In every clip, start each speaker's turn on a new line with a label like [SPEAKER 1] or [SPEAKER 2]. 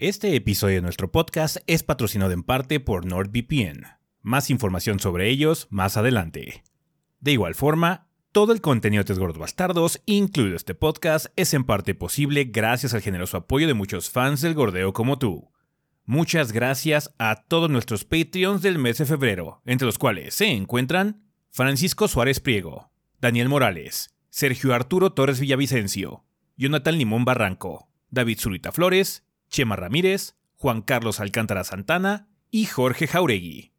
[SPEAKER 1] Este episodio de nuestro podcast es patrocinado en parte por NordVPN. Más información sobre ellos más adelante. De igual forma, todo el contenido de Tres Gordos Bastardos, incluido este podcast, es en parte posible gracias al generoso apoyo de muchos fans del gordeo como tú. Muchas gracias a todos nuestros Patreons del mes de febrero, entre los cuales se encuentran Francisco Suárez Priego, Daniel Morales, Sergio Arturo Torres Villavicencio, Jonathan Limón Barranco, David Zurita Flores, Chema Ramírez, Juan Carlos Alcántara Santana y Jorge Jauregui.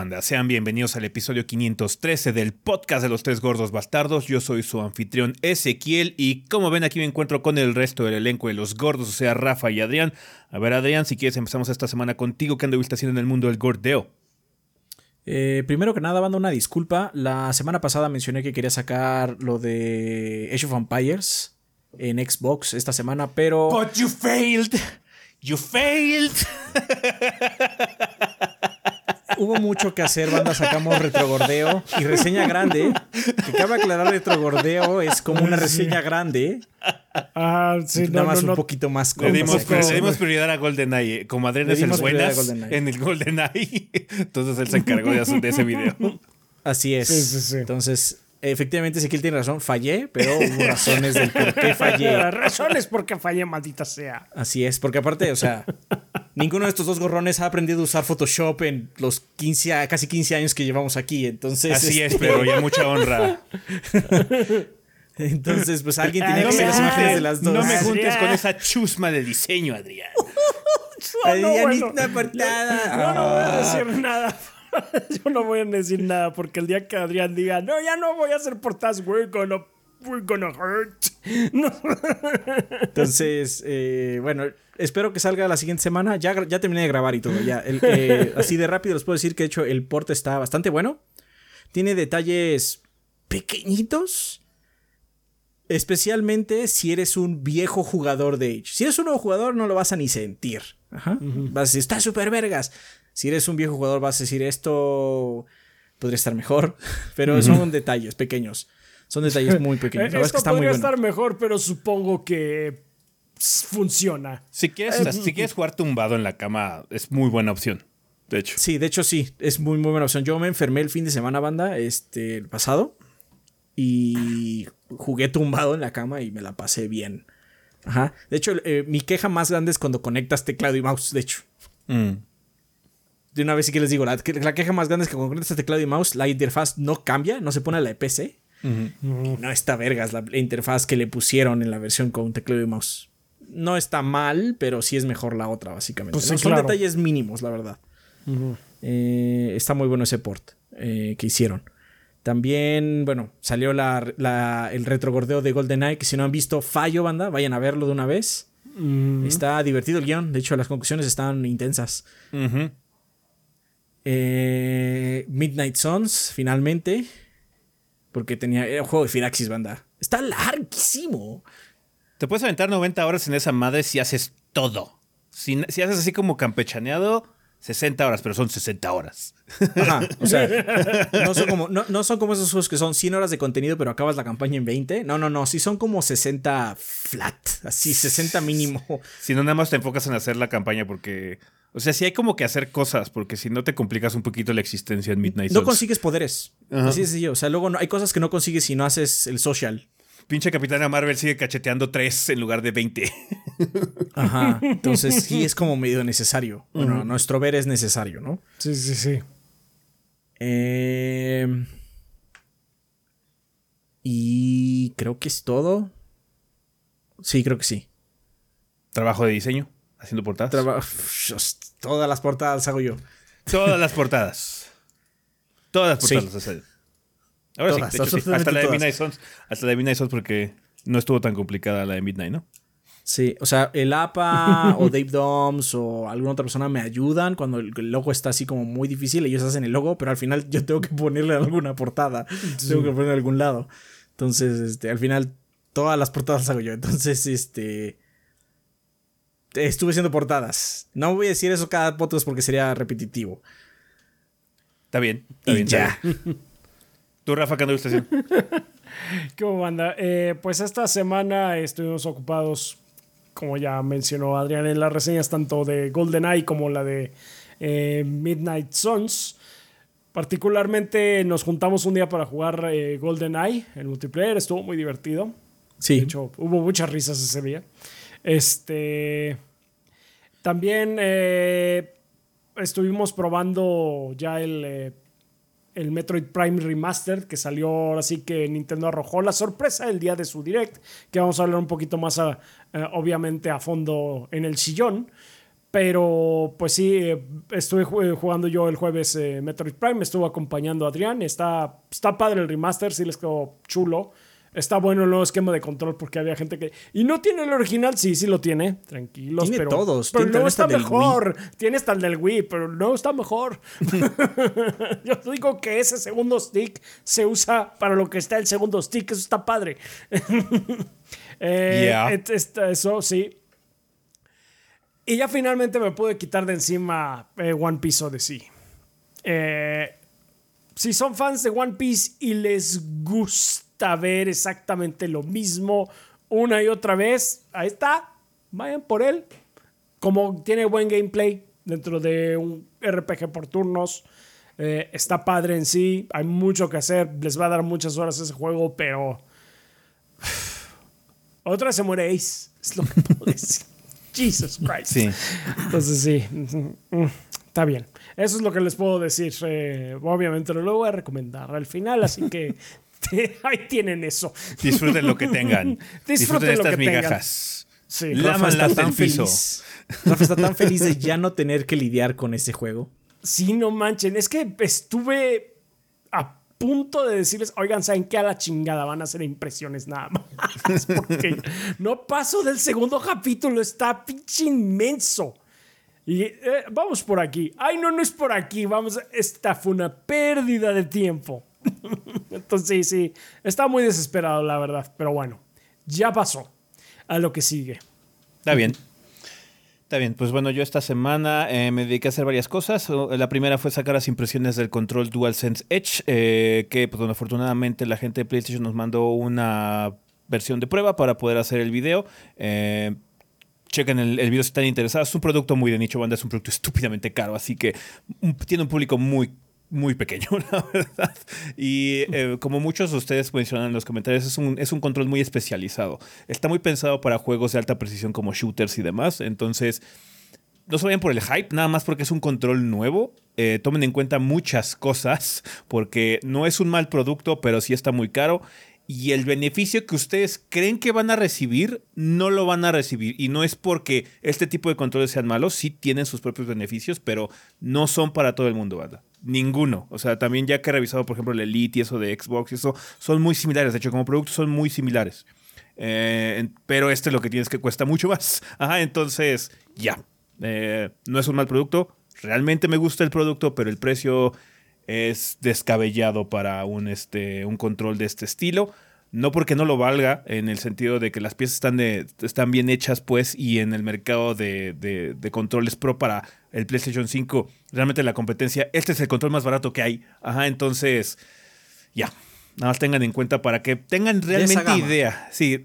[SPEAKER 1] Banda? Sean bienvenidos al episodio 513 del podcast de los tres gordos bastardos. Yo soy su anfitrión Ezequiel y como ven aquí me encuentro con el resto del elenco de los gordos, o sea, Rafa y Adrián. A ver Adrián, si quieres empezamos esta semana contigo. ¿Qué anduviste haciendo en el mundo del gordeo?
[SPEAKER 2] Eh, primero que nada, banda, una disculpa. La semana pasada mencioné que quería sacar lo de Age of Empires en Xbox esta semana, pero...
[SPEAKER 1] But you failed. You failed.
[SPEAKER 2] hubo mucho que hacer, banda. Sacamos retrogordeo y reseña grande. Que cabe aclarar, retrogordeo es como una reseña grande.
[SPEAKER 3] Ah, sí,
[SPEAKER 2] nada
[SPEAKER 3] no,
[SPEAKER 2] más
[SPEAKER 3] no,
[SPEAKER 2] un poquito más
[SPEAKER 1] Le dimos, le dimos prioridad a GoldenEye. Como Adrián es el buenas en el GoldenEye, entonces él se encargó de, hacer- de ese video.
[SPEAKER 2] Así es.
[SPEAKER 3] Sí, sí, sí.
[SPEAKER 2] Entonces, efectivamente, Ezequiel tiene razón. Fallé, pero hubo razones del por qué fallé.
[SPEAKER 3] Razones por qué fallé, maldita sea.
[SPEAKER 2] Así es, porque aparte, o sea, ninguno de estos dos gorrones ha aprendido a usar Photoshop en los 15, a- casi 15 años que llevamos aquí. Entonces,
[SPEAKER 1] Así es,
[SPEAKER 2] este,
[SPEAKER 1] pero ya mucha honra.
[SPEAKER 2] Entonces, pues alguien tenía que hacer las imágenes de las dos.
[SPEAKER 1] No me juntes con esa chusma de diseño, Adrián.
[SPEAKER 3] No,
[SPEAKER 2] Anita
[SPEAKER 3] bueno.
[SPEAKER 2] apartada.
[SPEAKER 3] Yo no voy a
[SPEAKER 2] Ah.
[SPEAKER 3] decir nada. Yo no voy a decir nada porque el día que Adrián diga, no, ya no voy a hacer portadas, we're gonna, we're gonna hurt. No.
[SPEAKER 2] Entonces, eh, bueno, espero que salga la siguiente semana. Ya, ya terminé de grabar y todo. Ya, El- eh, así de rápido les puedo decir que de hecho el porte está bastante bueno. Tiene detalles pequeñitos. Especialmente si eres un viejo jugador de Age. Si eres un nuevo jugador, no lo vas a ni sentir. Ajá. Vas a decir, está súper vergas. Si eres un viejo jugador, vas a decir, esto podría estar mejor. Pero son detalles pequeños. Son detalles muy pequeños. La verdad es que
[SPEAKER 3] Esto
[SPEAKER 2] muy
[SPEAKER 3] podría
[SPEAKER 2] bueno.
[SPEAKER 3] estar mejor, pero supongo que funciona.
[SPEAKER 1] Si quieres, o sea, si quieres jugar tumbado en la cama, es muy buena opción. De hecho.
[SPEAKER 2] Sí, de hecho sí, es muy, muy buena opción. Yo me enfermé el fin de semana, banda, este, el pasado. Y jugué tumbado en la cama y me la pasé bien. Ajá. De hecho, eh, mi queja más grande es cuando conectas teclado y mouse, de hecho.
[SPEAKER 1] Mm.
[SPEAKER 2] De una vez sí que les digo, la, la queja más grande es que cuando conectas teclado y mouse, la interfaz no cambia, no se pone a la de PC. No está vergas la, la interfaz que le pusieron en la versión con teclado y mouse. No está mal, pero sí es mejor la otra, básicamente.
[SPEAKER 3] Pues sí,
[SPEAKER 2] ¿no? Son
[SPEAKER 3] claro.
[SPEAKER 2] detalles mínimos, la verdad. Eh, está muy bueno ese port eh, que hicieron. También, bueno, salió la, la- el retrogordeo de GoldenEye, que si no han visto Fallo, banda, vayan a verlo de una vez. Está divertido el guion, de hecho las conclusiones están intensas. Eh, Midnight Suns, finalmente. Porque tenía. Era un juego de Firaxis, banda. Está larguísimo.
[SPEAKER 1] Te puedes aventar 90 horas en esa madre si haces todo. Si, si haces así como campechaneado, 60 horas, pero son 60 horas.
[SPEAKER 2] Ajá. O sea, no son, como, no, no son como esos juegos que son 100 horas de contenido, pero acabas la campaña en 20. No, no, no. Sí son como 60 flat. Así, 60 mínimo.
[SPEAKER 1] Si no, nada más te enfocas en hacer la campaña porque... O sea, sí hay como que hacer cosas, porque si no te complicas un poquito la existencia en Midnight
[SPEAKER 2] No consigues poderes.
[SPEAKER 1] Ajá.
[SPEAKER 2] Así sencillo. O sea, luego no, hay cosas que no consigues si no haces el social.
[SPEAKER 1] Pinche Capitana Marvel sigue cacheteando 3 en lugar de 20.
[SPEAKER 2] Ajá. Entonces sí es como medio necesario. Bueno, nuestro ver es necesario, ¿no?
[SPEAKER 3] Sí, sí, sí.
[SPEAKER 2] Eh, y creo que es todo. Sí, creo que sí.
[SPEAKER 1] Trabajo de diseño, haciendo portadas.
[SPEAKER 2] Traba- Todas las portadas hago yo.
[SPEAKER 1] Todas las portadas. Todas las
[SPEAKER 2] Sí.
[SPEAKER 1] portadas. Ahora
[SPEAKER 2] Todas,
[SPEAKER 1] sí, de hecho, sí.
[SPEAKER 2] absolutamente
[SPEAKER 1] Hasta la de. Midnight Suns. Hasta la de Midnight Suns porque no estuvo tan complicada la de Midnight, ¿no?
[SPEAKER 2] Sí, o sea, el APA o Dave Doms o alguna otra persona me ayudan cuando el logo está así como muy difícil, ellos hacen el logo, pero al final yo tengo que ponerle alguna portada, tengo que ponerle algún lado. Entonces, este, al final todas las portadas hago yo. Entonces, este estuve haciendo portadas. No voy a decir eso cada podcast porque sería repetitivo.
[SPEAKER 1] Está bien, está bien.
[SPEAKER 2] ya.
[SPEAKER 1] Tú, Rafa, ¿qué andas haciendo?
[SPEAKER 3] ¿Qué banda? Eh, pues esta semana estuvimos ocupados, como ya mencionó Adrián en las reseñas, tanto de GoldenEye como la de eh, Midnight Suns. Particularmente nos juntamos un día para jugar eh, GoldenEye, el multiplayer, estuvo muy divertido.
[SPEAKER 2] Sí.
[SPEAKER 3] De hecho, hubo muchas risas ese día. Este. También eh, estuvimos probando ya el, eh, el Metroid Prime Remastered que salió ahora sí que Nintendo arrojó la sorpresa el día de su direct, que vamos a hablar un poquito más a- eh, obviamente a fondo en el sillón. Pero pues sí, estuve ju- jugando yo el jueves Metroid Prime, me estuvo acompañando Adrián, está, está padre el remaster, sí les quedó chulo. Está bueno el nuevo esquema de control porque había gente que... ¿Y no tiene el original? Sí, sí lo tiene. Tranquilos.
[SPEAKER 2] Tiene
[SPEAKER 3] pero,
[SPEAKER 2] todos,
[SPEAKER 3] Pero no está mejor. Tiene hasta el del Wii, pero no está mejor. Yo digo que ese segundo stick se usa para lo que está el segundo stick. Eso está padre. Eh,
[SPEAKER 1] Yeah.
[SPEAKER 3] et- est- Eso sí. Y ya finalmente me pude quitar de encima eh, One Piece Odyssey. Eh, si son fans de One Piece y les gusta ver exactamente lo mismo una y otra vez, ahí está, vayan por él. Como tiene buen gameplay dentro de un RPG por turnos, eh, está padre en sí, hay mucho que hacer, les va a dar muchas horas ese juego, pero otra vez se muere Ace, es lo que puedo decir. Jesus Christ.
[SPEAKER 1] Sí.
[SPEAKER 3] Entonces sí, mm, está bien. Eso es lo que les puedo decir. Eh, obviamente no lo voy a recomendar al final, así que ahí tienen eso.
[SPEAKER 1] Disfruten lo que tengan.
[SPEAKER 3] Disfruten lo
[SPEAKER 1] estas
[SPEAKER 3] que tengan.
[SPEAKER 1] migajas.
[SPEAKER 3] Sí.
[SPEAKER 2] Rafa
[SPEAKER 1] Lámanlas
[SPEAKER 2] está
[SPEAKER 1] del
[SPEAKER 2] tan
[SPEAKER 1] piso.
[SPEAKER 2] feliz. Rafa está tan feliz de ya no tener que lidiar con ese juego.
[SPEAKER 3] Sí, no manchen. Es que estuve a punto de decirles, oigan, ¿saben qué? A la chingada van a hacer impresiones nada más. Porque no paso del segundo capítulo. Está pinche inmenso. Y eh, vamos por aquí. Ay, no, no es por aquí. Vamos, esta fue una pérdida de tiempo. Entonces, sí, sí. Está muy desesperado, la verdad. Pero bueno, ya pasó. A lo que sigue.
[SPEAKER 1] Está bien. Está bien, pues bueno, yo esta semana eh, me dediqué a hacer varias cosas. La primera fue sacar las impresiones del control DualSense Edge, eh, que pues afortunadamente la gente de PlayStation nos mandó una versión de prueba para poder hacer el video. Eh, chequen el, el video si están interesados. Es un producto muy de nicho, banda, es un producto estúpidamente caro, así que tiene un público muy muy pequeño, la verdad. Y eh, como muchos de ustedes mencionan en los comentarios, es un, es un control muy especializado. Está muy pensado para juegos de alta precisión como shooters y demás. Entonces, no se vayan por el hype, nada más porque es un control nuevo. Eh, tomen en cuenta muchas cosas, porque no es un mal producto, pero sí está muy caro. Y el beneficio que ustedes creen que van a recibir, no lo van a recibir. Y no es porque este tipo de controles sean malos, sí tienen sus propios beneficios, pero no son para todo el mundo, banda. Ninguno. O sea, también ya que he revisado, por ejemplo, el Elite y eso de Xbox y eso, son muy similares. De hecho, como productos son muy similares. Eh, pero este lo que tienes que cuesta mucho más. Ajá, entonces, ya. Eh, no es un mal producto. Realmente me gusta el producto, pero el precio es descabellado para un, este, un control de este estilo. No porque no lo valga, en el sentido de que las piezas están, de- están bien hechas, pues, y en el mercado de, de- de controles pro para el PlayStation 5, realmente la competencia, este es el control más barato que hay. Ajá, entonces, ya. Nada más tengan en cuenta para que tengan realmente idea. Sí,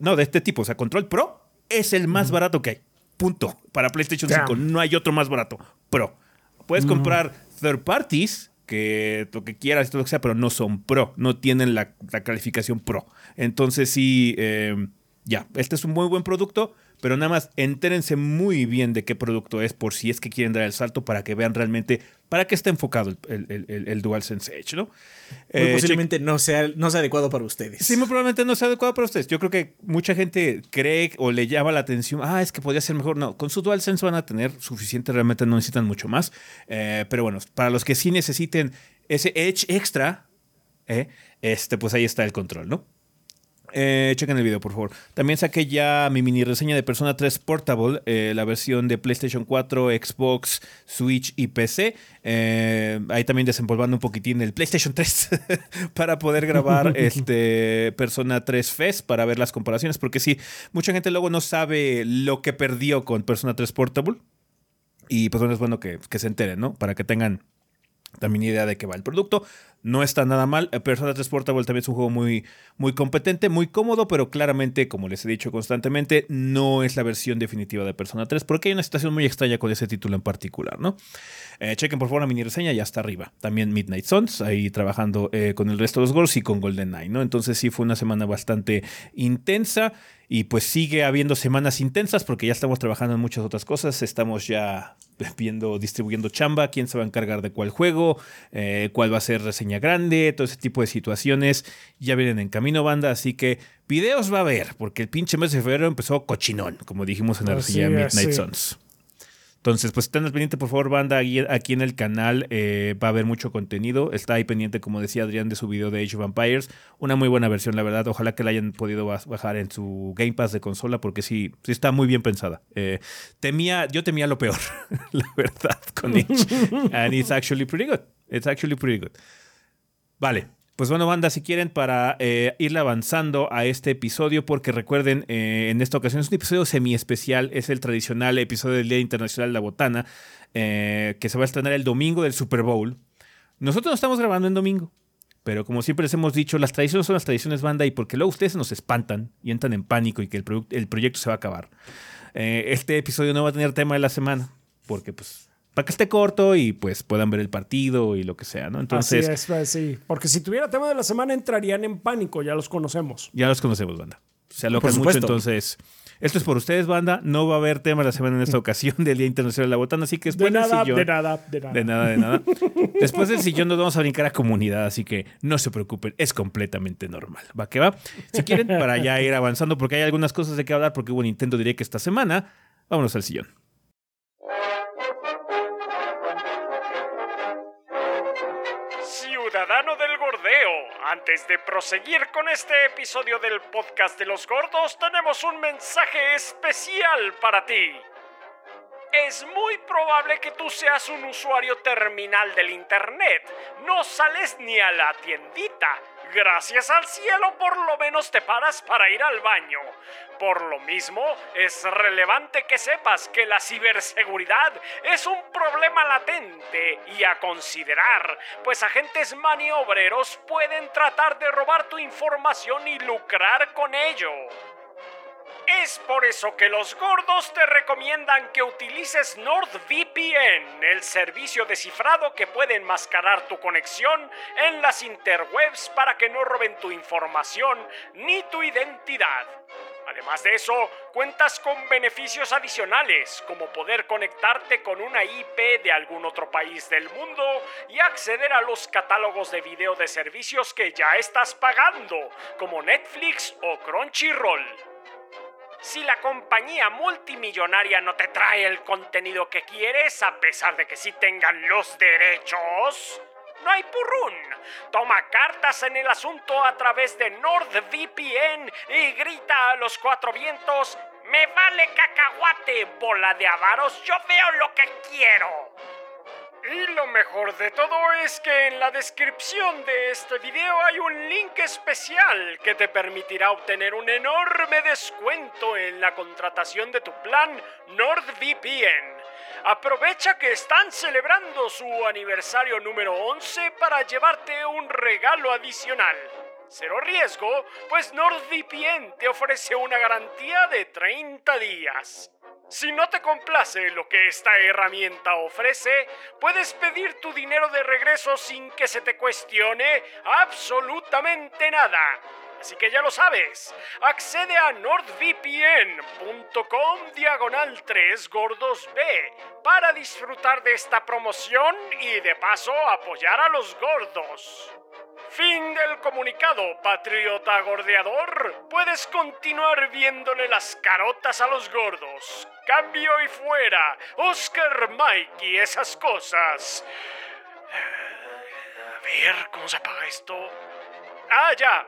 [SPEAKER 1] no, de este tipo. O sea, Control Pro es el más barato que hay. Punto. Para PlayStation
[SPEAKER 3] Damn.
[SPEAKER 1] 5 no hay otro más barato. Pro. Puedes comprar third parties, que lo que quieras todo lo que sea, pero no son Pro. No tienen la, la calificación Pro. Entonces sí, eh, ya. Este es un muy buen producto, pero nada más entérense muy bien de qué producto es por si es que quieren dar el salto para que vean realmente para qué está enfocado el, el, el- el DualSense Edge, ¿no?
[SPEAKER 2] Muy
[SPEAKER 1] Eh,
[SPEAKER 2] posiblemente no sea, no sea adecuado para ustedes.
[SPEAKER 1] Sí, muy probablemente no sea adecuado para ustedes. Yo creo que mucha gente cree o le llama la atención, ah, es que podría ser mejor. No, con su DualSense van a tener suficiente, realmente no necesitan mucho más. Eh, pero bueno, para los que sí necesiten ese Edge extra, eh, este, pues ahí está el control, ¿no? Eh, chequen el video, por favor. También saqué ya mi mini reseña de Persona 3 Portable, eh, la versión de PlayStation 4, Xbox, Switch y PC. Eh, ahí también desempolvando un poquitín el PlayStation 3 para poder grabar este Persona 3 Fest para ver las comparaciones. Porque sí, mucha gente luego no sabe lo que perdió con Persona 3 Portable. Y pues bueno, es bueno que, que se enteren, ¿no? Para que tengan también idea de qué va el producto. No está nada mal. Persona 3 Portable también es un juego muy, muy competente, muy cómodo, pero claramente, como les he dicho constantemente, no es la versión definitiva de Persona 3, porque hay una situación muy extraña con ese título en particular, ¿no? Eh, chequen por favor la mini reseña, ya está arriba. También Midnight Suns, ahí trabajando eh, con el resto de los gols y con Golden Knight, ¿no? Entonces sí fue una semana bastante intensa y pues sigue habiendo semanas intensas porque ya estamos trabajando en muchas otras cosas. Estamos ya viendo, distribuyendo chamba, quién se va a encargar de cuál juego, eh, cuál va a ser reseña grande, todo ese tipo de situaciones ya vienen en camino, banda. Así que videos va a haber, porque el pinche mes de febrero empezó cochinón, como dijimos en la reseña Midnight Suns. Entonces, pues estén al pendiente, por favor, banda. Aquí, en el canal eh, va a haber mucho contenido. Está ahí pendiente, como decía Adrián, de su video de Age of Vampires. Una muy buena versión, la verdad. Ojalá que la hayan podido bajar en su Game Pass de consola, porque sí, sí está muy bien pensada. Eh, temía, yo temía lo peor, la verdad, con Age. And it's actually pretty good. It's actually pretty good. Vale, pues bueno, banda, si quieren, para eh, irle avanzando a este episodio, porque recuerden, eh, en esta ocasión es un episodio semi especial, es el tradicional episodio del Día Internacional de la Botana, eh, que se va a estrenar el domingo del Super Bowl. Nosotros no estamos grabando en domingo, pero como siempre les hemos dicho, las tradiciones son las tradiciones, banda, y porque luego ustedes nos espantan y entran en pánico y que el, el proyecto se va a acabar. este episodio no va a tener tema de la semana, porque pues para que esté corto y pues puedan ver el partido y lo que sea, ¿no?
[SPEAKER 4] Entonces, Así es, pues, sí. Porque si tuviera tema de la semana entrarían en pánico, ya los conocemos.
[SPEAKER 1] Ya los conocemos, banda. Se alocan mucho, entonces... Esto es por ustedes, banda. No va a haber tema de la semana en esta ocasión del Día Internacional de la Botana, así que después
[SPEAKER 4] de nada,
[SPEAKER 1] del sillón...
[SPEAKER 4] De nada, de nada.
[SPEAKER 1] De nada, de nada. después del sillón nos vamos a brincar a comunidad, así que no se preocupen, es completamente normal. ¿Va que va? Si quieren, para ya ir avanzando, porque hay algunas cosas de qué hablar, porque hubo Nintendo Direct esta semana, vámonos al sillón.
[SPEAKER 3] Antes de proseguir con este episodio del podcast de los gordos, tenemos un mensaje especial para ti. Es muy probable que tú seas un usuario terminal del Internet. No sales ni a la tiendita. Gracias al cielo por lo menos te paras para ir al baño. Por lo mismo, es relevante que sepas que la ciberseguridad es un problema latente y a considerar, pues agentes maniobreros pueden tratar de robar tu información y lucrar con ello. Es por eso que los gordos te recomiendan que utilices NordVPN, el servicio de cifrado que puede enmascarar tu conexión en las interwebs para que no roben tu información ni tu identidad. Además de eso, cuentas con beneficios adicionales, como poder conectarte con una IP de algún otro país del mundo y acceder a los catálogos de video de servicios que ya estás pagando, como Netflix o Crunchyroll. Si la compañía multimillonaria no te trae el contenido que quieres, a pesar de que sí tengan los derechos, no hay purrún. Toma cartas en el asunto a través de NordVPN y grita a los cuatro vientos, me vale cacahuate, bola de avaros, yo veo lo que quiero. Y lo mejor de todo es que en la descripción de este video hay un link especial que te permitirá obtener un enorme descuento en la contratación de tu plan NordVPN. Aprovecha que están celebrando su aniversario número 11 para llevarte un regalo adicional. Cero riesgo, pues NordVPN te ofrece una garantía de 30 días. Si no te complace lo que esta herramienta ofrece, puedes pedir tu dinero de regreso sin que se te cuestione absolutamente nada. Así que ya lo sabes, accede a nordvpn.com diagonal 3 gordos B para disfrutar de esta promoción y de paso apoyar a los gordos. Fin del comunicado, patriota gordeador. Puedes continuar viéndole las carotas a los gordos. Cambio y fuera. Oscar Mike y esas cosas. A ver, ¿cómo se apaga esto?
[SPEAKER 5] Ah, ya.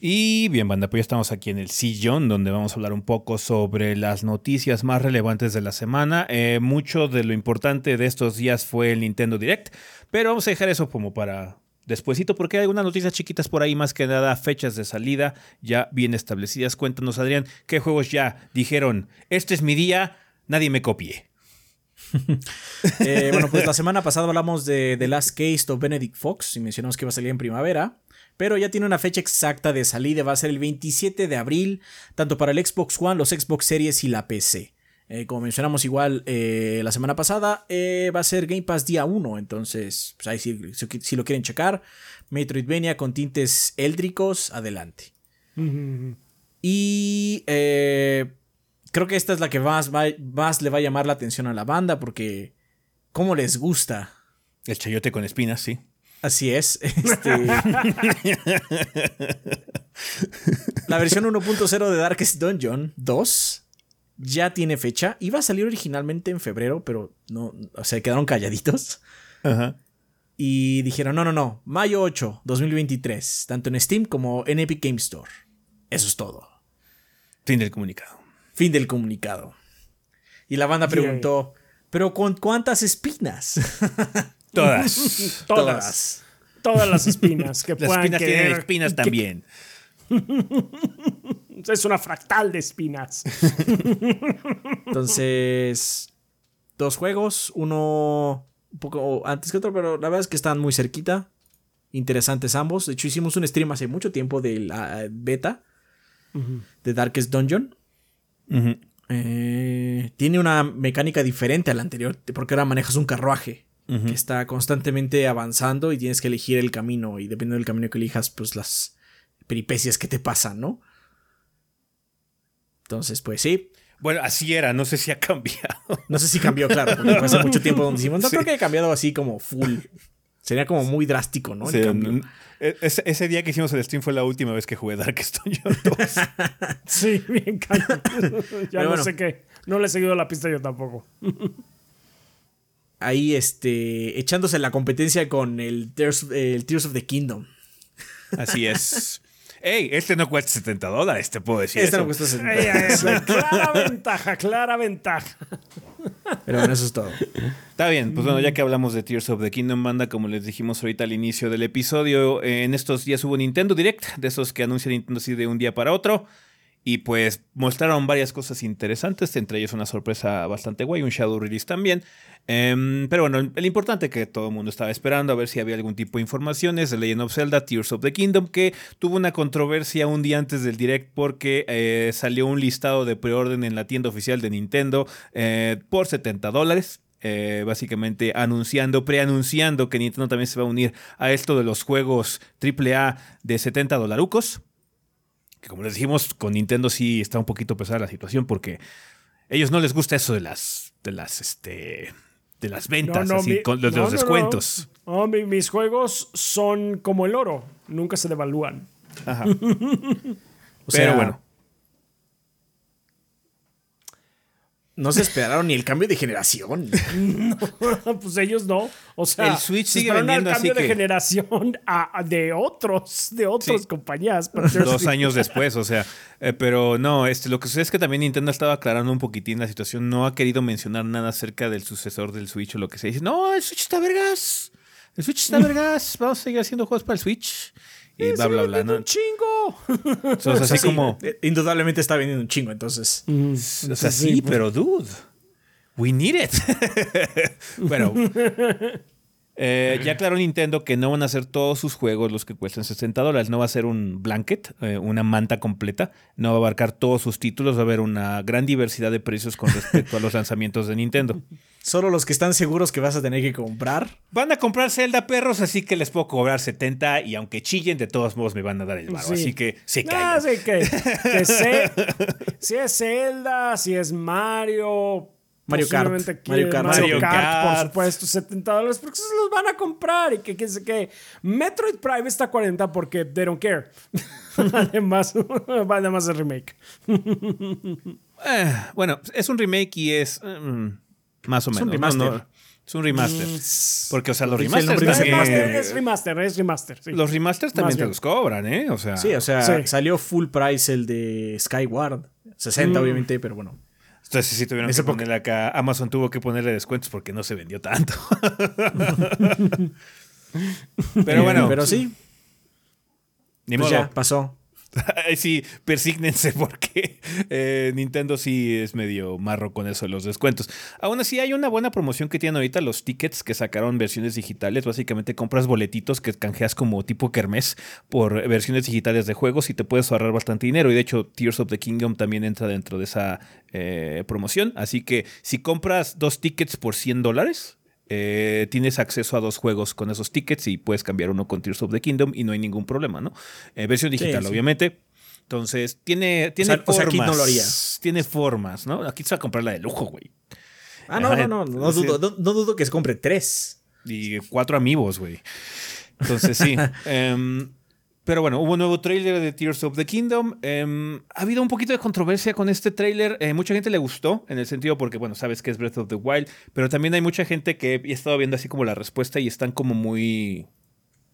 [SPEAKER 1] Y bien, banda, pues ya estamos aquí en el sillón donde vamos a hablar un poco sobre las noticias más relevantes de la semana. Eh, mucho de lo importante de estos días fue el Nintendo Direct, pero vamos a dejar eso como para despuesito porque hay algunas noticias chiquitas por ahí, más que nada fechas de salida ya bien establecidas. Cuéntanos, Adrián, qué juegos ya dijeron, este es mi día, nadie me copie.
[SPEAKER 2] Eh, bueno, pues la semana pasada hablamos de The Last Case of Benedict Fox y mencionamos que iba a salir en primavera. Pero ya tiene una fecha exacta de salida, va a ser el 27 de abril, tanto para el Xbox One, los Xbox Series y la PC. Eh, como mencionamos igual eh, la semana pasada, va a ser Game Pass día 1, entonces pues ahí si, si, lo quieren checar, Metroidvania con tintes éldricos, adelante. Y creo que esta es la que más, más le va a llamar la atención a la banda porque cómo les gusta.
[SPEAKER 1] El chayote con espinas, sí.
[SPEAKER 2] Así es. Este... la versión 1.0 de Darkest Dungeon 2 ya tiene fecha. Iba a salir originalmente en febrero, pero no, o sea, quedaron calladitos. Ajá. Y dijeron, no, no, no, mayo 8, 2023, tanto en Steam como en Epic Game Store. Eso es todo.
[SPEAKER 1] Fin del comunicado.
[SPEAKER 2] Fin del comunicado. Y la banda preguntó, ¿pero con cuántas espinas?
[SPEAKER 1] Todas.
[SPEAKER 3] Todas. Todas las espinas que
[SPEAKER 1] Las espinas tienen espinas también.
[SPEAKER 3] Es una fractal de espinas.
[SPEAKER 2] Entonces, dos juegos, uno un poco antes que otro, pero la verdad es que están muy cerquita. Interesantes ambos. De hecho, hicimos un stream hace mucho tiempo de la beta de Darkest Dungeon. Eh, tiene una mecánica diferente a la anterior, porque ahora manejas un carruaje que está constantemente avanzando y tienes que elegir el camino y dependiendo del camino que elijas, pues las peripecias que te pasan, ¿no? Entonces, pues sí.
[SPEAKER 1] Bueno, así era, no sé si ha cambiado.
[SPEAKER 2] No sé si cambió, claro, porque hace mucho tiempo donde decimos, no creo que haya cambiado así como full. Sería como muy drástico, ¿no?
[SPEAKER 1] E, ese, día que hicimos el stream fue la última vez que jugué Darkest Dungeon 2.
[SPEAKER 3] sí, bien cañón. ya no sé qué. No le he seguido la pista yo tampoco
[SPEAKER 2] ahí este, echándose la competencia con el Tears, of the Kingdom.
[SPEAKER 1] Así es. Ey, este no cuesta 70 dólares, te puedo decir.
[SPEAKER 2] Este no cuesta 70 dólares.
[SPEAKER 3] clara ventaja, clara ventaja.
[SPEAKER 2] Pero bueno, eso es todo.
[SPEAKER 1] Está bien, pues bueno, ya que hablamos de Tears of the Kingdom, banda, como les dijimos ahorita al inicio del episodio, en estos días hubo Nintendo Direct, de esos que anuncia Nintendo así de un día para otro. Y pues mostraron varias cosas interesantes, entre ellos una sorpresa bastante guay, un Shadow Release también. Em, pero bueno, el importante que todo el mundo estaba esperando a ver si había algún tipo de información es Legend of Zelda Tears of the Kingdom, que tuvo una controversia un día antes del direct porque eh, salió un listado de preorden en la tienda oficial de Nintendo eh, por 70 dólares. Eh, básicamente anunciando, preanunciando que Nintendo también se va a unir a esto de los juegos AAA de 70 dolarucos como les dijimos, con Nintendo sí está un poquito pesada la situación porque a ellos no les gusta eso de las, de las, este, de las ventas, así, con los, de los descuentos.
[SPEAKER 3] No, mis juegos son como el oro, nunca se devalúan. Ajá.
[SPEAKER 2] Pero bueno, No se esperaron ni el cambio de generación.
[SPEAKER 3] no, pues ellos no. O sea,
[SPEAKER 1] el Switch sigue vendiendo
[SPEAKER 3] el cambio de generación de otros, de otras compañías.
[SPEAKER 1] Dos años después, o sea. Eh, pero no, este, lo que sucede es que también Nintendo estaba aclarando un poquitín la situación. No ha querido mencionar nada acerca del sucesor del Switch o lo que se dice. No, el Switch está vergas. El Switch está vergas. Vamos a seguir haciendo juegos para el Switch y bla, bla, bla.
[SPEAKER 3] un chingo!
[SPEAKER 1] así como...
[SPEAKER 2] Eh, indudablemente está vendiendo un chingo, entonces.
[SPEAKER 1] o sea, sí, pero dude, we need it. bueno, eh, ya aclaró Nintendo que no van a ser todos sus juegos los que cuestan 60 dólares. No va a ser un blanket, eh, una manta completa. No va a abarcar todos sus títulos. Va a haber una gran diversidad de precios con respecto a los lanzamientos de Nintendo.
[SPEAKER 2] Solo los que están seguros que vas a tener que comprar.
[SPEAKER 1] Van a comprar Zelda perros, así que les puedo cobrar 70 y aunque chillen, de todos modos me van a dar el barro. Así que se callan.
[SPEAKER 3] que, si es Zelda, si es Mario,
[SPEAKER 2] Mario Kart.
[SPEAKER 3] Mario Kart. Mario, Kart, por supuesto, 70 dólares, porque se los van a comprar. Y que, que, que Metroid Prime está a 40 porque they don't care. además, además el remake.
[SPEAKER 1] Eh, bueno, es un remake y es mm, más o menos.
[SPEAKER 2] Un remaster.
[SPEAKER 1] Es un remaster.
[SPEAKER 3] Mm,
[SPEAKER 1] Porque, o sea, los remasters
[SPEAKER 3] Es
[SPEAKER 2] dice
[SPEAKER 1] también.
[SPEAKER 3] remaster, es remaster, es remaster. sí.
[SPEAKER 1] Los remasters también te los cobran, ¿eh? O sea,
[SPEAKER 2] Sí, o sea,
[SPEAKER 3] Sí.
[SPEAKER 2] salió full price el de Skyward. 60,
[SPEAKER 3] Mm.
[SPEAKER 2] obviamente, pero bueno.
[SPEAKER 1] Entonces sí tuvieron que ponerle acá. Amazon tuvo que ponerle descuentos porque no se vendió tanto. Pero
[SPEAKER 2] Eh,
[SPEAKER 1] bueno,
[SPEAKER 2] Pero sí,
[SPEAKER 1] ni
[SPEAKER 2] pues
[SPEAKER 1] modo.
[SPEAKER 2] ya pasó.
[SPEAKER 1] Sí, persígnense porque eh, Nintendo sí es medio marro con eso de los descuentos. Aún así, hay una buena promoción que tienen ahorita los tickets que sacaron versiones digitales. Básicamente compras boletitos que canjeas como tipo kermés por versiones digitales de juegos y te puedes ahorrar bastante dinero. Y de hecho, Tears of the Kingdom también entra dentro de esa eh, promoción. Así que si compras dos tickets por 100 dólares, eh, tienes acceso a dos juegos con esos tickets y puedes cambiar uno con Tears of the Kingdom y no hay ningún problema, ¿no? Eh, versión digital,
[SPEAKER 2] sí.
[SPEAKER 1] obviamente. Entonces, tiene, tiene
[SPEAKER 2] sea- o sea,
[SPEAKER 1] formas.
[SPEAKER 2] aquí no lo haría.
[SPEAKER 1] Tiene formas, ¿no? Aquí te va a comprar la de lujo, güey.
[SPEAKER 2] Ah, no, no, no, no
[SPEAKER 1] sí.
[SPEAKER 2] dudo, no, no dudo que se compre tres.
[SPEAKER 1] Y cuatro amigos, güey. Entonces, sí. Em, pero bueno, hubo un nuevo tráiler de Tears of the Kingdom. Em, ha habido un poquito de controversia con este tráiler. Eh, mucha gente le gustó, en el sentido porque, bueno, sabes que es Breath of the Wild, pero también hay mucha gente que he estado viendo así como la respuesta y están como muy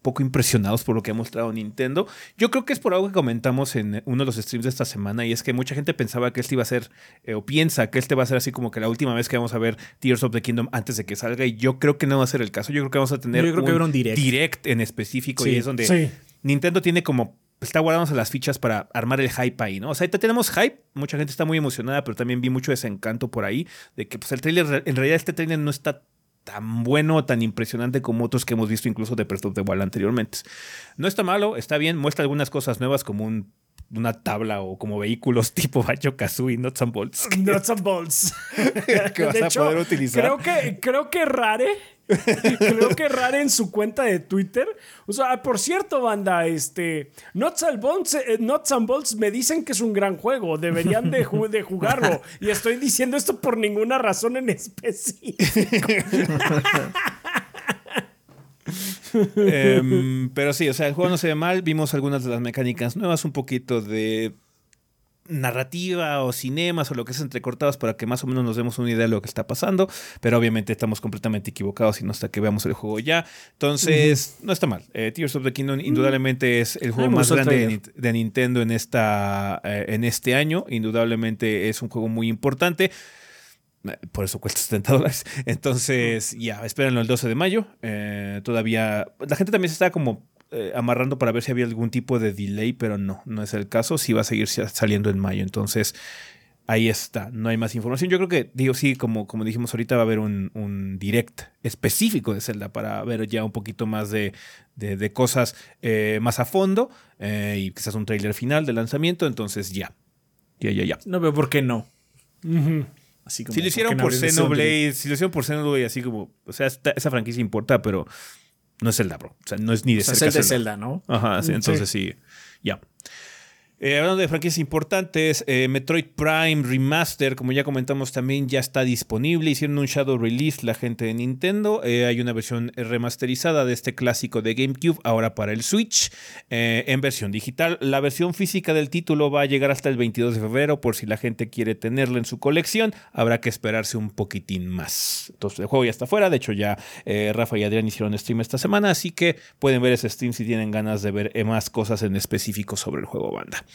[SPEAKER 1] poco impresionados por lo que ha mostrado Nintendo. Yo creo que es por algo que comentamos en uno de los streams de esta semana y es que mucha gente pensaba que este iba a ser eh, o piensa que este va a ser así como que la última vez que vamos a ver Tears of the Kingdom antes de que salga y yo creo que no va a ser el caso. Yo creo que vamos a tener
[SPEAKER 2] Yo creo que habrá un direct.
[SPEAKER 1] en específico
[SPEAKER 2] Sí.
[SPEAKER 1] y es donde
[SPEAKER 3] Sí.
[SPEAKER 1] Nintendo tiene como está guardándose las fichas para armar el hype ahí, ¿no? O sea, ahorita tenemos hype, mucha gente está muy emocionada, pero también vi mucho desencanto por ahí de que pues el trailer en realidad este trailer no está tan bueno tan impresionante como otros que hemos visto incluso de Breath of the Wild anteriormente. No está malo, está bien, muestra algunas cosas nuevas como un- una tabla o como vehículos tipo Banjo Kazooie, Nuts and Bolts.
[SPEAKER 3] Nuts and bolts.
[SPEAKER 1] que vas
[SPEAKER 3] De
[SPEAKER 1] a
[SPEAKER 3] hecho,
[SPEAKER 1] poder utilizar.
[SPEAKER 3] Creo que, creo que Rare, creo que Rare en su cuenta de Twitter. O sea, por cierto, banda, este. Nuts and Bolts, eh, Nuts and Bolts me dicen que es un gran juego. Deberían de, ju- de jugarlo. Y estoy diciendo esto por ninguna razón en específico.
[SPEAKER 1] Em, pero sí, o sea, el juego no se ve mal. Vimos algunas de las mecánicas nuevas, un poquito de narrativa o cinemas o lo que es entrecortados para que más o menos nos demos una idea de lo que está pasando. Pero obviamente estamos completamente equivocados y no hasta que veamos el juego ya. Entonces, no está mal. Eh, Tears of the Kingdom indudablemente es el juego
[SPEAKER 2] me
[SPEAKER 1] más grande de Nintendo en, esta, eh, en este año. Indudablemente es un juego muy importante. Por eso cuesta 70 dólares. Entonces, ya, espérenlo el 12 de mayo. Eh, todavía. La gente también se está como eh, amarrando para ver si había algún tipo de delay, pero no, no es el caso. Sí va a seguir sa- saliendo en mayo. Entonces, ahí está. No hay más información. Yo creo que, digo, sí, como, como dijimos ahorita, va a haber un, un direct específico de Zelda para ver ya un poquito más de, de- de cosas eh, más a fondo eh, y quizás un trailer final de lanzamiento. Entonces, ya. Ya, ya, ya.
[SPEAKER 2] No veo por qué no. Así como,
[SPEAKER 1] Si lo hicieron
[SPEAKER 2] ¿por?
[SPEAKER 1] Xenoblade, si lo hicieron por Xenoblade, así como, o sea, esta- esa franquicia importa, pero no es Zelda, bro. O sea, no es ni de
[SPEAKER 2] O sea,
[SPEAKER 1] cerca
[SPEAKER 2] Zelda es
[SPEAKER 1] Zelda.
[SPEAKER 2] ¿no?
[SPEAKER 1] Ajá, sí,
[SPEAKER 3] Sí.
[SPEAKER 1] entonces sí, ya. Eh, hablando de franquicias importantes, eh, Metroid Prime Remaster, como ya comentamos también, ya está disponible. Hicieron un shadow release la gente de Nintendo. Eh, hay una versión remasterizada de este clásico de GameCube, ahora para el Switch, en versión digital. La versión física del título va a llegar hasta el 22 de febrero, por si la gente quiere tenerla en su colección. Habrá que esperarse un poquitín más. Entonces, el juego ya está fuera. De hecho, ya Rafa y Adrián hicieron stream esta semana, así que pueden ver ese stream si tienen ganas de ver más cosas en específico sobre el juego banda.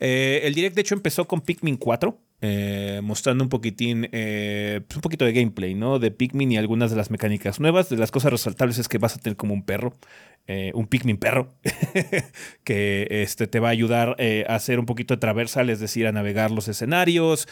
[SPEAKER 1] Eh, el direct, de hecho, empezó con Pikmin 4. eh, mostrando un poquitín, eh, pues un poquito de gameplay, ¿no? De Pikmin y algunas de las mecánicas nuevas. De las cosas resaltables es que vas a tener como un perro, un Pikmin perro, que este, te va a ayudar a hacer un poquito de traversal, es decir, a navegar los escenarios,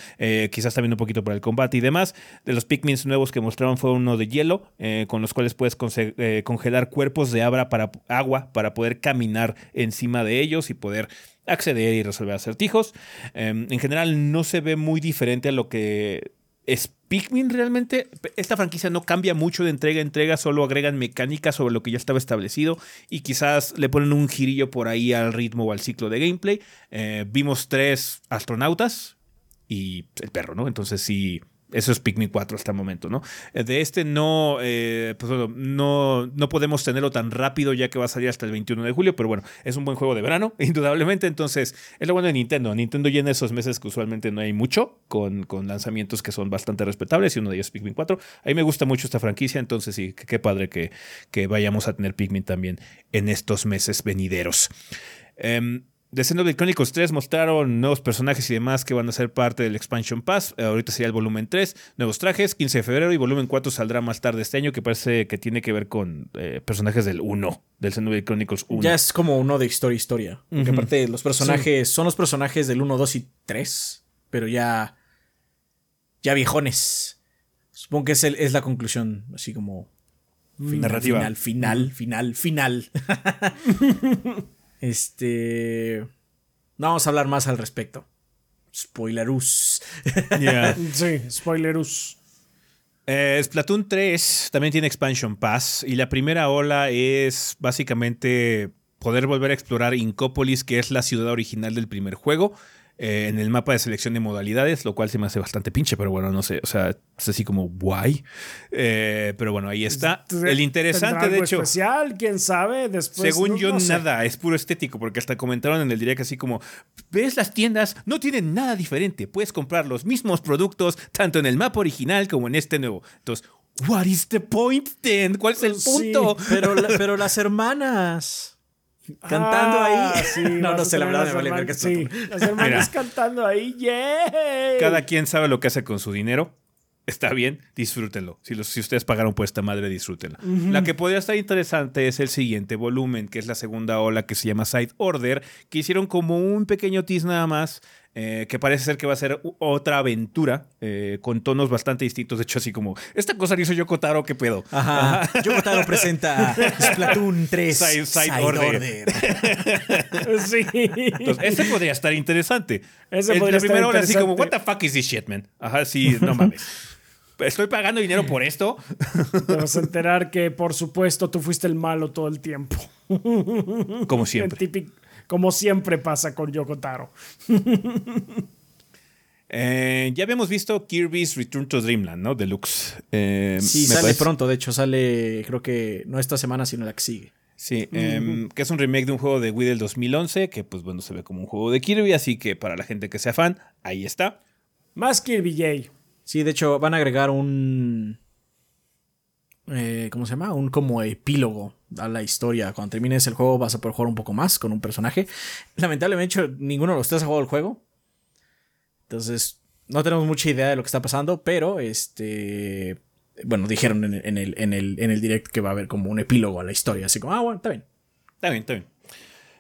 [SPEAKER 1] quizás también un poquito para el combate y demás. De los Pikmins nuevos que mostraron fue uno de hielo, con los cuales puedes congelar cuerpos de para, agua para poder caminar encima de ellos y poder acceder y resolver acertijos. Eh, en general no se ve muy diferente a lo que es Pikmin realmente. Esta franquicia no cambia mucho de entrega a entrega, solo agregan mecánicas sobre lo que ya estaba establecido y quizás le ponen un girillo por ahí al ritmo o al ciclo de gameplay. Eh, vimos tres astronautas y el perro, ¿no? Entonces sí, eso es Pikmin 4 hasta el momento, ¿no? Eh, de este no, eh, pues no, no podemos tenerlo tan rápido ya que va a salir hasta el 21 de julio, pero bueno, es un buen juego de verano, indudablemente. Entonces, es lo bueno de Nintendo. Nintendo llena esos meses que usualmente no hay mucho, con, con lanzamientos que son bastante respetables y uno de ellos es Pikmin 4. A mí me gusta mucho esta franquicia, entonces sí, qué padre que, que vayamos a tener Pikmin también en estos meses venideros. Um, de Xenoblade Chronicles 3 mostraron nuevos personajes y demás que van a ser parte del Expansion Pass. Eh, ahorita sería el volumen 3, nuevos trajes, 15 de febrero y volumen 4 saldrá más tarde este año, que parece que tiene que ver con eh, personajes del 1, del Xenoblade Chronicles 1.
[SPEAKER 2] Ya es como uno de historia historia. Porque aparte los personajes son los personajes del 1, 2 y 3, pero ya ya viejones. Supongo que es, es la conclusión, así como
[SPEAKER 1] narrativa.
[SPEAKER 2] Final, final, final, final. Este. No vamos a hablar más al respecto. Spoilerus.
[SPEAKER 3] sí, spoilerus.
[SPEAKER 1] Eh, Splatoon 3 también tiene Expansion Pass y la primera ola es básicamente poder volver a explorar Incópolis, que es la ciudad original del primer juego. Eh, en el mapa de selección de modalidades, lo cual se me hace bastante pinche, pero bueno, no sé, o sea, es así como guay. Eh, pero bueno, ahí está. El interesante, de hecho.
[SPEAKER 3] especial? ¿Quién sabe? Después.
[SPEAKER 1] Según yo, nada, es puro estético, porque hasta comentaron en el direct así como: ves las tiendas, no tienen nada diferente. Puedes comprar los mismos productos, tanto en el mapa original como en este nuevo. Entonces, What is the point then? ¿Cuál es el punto?
[SPEAKER 2] pero, pero las hermanas. Cantando
[SPEAKER 3] ah,
[SPEAKER 2] ahí.
[SPEAKER 3] Sí, no, no sé, la verdad me vale ver que sí, Las hermanas cantando ahí, ¡yay!
[SPEAKER 1] Cada quien sabe lo que hace con su dinero. Está bien, disfrútenlo. Si, los, si ustedes pagaron por esta madre, disfrútenla. La que podría estar interesante es el siguiente volumen, que es la segunda ola que se llama Side Order, que hicieron como un pequeño tease nada más eh, que parece ser que va a ser otra aventura eh, con tonos bastante distintos. De hecho, así como, esta cosa la hizo Yoko Taro, ¿qué pedo?
[SPEAKER 2] Ajá. Yoko Taro presenta Splatoon 3
[SPEAKER 1] Side, Order. sí. Entonces, ese podría estar interesante. Ese podría la primera hora así como, what the fuck is this shit, man? Ajá, sí, no mames. Estoy pagando dinero por esto.
[SPEAKER 3] Te vas a enterar que, por supuesto, tú fuiste el malo todo el tiempo.
[SPEAKER 1] Como siempre
[SPEAKER 3] como siempre pasa con Yoko Taro.
[SPEAKER 1] Eh, ya habíamos visto Kirby's Return to Dreamland, ¿no? Deluxe. Eh,
[SPEAKER 2] sí, sale pronto, de hecho, sale creo que no esta semana, sino la que sigue.
[SPEAKER 1] Sí, em, que es un remake de un juego de Wii del 2011, que pues bueno, se ve como un juego de Kirby, así que para la gente que sea fan, ahí está.
[SPEAKER 3] Más Kirby Jay.
[SPEAKER 2] Sí, de hecho van a agregar un... Eh, ¿Cómo se llama? Un como epílogo a la historia. Cuando termines el juego vas a poder jugar un poco más con un personaje. Lamentablemente ninguno de los tres ha jugado el juego. Entonces no tenemos mucha idea de lo que está pasando, pero este... Bueno, dijeron en, el, en, el, en el direct que va a haber como un epílogo a la historia. Así como, ah, bueno, está bien.
[SPEAKER 1] Está bien, está bien.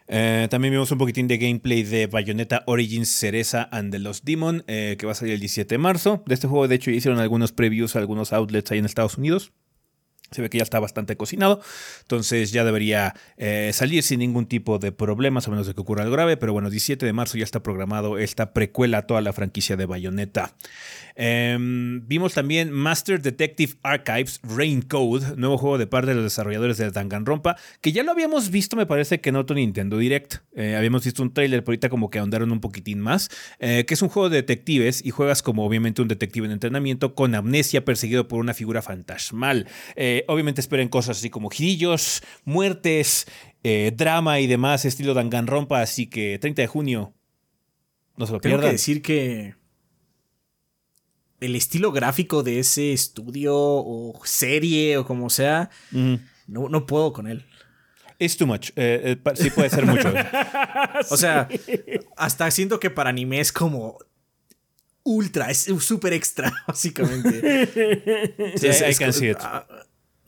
[SPEAKER 1] Eh, también vimos un poquitín de gameplay de Bayonetta Origins Cereza and the Lost Demon, eh, que va a salir el 17 de marzo. De este juego, de hecho, hicieron algunos previews algunos outlets ahí en Estados Unidos. Se ve que ya está bastante cocinado, entonces ya debería eh, salir sin ningún tipo de problemas, a menos de que ocurra algo grave. Pero bueno, 17 de marzo ya está programado esta precuela a toda la franquicia de Bayonetta. Em, vimos también Master Detective Archives Rain Code, nuevo juego de parte de los desarrolladores de Danganronpa, que ya lo habíamos visto, me parece que en otro Nintendo Direct. Eh, habíamos visto un trailer, pero ahorita como que ahondaron un poquitín más, eh, que es un juego de detectives y juegas como obviamente un detective en entrenamiento con amnesia perseguido por una figura fantasmal obviamente esperen cosas así como girillos, muertes, eh, drama y demás, estilo Danganronpa, así que 30 de junio, no se lo pierdan.
[SPEAKER 2] Tengo que decir que el estilo gráfico de ese estudio o serie o como sea, no, no, puedo con él.
[SPEAKER 1] Es too much. Eh, eh, sí puede ser mucho.
[SPEAKER 2] o sea, hasta siento que para anime es como ultra, es súper extra, básicamente.
[SPEAKER 1] sí, I can see it.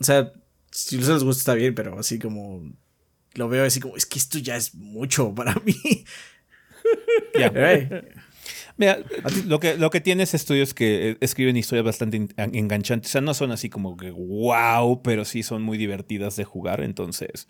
[SPEAKER 2] O sea, si no se les gusta está bien, pero así como lo veo así como, es que esto ya es mucho para mí.
[SPEAKER 1] Ya. Mira, lo que, lo que tiene es que eh, escriben historias bastante enganchantes. O sea, no son así como que wow, pero sí son muy divertidas de jugar. Entonces,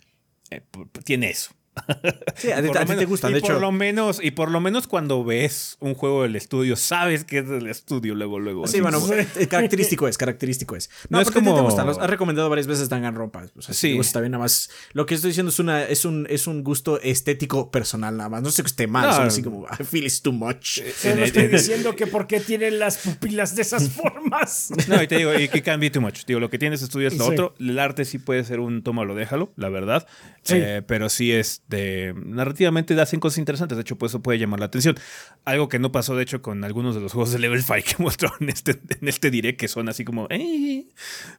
[SPEAKER 1] eh, tiene eso.
[SPEAKER 2] Sí, a,
[SPEAKER 1] Por
[SPEAKER 2] ti te
[SPEAKER 1] menos-
[SPEAKER 2] gusta.
[SPEAKER 1] y
[SPEAKER 2] De
[SPEAKER 1] por
[SPEAKER 2] hecho,
[SPEAKER 1] lo menos y por lo menos cuando ves un juego del estudio sabes que es del estudio luego luego
[SPEAKER 2] Sí, bueno,
[SPEAKER 3] Sí.
[SPEAKER 2] eh, característico es, característico es. No,
[SPEAKER 1] No es
[SPEAKER 2] porque a ti te
[SPEAKER 1] como-
[SPEAKER 2] gustan, los has recomendado varias veces Danganronpa. O sea,
[SPEAKER 1] Sí.
[SPEAKER 2] está bien, nada más. Lo que estoy diciendo es una, es un, es un gusto estético personal, nada más. No sé que esté mal,
[SPEAKER 1] No.
[SPEAKER 2] solo así como I feel it's too much.
[SPEAKER 3] Solo
[SPEAKER 1] En el-
[SPEAKER 3] estoy diciendo que por qué tienen las pupilas de esas formas.
[SPEAKER 1] No, y te digo, y que can be too much. Digo, lo que tienes estudio es lo
[SPEAKER 3] Sí.
[SPEAKER 1] otro. El arte sí puede ser un tómalo, déjalo, la verdad.
[SPEAKER 3] Sí.
[SPEAKER 1] Eh, pero sí es de. Narrativamente hacen cosas interesantes. De hecho, pues eso puede llamar la atención. Algo que no pasó, de hecho, con algunos de los juegos de Level 5 que mostró en este, en este direct, que son así como. "Eh".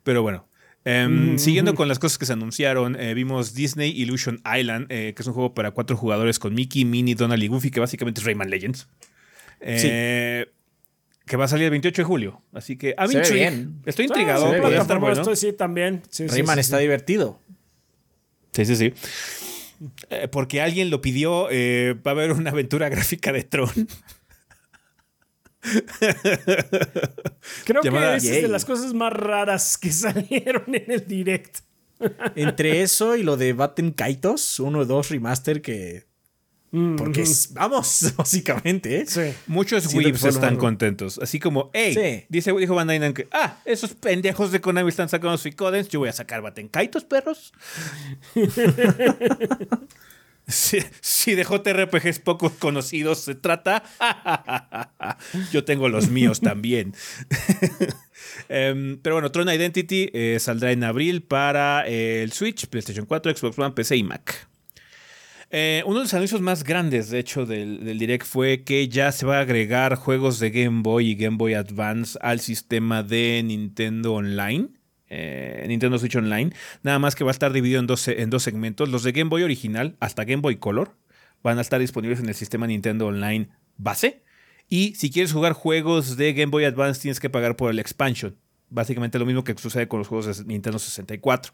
[SPEAKER 1] Pero bueno. Em, Siguiendo con las cosas que se anunciaron, eh, vimos Disney Illusion Island, eh, que es un juego para cuatro jugadores con Mickey, Minnie, Donald y Goofy, que básicamente es Rayman Legends. Eh, Que va a salir el 28 de julio. Así que intrigued.
[SPEAKER 2] bien.
[SPEAKER 1] Estoy
[SPEAKER 3] Sí,
[SPEAKER 1] intrigado.
[SPEAKER 2] bien.
[SPEAKER 1] estar bueno.
[SPEAKER 3] estoy- sí, también. Sí, sí,
[SPEAKER 2] Rayman
[SPEAKER 3] sí,
[SPEAKER 2] está
[SPEAKER 3] sí.
[SPEAKER 2] divertido.
[SPEAKER 1] Sí, sí, sí. Eh, porque alguien lo pidió, eh, va a haber una aventura gráfica de Tron.
[SPEAKER 3] Creo
[SPEAKER 1] Llamada
[SPEAKER 3] que esa es de las cosas más raras que salieron en el direct.
[SPEAKER 2] Entre eso y lo de Batten Kaitos, uno o dos remaster que. Porque es, vamos, básicamente, ¿eh?
[SPEAKER 3] Sí.
[SPEAKER 1] Muchos weebs están contentos. Así como, hey,
[SPEAKER 2] Sí.
[SPEAKER 1] dice, dijo Bandai Namco, ah, esos pendejos de Konami están sacando Suicoden, yo voy a sacar Batenkaitos, perros. si, si de JRPGs pocos conocidos se trata, yo tengo los míos también. Em, pero bueno, Tron Identity eh, saldrá en abril para eh, el Switch, PlayStation 4, Xbox One, PC y Mac. Eh, uno de los anuncios más grandes, de hecho, del, Direct fue que ya se va a agregar juegos de Game Boy y Game Boy Advance al sistema de Nintendo Online. eh, Nintendo Switch Online. Nada más que va a estar dividido en dos, en dos segmentos. Los de Game Boy original hasta Game Boy Color van a estar disponibles en el sistema Nintendo Online base. Y si quieres jugar juegos de Game Boy Advance tienes que pagar por el expansion. Básicamente lo mismo que sucede con los juegos de Nintendo 64.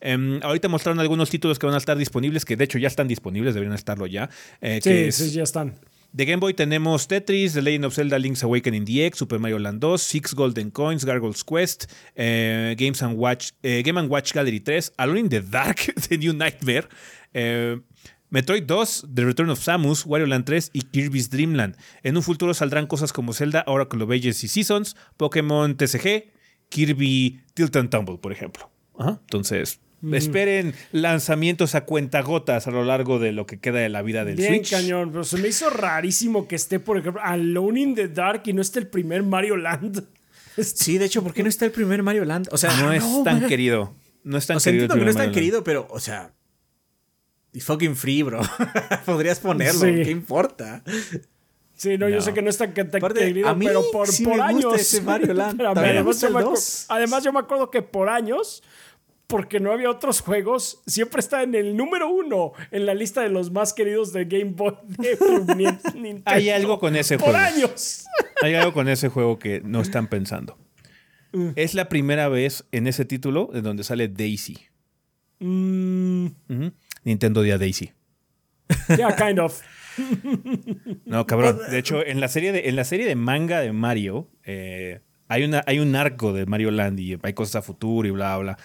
[SPEAKER 1] Em, ahorita mostraron algunos títulos que van a estar disponibles, que de hecho ya están disponibles, deberían estarlo ya. eh, que
[SPEAKER 3] Sí,
[SPEAKER 1] es-
[SPEAKER 3] sí, ya están.
[SPEAKER 1] de Game Boy tenemos Tetris, The Legend of Zelda Link's Awakening DX, Super Mario Land 2, Six Golden Coins, Gargoyle's Quest, eh, Games and Watch, eh, Game and Watch Gallery 3, Alone in the Dark, The New Nightmare, Metroid 2, The Return of Samus, Wario Land 3 y Kirby's Dream Land. En un futuro saldrán cosas como Zelda, Oracle of Ages y Seasons, Pokémon TCG, Kirby Tilt and Tumble, por ejemplo. Ajá. Entonces, esperen lanzamientos a cuentagotas a lo largo de lo que queda de la vida del
[SPEAKER 3] Bien
[SPEAKER 1] Switch.
[SPEAKER 3] cañón, pero se me hizo rarísimo que esté, por ejemplo, Alone in the Dark y no esté el primer Mario Land.
[SPEAKER 2] Sí, de hecho, ¿por qué no está el primer Mario Land? O sea,
[SPEAKER 1] no es tan
[SPEAKER 2] man.
[SPEAKER 1] querido. No es tan
[SPEAKER 2] O sea,
[SPEAKER 1] querido.
[SPEAKER 2] entiendo que no es tan querido, pero, o sea. It's fucking free, bro. Podrías ponerlo,
[SPEAKER 3] Sí.
[SPEAKER 2] ¿qué importa?
[SPEAKER 3] Sí, no, yo
[SPEAKER 1] No.
[SPEAKER 3] sé que no es tan, tan
[SPEAKER 2] Aparte,
[SPEAKER 3] querido,
[SPEAKER 2] a mí
[SPEAKER 3] pero por,
[SPEAKER 2] sí
[SPEAKER 3] por
[SPEAKER 2] me gusta
[SPEAKER 3] años.
[SPEAKER 2] ese Mario Land. Me
[SPEAKER 3] además,
[SPEAKER 2] gusta
[SPEAKER 3] yo me además, yo me acuerdo que por años, porque no había otros juegos, siempre está en el número uno en la lista de los más queridos de Game Boy de Nintendo.
[SPEAKER 1] Hay algo con ese
[SPEAKER 3] Por
[SPEAKER 1] juego.
[SPEAKER 3] años.
[SPEAKER 1] Hay algo con ese juego que no están pensando. Es la primera vez en ese título en donde sale Daisy.
[SPEAKER 3] Mm,
[SPEAKER 1] Ujú. Nintendo Día Daisy.
[SPEAKER 3] yeah, kind of.
[SPEAKER 1] No, cabrón. De hecho, en la serie de, en la serie de manga de Mario, eh, hay, una, hay un arco de Mario Land y hay cosas a futuro y bla, bla.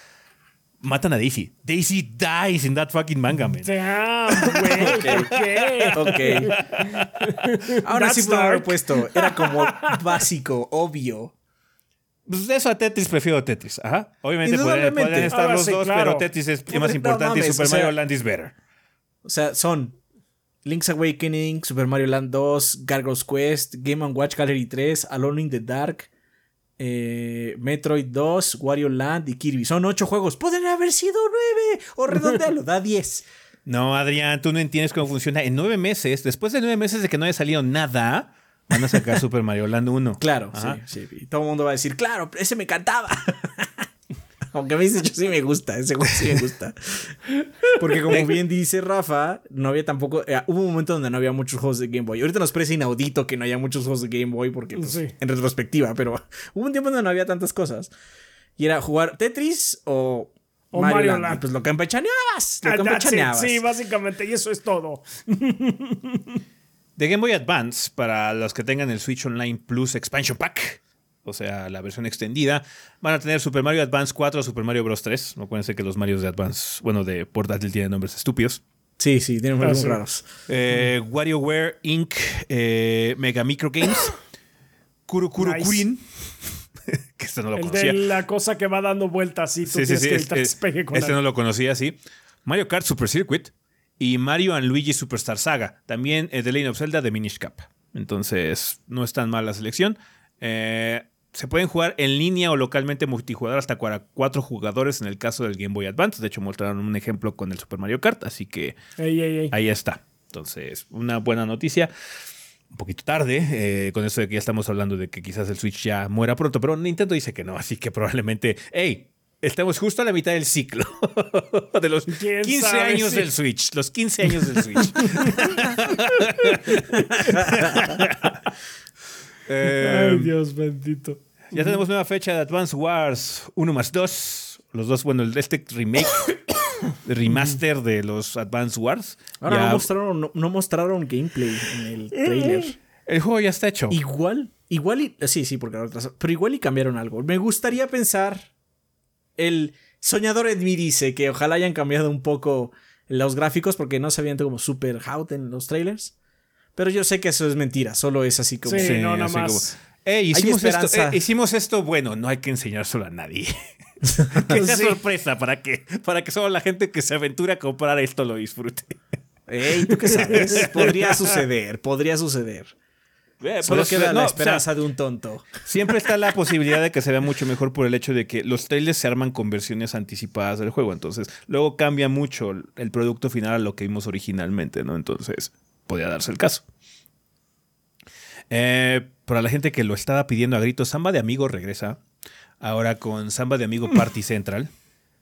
[SPEAKER 1] Matan a Daisy. Daisy dies in that fucking manga, man.
[SPEAKER 3] Damn, güey, ¿por qué?
[SPEAKER 2] Ok. Ahora sí puedo haber puesto. Era como básico, obvio.
[SPEAKER 1] Pues de eso a Tetris prefiero Tetris. Ajá. Obviamente pueden estar
[SPEAKER 3] Ahora
[SPEAKER 1] los
[SPEAKER 3] sí,
[SPEAKER 1] dos,
[SPEAKER 3] claro.
[SPEAKER 1] pero Tetris es más importante y
[SPEAKER 2] mames,
[SPEAKER 1] Super
[SPEAKER 2] o sea-
[SPEAKER 1] Mario Land is better.
[SPEAKER 2] O sea, son Link's Awakening, Super Mario Land 2, Gargoyle's Quest, Game Watch Gallery 3, Alone in the Dark, eh, Metroid 2, Wario Land y Kirby. Son ocho juegos. Pueden haber sido nueve. O redondealo, da 10.
[SPEAKER 1] No, Adrián, tú no entiendes cómo funciona. En nueve meses, después de nueve meses de que no haya salido nada, van a sacar Super Mario Land 1.
[SPEAKER 2] Claro,
[SPEAKER 1] Ajá.
[SPEAKER 2] sí, sí. Y todo el mundo va a decir, claro, ese me encantaba. Aunque me dice, yo sí me gusta, ese juego sí me gusta. Porque como bien dice Rafa, no había tampoco, eh, hubo un momento donde no había muchos juegos de Game Boy. Ahorita nos parece inaudito que no haya muchos juegos de Game Boy porque pues,
[SPEAKER 3] Sí.
[SPEAKER 2] en retrospectiva, pero hubo un tiempo donde no había tantas cosas. Y era jugar Tetris o,
[SPEAKER 3] O Mario
[SPEAKER 2] Land.
[SPEAKER 3] Land.
[SPEAKER 2] Y Pues lo campechaneabas, lo
[SPEAKER 3] Ah,
[SPEAKER 2] campechaneabas.
[SPEAKER 3] Sí, básicamente, y eso es todo.
[SPEAKER 1] De Game Boy Advance, para los que tengan el Switch Online Plus Expansion Pack, o sea, la versión extendida, van a tener Super Mario Advance 4 o Super Mario Bros. 3. No acuérdense que los Marios de Advance, bueno, de portátil tienen nombres estúpidos.
[SPEAKER 2] Sí, sí, tiene nombres
[SPEAKER 3] Ah, sí.
[SPEAKER 2] raros.
[SPEAKER 1] Eh, WarioWare Inc., eh, Mega Micro Games, Kuru Kuru
[SPEAKER 3] Nice.
[SPEAKER 1] Kurin, que este no lo
[SPEAKER 3] El
[SPEAKER 1] conocía.
[SPEAKER 3] de la cosa que va dando vueltas y tú
[SPEAKER 1] Sí, sí,
[SPEAKER 3] tienes
[SPEAKER 1] sí.
[SPEAKER 3] evitar que
[SPEAKER 1] es-
[SPEAKER 3] se pegue con
[SPEAKER 1] este no lo conocía, sí. Mario Kart Super Circuit y Mario and Luigi Superstar Saga. También eh, The Legend of Zelda de Minish Cap. Entonces, no es tan mal la selección. Eh, se pueden jugar en línea o localmente multijugador hasta cuatro jugadores en el caso del Game Boy Advance. De hecho, mostraron un ejemplo con el Super Mario Kart, así que
[SPEAKER 3] Ey, ey, ey.
[SPEAKER 1] ahí está. Entonces, una buena noticia. Un poquito tarde, eh, con eso de que ya estamos hablando de que quizás el Switch ya muera pronto, pero Nintendo dice que no, así que probablemente, hey, estamos justo a la mitad del ciclo de los
[SPEAKER 3] ¿Quién
[SPEAKER 1] 15
[SPEAKER 3] sabe
[SPEAKER 1] años del Switch, los 15 años del Switch. Eh,
[SPEAKER 3] Ay, Dios bendito.
[SPEAKER 1] Ya tenemos nueva fecha de Advance Wars 1 más 2. Los dos, bueno, este remake, remaster de los Advance Wars.
[SPEAKER 2] Ahora
[SPEAKER 1] ya-
[SPEAKER 2] no, mostraron, no, no mostraron gameplay en el trailer.
[SPEAKER 1] el juego ya está hecho.
[SPEAKER 2] Igual, igual y. Sí, sí, porque ahora atrasó, Pero igual y cambiaron algo. Me gustaría pensar. El soñador en mí dice que ojalá hayan cambiado un poco los gráficos porque no se veían como super hot en los trailers. Pero yo sé que eso es mentira, solo es así como.
[SPEAKER 3] Sí, no, nada más.
[SPEAKER 1] Como, "Ey, hicimos, esto,
[SPEAKER 2] esperanza".
[SPEAKER 1] eh, hicimos esto, bueno, no hay que enseñárselo a nadie. que sea
[SPEAKER 3] Sí.
[SPEAKER 1] sorpresa para que, para que solo la gente que se aventura a comprar esto lo disfrute.
[SPEAKER 2] Ey, ¿tú qué sabes? podría suceder, podría suceder.
[SPEAKER 1] Eh,
[SPEAKER 2] Solo queda
[SPEAKER 1] no,
[SPEAKER 2] la
[SPEAKER 1] o sea,
[SPEAKER 2] esperanza de un tonto.
[SPEAKER 1] siempre está la posibilidad de que se vea mucho mejor por el hecho de que los trailers se arman con versiones anticipadas del juego. Entonces, luego cambia mucho el producto final a lo que vimos originalmente, ¿no? Entonces, podría darse el caso. Eh, para la gente que lo estaba pidiendo a gritos, Samba de Amigo regresa. Ahora con Samba de Amigo Party Central.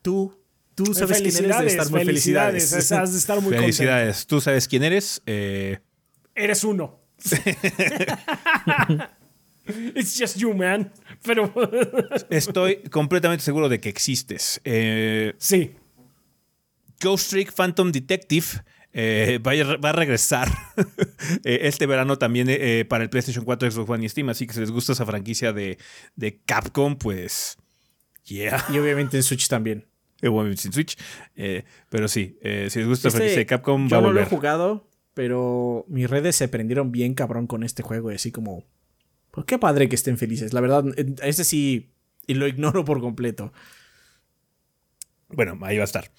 [SPEAKER 2] Tú, tú sabes quién eres, de
[SPEAKER 3] felicidades,
[SPEAKER 2] estar muy
[SPEAKER 3] felicidades.
[SPEAKER 2] felicidades.
[SPEAKER 3] Has de estar muy contento.
[SPEAKER 1] Felicidades. Tú sabes quién eres. Eh,
[SPEAKER 3] Eres uno. It's just you, man. Pero
[SPEAKER 1] estoy completamente seguro de que existes. Eh,
[SPEAKER 3] sí.
[SPEAKER 1] Ghost Trick Phantom Detective eh, va, a, va a regresar eh, este verano también eh, para el PlayStation 4, Xbox One y Steam. Así que si les gusta esa franquicia de, de Capcom, pues. Yeah.
[SPEAKER 2] Y obviamente en Switch también.
[SPEAKER 1] Eh, bueno, sin Switch. Eh, pero sí, eh, si les gusta la
[SPEAKER 2] Este,
[SPEAKER 1] franquicia de Capcom, va
[SPEAKER 2] yo
[SPEAKER 1] a
[SPEAKER 2] no lo he
[SPEAKER 1] volver.
[SPEAKER 2] jugado, pero mis redes se prendieron bien cabrón con este juego. Y así como, pues qué padre que estén felices. La verdad, este sí, y lo ignoro por completo.
[SPEAKER 1] Bueno, ahí va a estar.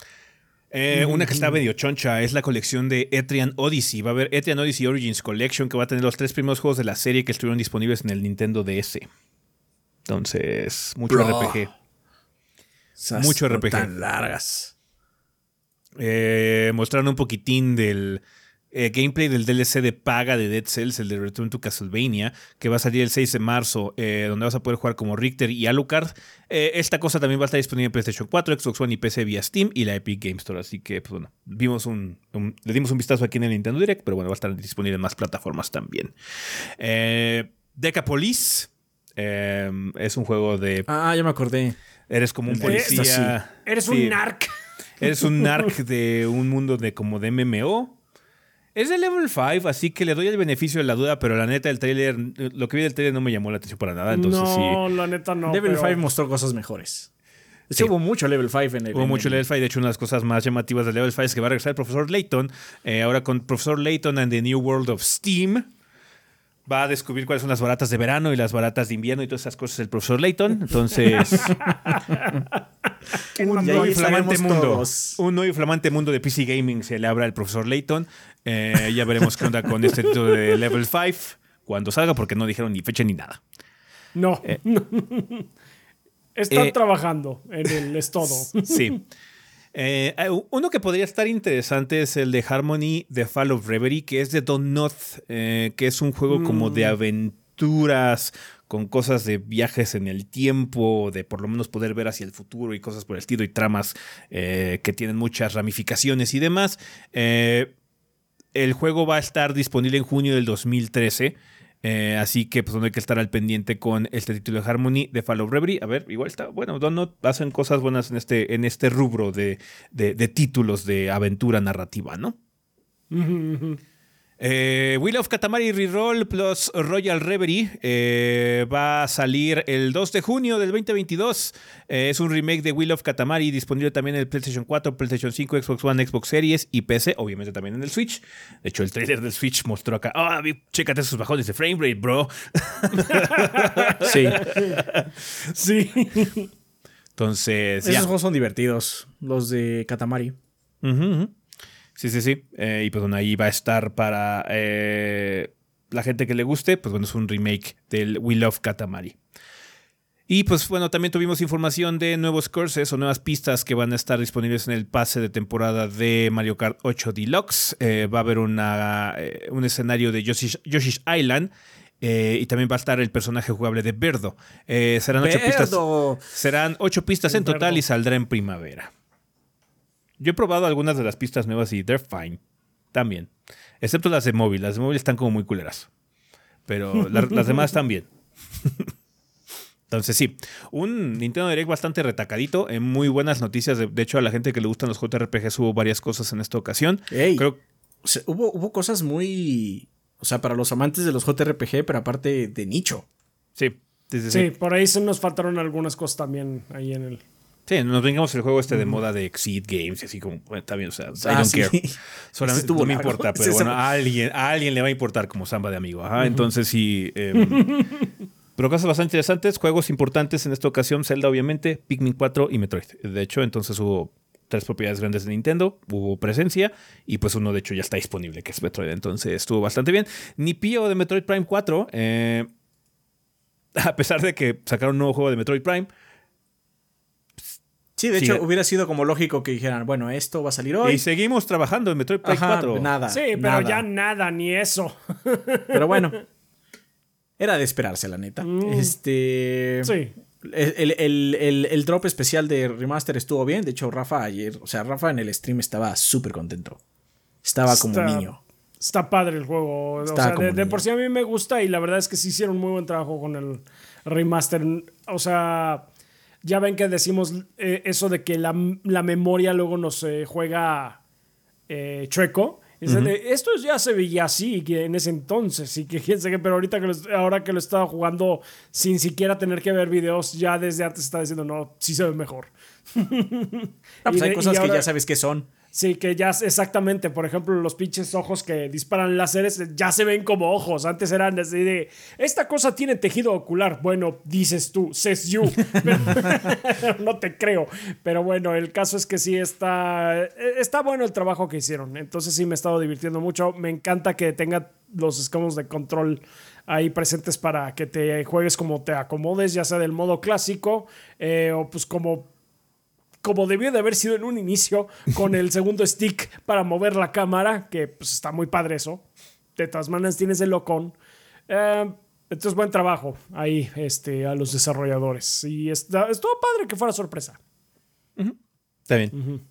[SPEAKER 1] Eh, Una que está medio choncha es la colección de Etrian Odyssey. Va a haber Etrian Odyssey Origins Collection que va a tener los tres primeros juegos de la serie que estuvieron disponibles en el Nintendo DS. Entonces, mucho
[SPEAKER 2] Bro.
[SPEAKER 1] RPG.
[SPEAKER 2] Esas
[SPEAKER 1] Mucho RPG.
[SPEAKER 2] Tan largas.
[SPEAKER 1] Eh, mostraron un poquitín del eh, gameplay del DLC de paga de Dead Cells, el de Return to Castlevania, que va a salir el 6 de marzo, eh, donde vas a poder jugar como Richter y Alucard. Eh, esta cosa también va a estar disponible en PlayStation 4, Xbox One y PC vía Steam y la Epic Game Store. Así que, pues bueno, vimos un, un- le dimos un vistazo aquí en el Nintendo Direct, pero bueno, va a estar disponible en más plataformas también. Eh, Decapolis. es un juego de.
[SPEAKER 2] Ah, ya me acordé.
[SPEAKER 1] Eres como un policía.
[SPEAKER 3] Eres
[SPEAKER 1] Sí.
[SPEAKER 3] un narc.
[SPEAKER 1] Eres un narc de un mundo de como de MMO. Es de level 5, así que le doy el beneficio de la duda, pero la neta el trailer, lo que vi del trailer no me llamó la atención para nada, entonces
[SPEAKER 3] no, la neta no.
[SPEAKER 2] Level
[SPEAKER 3] pero-
[SPEAKER 2] 5 mostró cosas mejores. Es
[SPEAKER 1] Sí.
[SPEAKER 2] que hubo mucho Level 5 en el.
[SPEAKER 1] Hubo
[SPEAKER 2] en
[SPEAKER 1] mucho
[SPEAKER 2] el-
[SPEAKER 1] Level 5, de hecho una de las cosas más llamativas de Level 5 es que va a regresar el profesor Layton, eh, ahora con profesor Layton and the New World of Steam. Va a descubrir cuáles son las baratas de verano y las baratas de invierno y todas esas cosas del profesor Layton. Entonces, un nuevo y flamante mundo.
[SPEAKER 2] todos.
[SPEAKER 1] Un nuevo y flamante mundo de PC Gaming se le abra al profesor Layton. Eh, ya veremos qué onda con este título de Level 5 cuando salga, porque no dijeron ni fecha ni nada.
[SPEAKER 3] No. Están
[SPEAKER 1] eh,
[SPEAKER 3] trabajando en el es todo.
[SPEAKER 1] Sí. Eh, eh, uno que podría estar interesante es el de Harmony The Fall of Reverie, que es de Don Knotts, eh, que es un juego como de aventuras con cosas de viajes en el tiempo, de por lo menos poder ver hacia el futuro y cosas por el estilo y tramas eh, que tienen muchas ramificaciones y demás. Eh, el juego va a estar disponible en junio del 2013. eh, así que pues no hay que estar al pendiente con este título de Harmony de Fall of Reverie. A ver, igual está. Bueno, Donut hacen cosas buenas en este, en este rubro de, de- de títulos de aventura narrativa, ¿no? Eh, Wheel of Katamari Reroll plus Royal Reverie eh, va a salir el 2 de junio del 2022. Eh, es un remake de Wheel of Katamari disponible también en el PlayStation 4, PlayStation 5, Xbox One, Xbox Series y PC, obviamente también en el Switch. De hecho, el trailer del Switch mostró acá, ah, chécate esos bajones de frame rate, bro.
[SPEAKER 2] Sí.
[SPEAKER 3] Sí.
[SPEAKER 1] Entonces,
[SPEAKER 2] Esos
[SPEAKER 1] ya.
[SPEAKER 2] juegos son divertidos, los de Katamari.
[SPEAKER 1] Ujú. Sí, sí, sí. Eh, y pues bueno, ahí va a estar para eh, la gente que le guste. Pues bueno, es un remake del We Love Katamari. Y pues bueno, también tuvimos información de nuevos courses o nuevas pistas que van a estar disponibles en el pase de temporada de Mario Kart 8 Deluxe. Eh, va a haber una, eh, un escenario de Yoshi's, Yoshi's Island. eh, y también va a estar el personaje jugable de Birdo. Eh, serán ocho pistas.
[SPEAKER 2] ¡Verdo!
[SPEAKER 1] Serán ocho pistas en total y saldrá en primavera. Yo he probado algunas de las pistas nuevas y they're fine. También. Excepto las de móvil. Las de móvil están como muy culeras. Pero la- las demás están bien. Entonces sí, un Nintendo Direct bastante retacadito, en muy buenas noticias. De, de hecho, a la gente que le gustan los JRPGs hubo varias cosas en esta ocasión.
[SPEAKER 2] Ey,
[SPEAKER 1] Creo
[SPEAKER 2] o sea, hubo, hubo cosas muy. O sea, para los amantes de los JRPG, pero aparte de nicho.
[SPEAKER 1] sí, sí, sí,
[SPEAKER 3] Sí,
[SPEAKER 1] sí.
[SPEAKER 3] por ahí se nos faltaron algunas cosas también ahí en el.
[SPEAKER 1] Sí, nos vengamos el juego este de moda de Exceed Games y así como, bueno, está bien, o sea, I
[SPEAKER 2] Ah,
[SPEAKER 1] don't
[SPEAKER 2] sí.
[SPEAKER 1] care. Solamente no me
[SPEAKER 2] largo.
[SPEAKER 1] importa, pero bueno, a alguien, a alguien le va a importar como samba de amigo. Ajá, entonces sí. em, pero cosas bastante interesantes, juegos importantes en esta ocasión, Zelda obviamente, Pikmin 4 y Metroid. De hecho, entonces hubo tres propiedades grandes de Nintendo, hubo presencia y pues uno de hecho ya está disponible, que es Metroid. Entonces estuvo bastante bien. Ni pío de Metroid Prime 4, eh, a pesar de que sacaron un nuevo juego de Metroid Prime,
[SPEAKER 2] Sí, de
[SPEAKER 1] Sí,
[SPEAKER 2] hecho,
[SPEAKER 1] eh.
[SPEAKER 2] hubiera sido como lógico que dijeran, bueno, esto va a salir hoy.
[SPEAKER 1] y seguimos trabajando en Metroid Prime
[SPEAKER 2] Ajá,
[SPEAKER 1] 4.
[SPEAKER 2] nada.
[SPEAKER 3] Sí, pero
[SPEAKER 2] nada.
[SPEAKER 3] ya nada, ni eso.
[SPEAKER 2] Pero bueno. Era de esperarse, la neta. Este.
[SPEAKER 3] Sí.
[SPEAKER 2] El, el- el- el drop especial de Remaster estuvo bien. De hecho, Rafa ayer, o sea, Rafa en el stream estaba súper contento. Estaba como
[SPEAKER 3] Está-
[SPEAKER 2] niño.
[SPEAKER 3] Está padre el juego. O
[SPEAKER 2] Está
[SPEAKER 3] sea,
[SPEAKER 2] como
[SPEAKER 3] de, de por sí a mí me gusta y la verdad es que sí hicieron muy buen trabajo con el remaster. O sea, ya ven que decimos eh, eso de que la, la memoria luego nos eh, juega eh, chueco. Es de, esto ya se veía así que en ese entonces y que pero ahorita que lo, ahora que lo estaba jugando sin siquiera tener que ver videos, ya desde antes está diciendo, no, sí se ve mejor.
[SPEAKER 2] Ah, pues
[SPEAKER 3] Y
[SPEAKER 2] hay
[SPEAKER 3] de-
[SPEAKER 2] cosas que ya sabes que son.
[SPEAKER 3] Sí, que ya exactamente, por ejemplo, los pinches ojos que disparan láseres ya se ven como ojos. Antes eran así de, esta cosa tiene tejido ocular. Bueno, dices tú, says you. No te creo. Pero bueno, el caso es que sí está, está bueno el trabajo que hicieron. Entonces sí me he estado divirtiendo mucho. Me encanta que tenga los escamos de control ahí presentes para que te juegues como te acomodes, ya sea del modo clásico eh, o pues como como debió de haber sido en un inicio, con el segundo stick para mover la cámara, que pues está muy padre eso. De todas maneras tienes el locón. Eh, entonces buen trabajo ahí este, a los desarrolladores. Y está, estuvo padre que fuera sorpresa.
[SPEAKER 1] Está bien.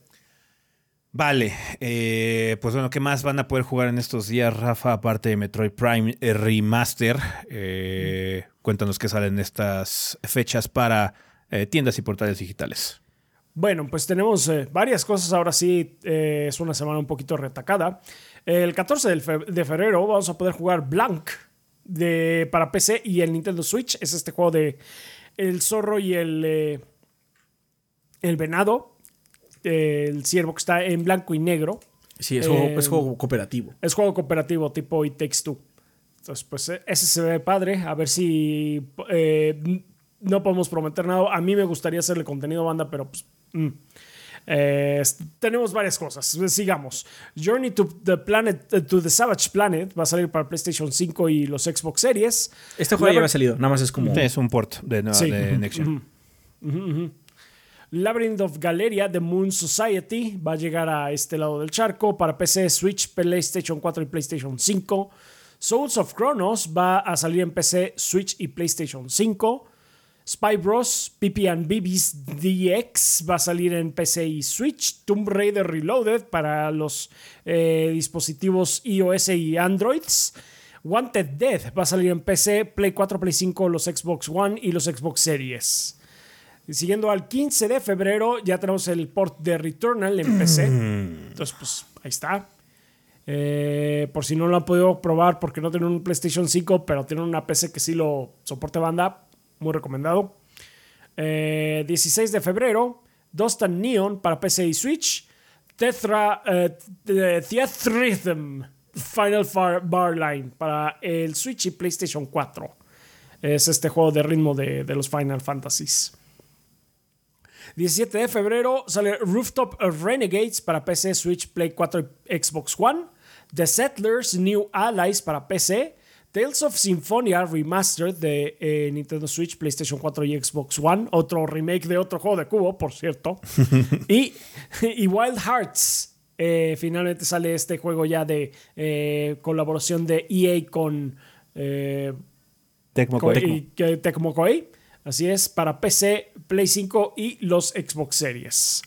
[SPEAKER 1] Vale, eh, pues bueno, ¿qué más van a poder jugar en estos días, Rafa? Aparte de Metroid Prime eh, Remaster, eh, cuéntanos qué salen estas fechas para eh, tiendas y portales digitales.
[SPEAKER 3] Bueno, pues tenemos eh, varias cosas. Ahora sí, eh, es una semana un poquito retacada. El 14 del fe- de febrero vamos a poder jugar Blank de, para PC y el Nintendo Switch. Es este juego de el zorro y el, eh, el venado. el ciervo que está en blanco y negro.
[SPEAKER 2] Sí, es, juego, es juego cooperativo.
[SPEAKER 3] Es juego cooperativo tipo It Takes Two. Entonces, pues ese se ve padre. A ver si no podemos prometer nada. A mí me gustaría hacerle contenido banda, pero pues. Mm. Eh, tenemos varias cosas. Sigamos. Journey to the Planet, eh, to the Savage Planet va a salir para PlayStation 5 y los Xbox Series.
[SPEAKER 2] Este juego ya había salido, nada más es como.
[SPEAKER 1] Es un port de, no,
[SPEAKER 3] Sí.
[SPEAKER 1] de Next Gen.
[SPEAKER 3] Labyrinth of Galeria The Moon Society va a llegar a este lado del charco para PC, Switch, PlayStation 4 y PlayStation 5. Souls of Chronos va a salir en PC, Switch y PlayStation 5. Spy Bros. PP and BB's DX va a salir en PC y Switch. Tomb Raider Reloaded para los eh, dispositivos iOS y Androids. Wanted Dead va a salir en PC, Play 4, Play 5, los Xbox One y los Xbox Series. Y siguiendo al 15 de febrero, ya tenemos el port de Returnal en PC. Entonces, pues ahí está. Eh, por si no lo han podido probar porque no tienen un PlayStation 5, pero tienen una PC que sí lo soporte banda, muy recomendado. 16 de febrero, Dust and Neon para PC y Switch. Tetra, Rhythm Final Bar Line para el Switch y PlayStation 4. Es este juego de ritmo de, de los Final Fantasies. 17 de febrero sale Rooftop Renegades para PC, Switch, Play 4 y Xbox One. The Settlers New Allies para PC. Tales of Symphonia Remastered de eh, Nintendo Switch, PlayStation 4 y Xbox One. Otro remake de otro juego de cubo, por cierto. y, y, Wild Hearts. Eh, finalmente sale este juego ya de eh, colaboración de EA con
[SPEAKER 2] Tecmo
[SPEAKER 3] Koei. Así es, para PC, Play 5 y los Xbox Series.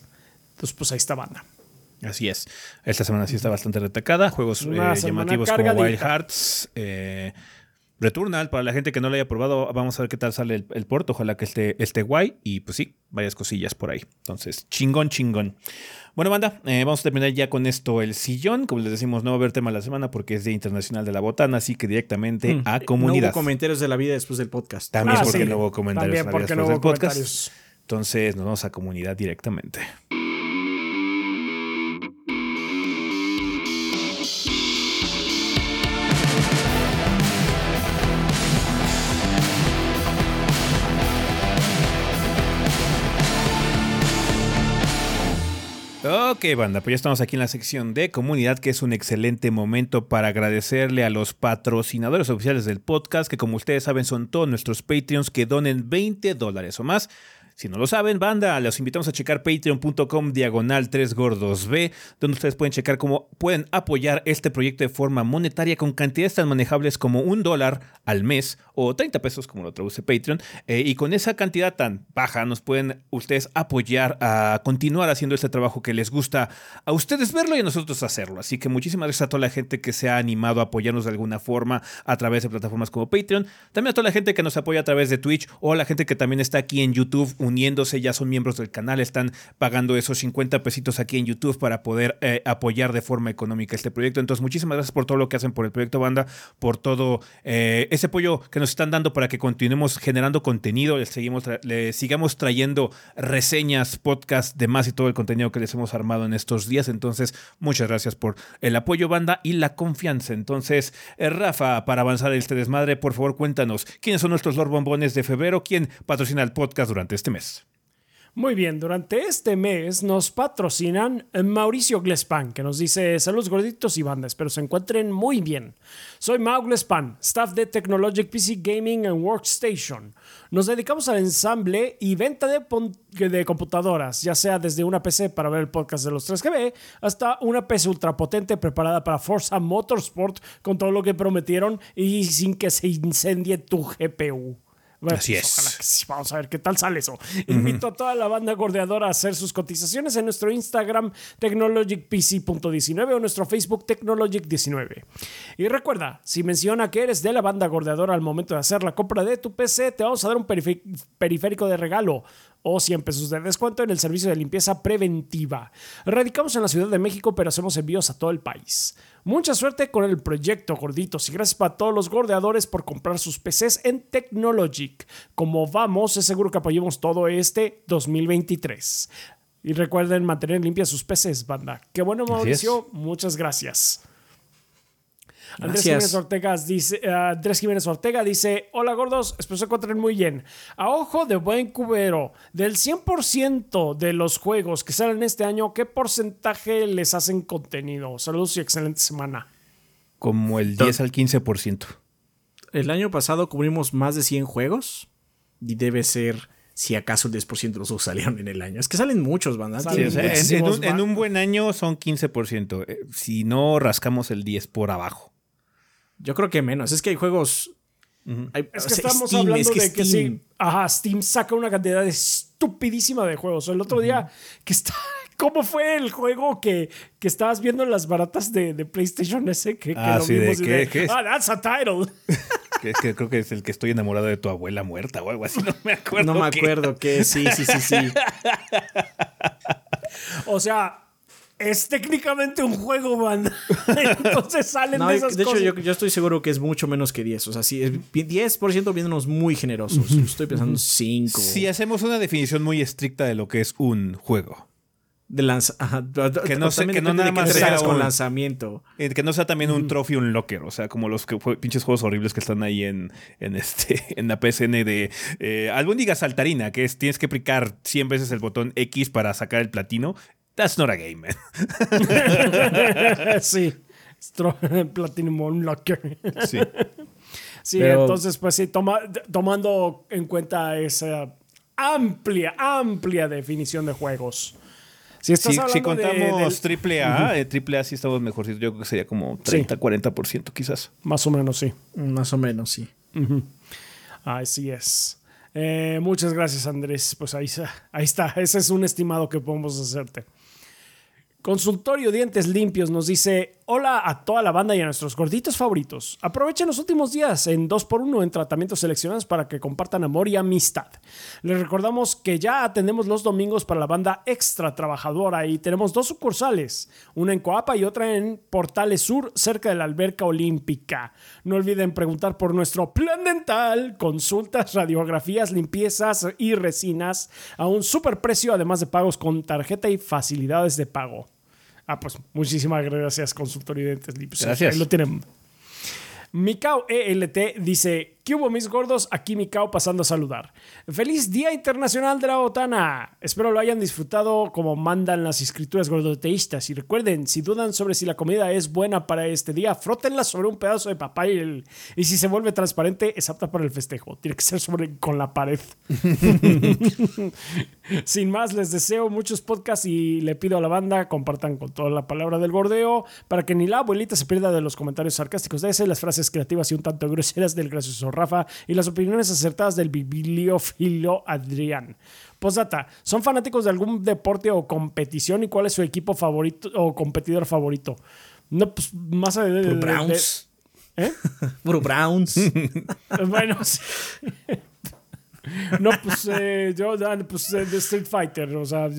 [SPEAKER 3] Entonces, pues ahí está banda.
[SPEAKER 1] Así es. Esta semana sí está bastante retacada. Juegos eh, llamativos como Wild Hearts. Eh, Returnal, para la gente que no lo haya probado, vamos a ver qué tal sale el, el port. Ojalá que esté, esté guay. Y pues sí, varias cosillas por ahí. Entonces, chingón, chingón. Bueno, banda, eh, vamos a terminar ya con esto el sillón. Como les decimos, no va a haber tema la semana porque es Día Internacional de la Botana, así que directamente mm. a comunidad. No
[SPEAKER 2] hubo comentarios de la vida después del podcast.
[SPEAKER 1] También ah, porque no hubo comentarios de la vida después del podcast. Entonces nos vamos a comunidad directamente. Ok, banda, pues ya estamos aquí en la sección de comunidad, que es un excelente momento para agradecerle a los patrocinadores oficiales del podcast, que como ustedes saben son todos nuestros Patreons que donen 20 dólares o más si no lo saben, banda, los invitamos a checar patreon.com diagonal 3 gordos B, donde ustedes pueden checar cómo pueden apoyar este proyecto de forma monetaria con cantidades tan manejables como un dólar al mes o 30 pesos como lo traduce Patreon. Eh, y con esa cantidad tan baja nos pueden ustedes apoyar a continuar haciendo este trabajo que les gusta a ustedes verlo y a nosotros hacerlo. Así que muchísimas gracias a toda la gente que se ha animado a apoyarnos de alguna forma a través de plataformas como Patreon. También a toda la gente que nos apoya a través de Twitch o a la gente que también está aquí en YouTube uniéndose, ya son miembros del canal, están pagando esos 50 pesitos aquí en YouTube para poder eh, apoyar de forma económica este proyecto. Entonces, muchísimas gracias por todo lo que hacen por el proyecto Banda, por todo eh, ese apoyo que nos están dando para que continuemos generando contenido, les, seguimos le sigamos trayendo reseñas, podcasts, demás y todo el contenido que les hemos armado en estos días. Entonces, muchas gracias por el apoyo, Banda, y la confianza. Entonces, eh, Rafa, para avanzar este desmadre, por favor, cuéntanos quiénes son nuestros Lord Bombones de febrero, quién patrocina el podcast durante este mes.
[SPEAKER 3] Muy bien, durante este mes nos patrocinan Mauricio Glespan, que nos dice saludos gorditos y bandas, pero se encuentren muy bien. Soy Mau Glespan, staff de Technologic PC Gaming and Workstation. Nos dedicamos al ensamble y venta de, de computadoras, ya sea desde una PC para ver el podcast de los 3GB hasta una PC ultrapotente preparada para Forza Motorsport con todo lo que prometieron y sin que se incendie tu GPU.
[SPEAKER 1] Así pues,
[SPEAKER 3] es. Vamos a ver qué tal sale eso. Invito a toda la banda gordeadora a hacer sus cotizaciones en nuestro Instagram technologicpc.19 o nuestro Facebook technologic19. Y recuerda, si menciona que eres de la banda gordeadora al momento de hacer la compra de tu PC, te vamos a dar un periférico de regalo o 100 pesos de descuento en el servicio de limpieza preventiva. Radicamos en la Ciudad de México, pero hacemos envíos a todo el país. Mucha suerte con el proyecto, gorditos, y gracias para todos los gordeadores por comprar sus PCs en Technologic. Como vamos, es seguro que apoyemos todo este 2023. Y recuerden mantener limpias sus PCs, banda. Qué bueno, Mauricio. Muchas gracias. Andrés Jiménez, Ortega dice, eh, Andrés Jiménez Ortega dice, hola gordos, espero se encuentren muy bien. A ojo de buen cubero, del 100% de los juegos que salen este año, ¿qué porcentaje les hacen contenido? Saludos y excelente semana.
[SPEAKER 1] Como el 10 al 15%.
[SPEAKER 2] El año pasado cubrimos más de 100 juegos y debe ser si acaso el 10% de los juegos salieron en el año. Es que salen muchos, bandas.
[SPEAKER 1] en, un, buen año son 15%. Eh, si no, rascamos el 10 por abajo.
[SPEAKER 2] Yo creo que menos. Es que hay juegos.
[SPEAKER 3] es que estamos hablando de que sí. Ajá, Steam saca una cantidad estupidísima de juegos. El otro día que está. ¿Cómo fue el juego que, que estabas viendo en las baratas de, de PlayStation ese? Que,
[SPEAKER 1] ah, sí, de, ¿qué, ¿qué es?
[SPEAKER 3] Ah, that's a title.
[SPEAKER 1] que, que, creo que es el que estoy enamorado de tu abuela muerta o algo así. No me acuerdo.
[SPEAKER 2] No me acuerdo que sí, sí, sí, sí.
[SPEAKER 3] o sea, es técnicamente un juego, man. Entonces salen
[SPEAKER 2] No,
[SPEAKER 3] de
[SPEAKER 2] de
[SPEAKER 3] esas
[SPEAKER 2] hecho,
[SPEAKER 3] cosas.
[SPEAKER 2] yo, yo estoy seguro que es mucho menos que 10. O sea, sí, es 10% viéndonos muy generosos. Estoy pensando 5.
[SPEAKER 1] Si hacemos una definición muy estricta de lo que es un juego.
[SPEAKER 2] De lanza ajá.
[SPEAKER 1] Que no que
[SPEAKER 2] depende
[SPEAKER 1] nada
[SPEAKER 2] de
[SPEAKER 1] más sea
[SPEAKER 2] con
[SPEAKER 1] un-
[SPEAKER 2] lanzamiento.
[SPEAKER 1] Eh, que no sea también un trophy un locker, o sea, como los que fue- pinches juegos horribles que están ahí en, en este en la PSN de eh, albóndiga saltarina, que es tienes que picar 100 veces el botón X para sacar el platino. That's not a game, man.
[SPEAKER 3] sí. Platinum Unlocker.
[SPEAKER 1] Sí.
[SPEAKER 3] Sí,
[SPEAKER 2] Pero-
[SPEAKER 3] entonces, pues sí, toma- tomando en cuenta esa amplia, amplia definición de juegos. Si estás
[SPEAKER 1] Si,
[SPEAKER 3] de-
[SPEAKER 1] contamos
[SPEAKER 3] del-
[SPEAKER 1] triple A, eh, triple A sí estamos mejorcitos. Yo creo que sería como 30, 40% quizás.
[SPEAKER 3] Más o menos, sí.
[SPEAKER 2] Más o menos, sí.
[SPEAKER 3] Así es. Eh, muchas gracias, Andrés. Pues ahí, está- ahí está. Ese es un estimado que podemos hacerte. Consultorio Dientes Limpios nos dice: Hola a toda la banda y a nuestros gorditos favoritos. Aprovechen los últimos días en 2x1 en tratamientos seleccionados para que compartan amor y amistad. Les recordamos que ya atendemos los domingos para la banda extra trabajadora y tenemos dos sucursales: una en Coapa y otra en Portales Sur, cerca de la alberca olímpica. No olviden preguntar por nuestro plan dental, consultas, radiografías, limpiezas y resinas a un superprecio, además de pagos con tarjeta y facilidades de pago. Ah, pues muchísimas gracias, consultorio de dientes limpios.
[SPEAKER 1] Gracias.
[SPEAKER 3] Ahí lo tienen. Mikao ELT dice: ¿Qué hubo, mis gordos? Aquí Mikao pasando a saludar. ¡Feliz Día Internacional de la Botana! Espero lo hayan disfrutado como mandan las escrituras gordoteístas. Y recuerden, si dudan sobre si la comida es buena para este día, frótenla sobre un pedazo de papel y, y si se vuelve transparente, es apta para el festejo. Tiene que ser sobre con la pared. Sin más, les deseo muchos podcasts y le pido a la banda compartan con toda la palabra del bordeo para que ni la abuelita se pierda de los comentarios sarcásticos de ese, las frases creativas y un tanto groseras del gracioso Rafa y las opiniones acertadas del bibliófilo Adrián. Postdata, ¿son fanáticos de algún deporte o competición y cuál es su equipo favorito o competidor favorito? No, pues más allá de, de- de-
[SPEAKER 2] Browns.
[SPEAKER 3] ¿Eh?
[SPEAKER 2] Puro Browns.
[SPEAKER 3] Bueno, sí. No, pues eh, yo, ah, pues eh, de Street Fighter, o sea,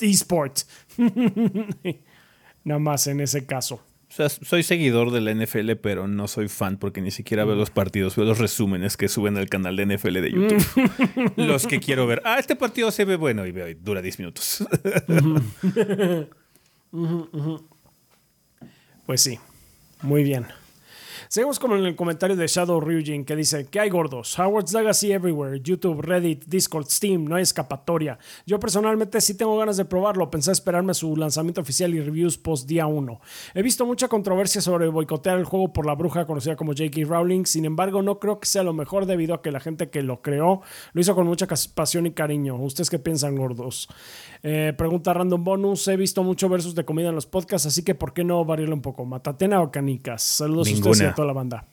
[SPEAKER 3] eSport. Nada más en ese caso.
[SPEAKER 1] O sea, soy seguidor de la NFL, pero no soy fan porque ni siquiera veo los partidos, veo los resúmenes que suben al canal de NFL de YouTube. los que quiero ver. Ah, este partido se ve bueno y veo, y dura 10 minutos.
[SPEAKER 3] Pues sí, muy bien. Seguimos con el comentario de Shadow Ryujin que dice que hay gordos. Howard's Legacy everywhere. YouTube, Reddit, Discord, Steam. No hay escapatoria. Yo personalmente sí tengo ganas de probarlo. Pensé esperarme a su lanzamiento oficial y reviews post día 1. He visto mucha controversia sobre boicotear el juego por la bruja conocida como J.K. Rowling. Sin embargo, no creo que sea lo mejor debido a que la gente que lo creó lo hizo con mucha pasión y cariño. ¿Ustedes qué piensan, gordos? Eh, pregunta random bonus. He visto mucho versus de comida en los podcasts, así que ¿por qué no variarle un poco? ¿Matatena o canicas? Saludos a ustedes y
[SPEAKER 1] Ninguna.
[SPEAKER 3] A la banda.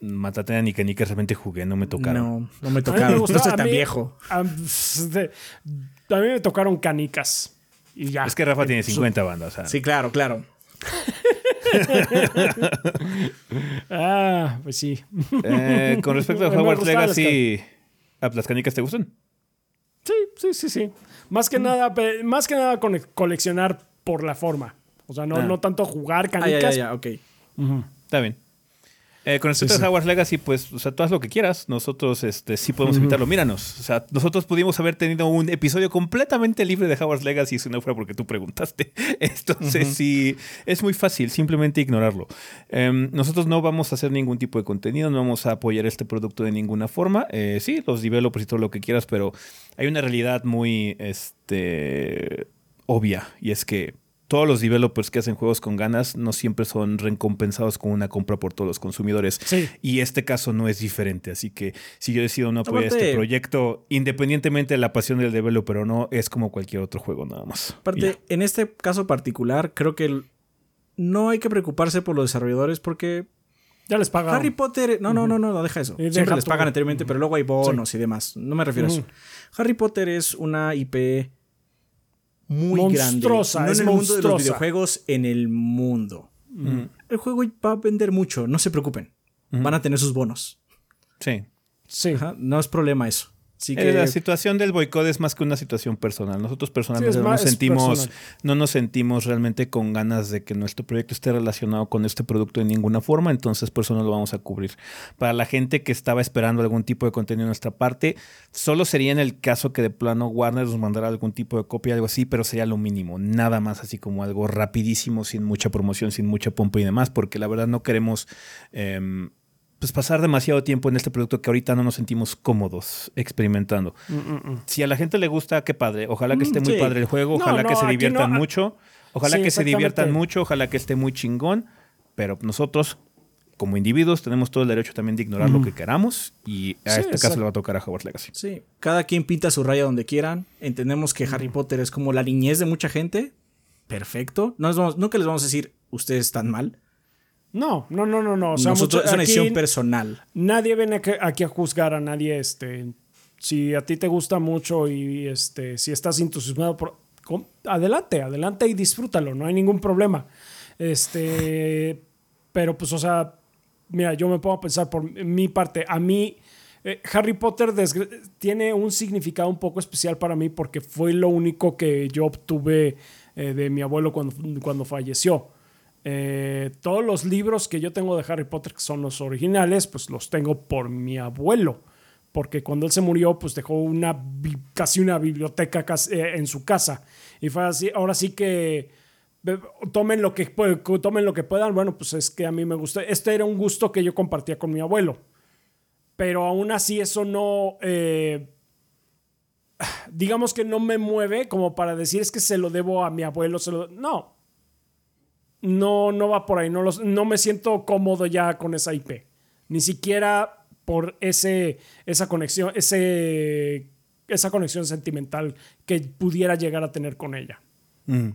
[SPEAKER 1] Matatena ni canica realmente jugué, no me tocaron.
[SPEAKER 2] No, no me tocaron.
[SPEAKER 3] gustó-
[SPEAKER 2] No soy
[SPEAKER 3] a
[SPEAKER 2] tan
[SPEAKER 3] mí-
[SPEAKER 2] viejo.
[SPEAKER 3] A, de- a mí me tocaron canicas. Y ya.
[SPEAKER 1] Es que Rafa tiene 50 bandas. O sea,
[SPEAKER 2] Sí, claro, claro.
[SPEAKER 3] Ah, pues sí.
[SPEAKER 1] Eh, con respecto a Hogwarts
[SPEAKER 3] las
[SPEAKER 1] Legacy, ¿a ¿las canicas te gustan?
[SPEAKER 3] Sí, sí, sí, sí. Más
[SPEAKER 2] Mm.
[SPEAKER 3] que nada, pe- más que nada con coleccionar por la forma. O sea, no,
[SPEAKER 1] Ah.
[SPEAKER 3] no tanto jugar
[SPEAKER 2] Ah, ya,
[SPEAKER 3] canicas.
[SPEAKER 2] ya, ya, ok.
[SPEAKER 1] Está bien. Eh, con respecto
[SPEAKER 3] Sí, sí.
[SPEAKER 1] a Hogwarts Legacy, pues, o sea, tú haz lo que quieras. Nosotros este, sí podemos evitarlo. Míranos. O sea, nosotros pudimos haber tenido un episodio completamente libre de Hogwarts Legacy si no fuera porque tú preguntaste. Entonces, sí, es muy fácil simplemente ignorarlo. Em, nosotros no vamos a hacer ningún tipo de contenido, no vamos a apoyar este producto de ninguna forma. Eh, sí, los developers y todo lo que quieras, pero hay una realidad muy este, obvia y es que todos los developers que hacen juegos con ganas no siempre son recompensados con una compra por todos los consumidores.
[SPEAKER 3] Sí.
[SPEAKER 1] Y este caso no es diferente. Así que si yo decido no apoyar
[SPEAKER 2] Aparte-
[SPEAKER 1] este proyecto, independientemente de la pasión del developer o no, es como cualquier otro juego nada más.
[SPEAKER 2] Aparte, en este caso particular, creo que no hay que preocuparse por los desarrolladores porque
[SPEAKER 3] Ya les pagaron.
[SPEAKER 2] Harry Potter. No, no, no, no, no, deja eso.
[SPEAKER 3] Deja
[SPEAKER 2] Siempre les pagan anteriormente, pero luego hay bonos y demás. No me refiero a eso. Harry Potter es una IP muy
[SPEAKER 3] Monstruosa,
[SPEAKER 2] grande. No
[SPEAKER 3] es
[SPEAKER 2] en el mundo de los videojuegos, en el mundo. El juego va a vender mucho, no se preocupen. Van a tener sus bonos.
[SPEAKER 1] Sí.
[SPEAKER 3] Sí.
[SPEAKER 2] Ajá, No es problema eso. Así
[SPEAKER 1] Eh,
[SPEAKER 2] que
[SPEAKER 1] La situación del boicot es más que una situación personal. Nosotros personalmente
[SPEAKER 3] Sí,
[SPEAKER 1] no, nos sentimos,
[SPEAKER 3] personal.
[SPEAKER 1] no nos sentimos realmente con ganas de que nuestro proyecto esté relacionado con este producto de ninguna forma, entonces por eso no lo vamos a cubrir. Para la gente que estaba esperando algún tipo de contenido de nuestra parte, solo sería en el caso que de plano Warner nos mandara algún tipo de copia, algo así, pero sería lo mínimo. Nada más así como algo rapidísimo, sin mucha promoción, sin mucha pompa y demás, porque la verdad no queremos... em, pues pasar demasiado tiempo en este producto que ahorita no nos sentimos cómodos experimentando. Si a la gente le gusta, qué padre. Ojalá que esté muy
[SPEAKER 2] sí.
[SPEAKER 1] padre el juego, ojalá
[SPEAKER 3] no,
[SPEAKER 1] que se diviertan
[SPEAKER 3] no, ah,
[SPEAKER 1] mucho, ojalá
[SPEAKER 3] sí,
[SPEAKER 1] que se diviertan mucho, ojalá que esté muy chingón, pero nosotros como individuos tenemos todo el derecho también de ignorar lo que queramos y a
[SPEAKER 3] Sí,
[SPEAKER 1] este caso le va a tocar a Hogwarts Legacy.
[SPEAKER 2] sí, cada quien pinta su raya donde quieran. Entendemos que Harry Potter es como la niñez de mucha gente. Perfecto. No les vamos, nunca les vamos a decir, ustedes están mal.
[SPEAKER 3] No, no, no, no, no. O sea,
[SPEAKER 2] Nosotros,
[SPEAKER 3] mucho-
[SPEAKER 2] es una decisión personal.
[SPEAKER 3] nadie viene aquí, a juzgar a nadie. Este, si a ti te gusta mucho y este, si estás entusiasmado por, adelante, adelante y disfrútalo. No hay ningún problema. Este, pero pues, o sea, mira, yo me puedo pensar por mi parte. A mí, eh, Harry Potter tiene un significado un poco especial para mí porque fue lo único que yo obtuve eh, de mi abuelo cuando, cuando falleció. Eh, todos los libros que yo tengo de Harry Potter, que son los originales, pues los tengo por mi abuelo. Porque cuando él se murió, pues dejó una casi una biblioteca eh, en su casa. Y fue así, ahora sí que tomen lo que, tomen lo que puedan. Bueno, pues es que a mí me gusta. Este era un gusto que yo compartía con mi abuelo. Pero aún así eso no... eh, digamos que no me mueve como para decir es que se lo debo a mi abuelo. Se lo, no, no, no va por ahí. No, los- no me siento cómodo ya con esa IP. Ni siquiera por ese, esa conexión, ese, esa conexión sentimental que pudiera llegar a tener con ella.
[SPEAKER 1] Mm.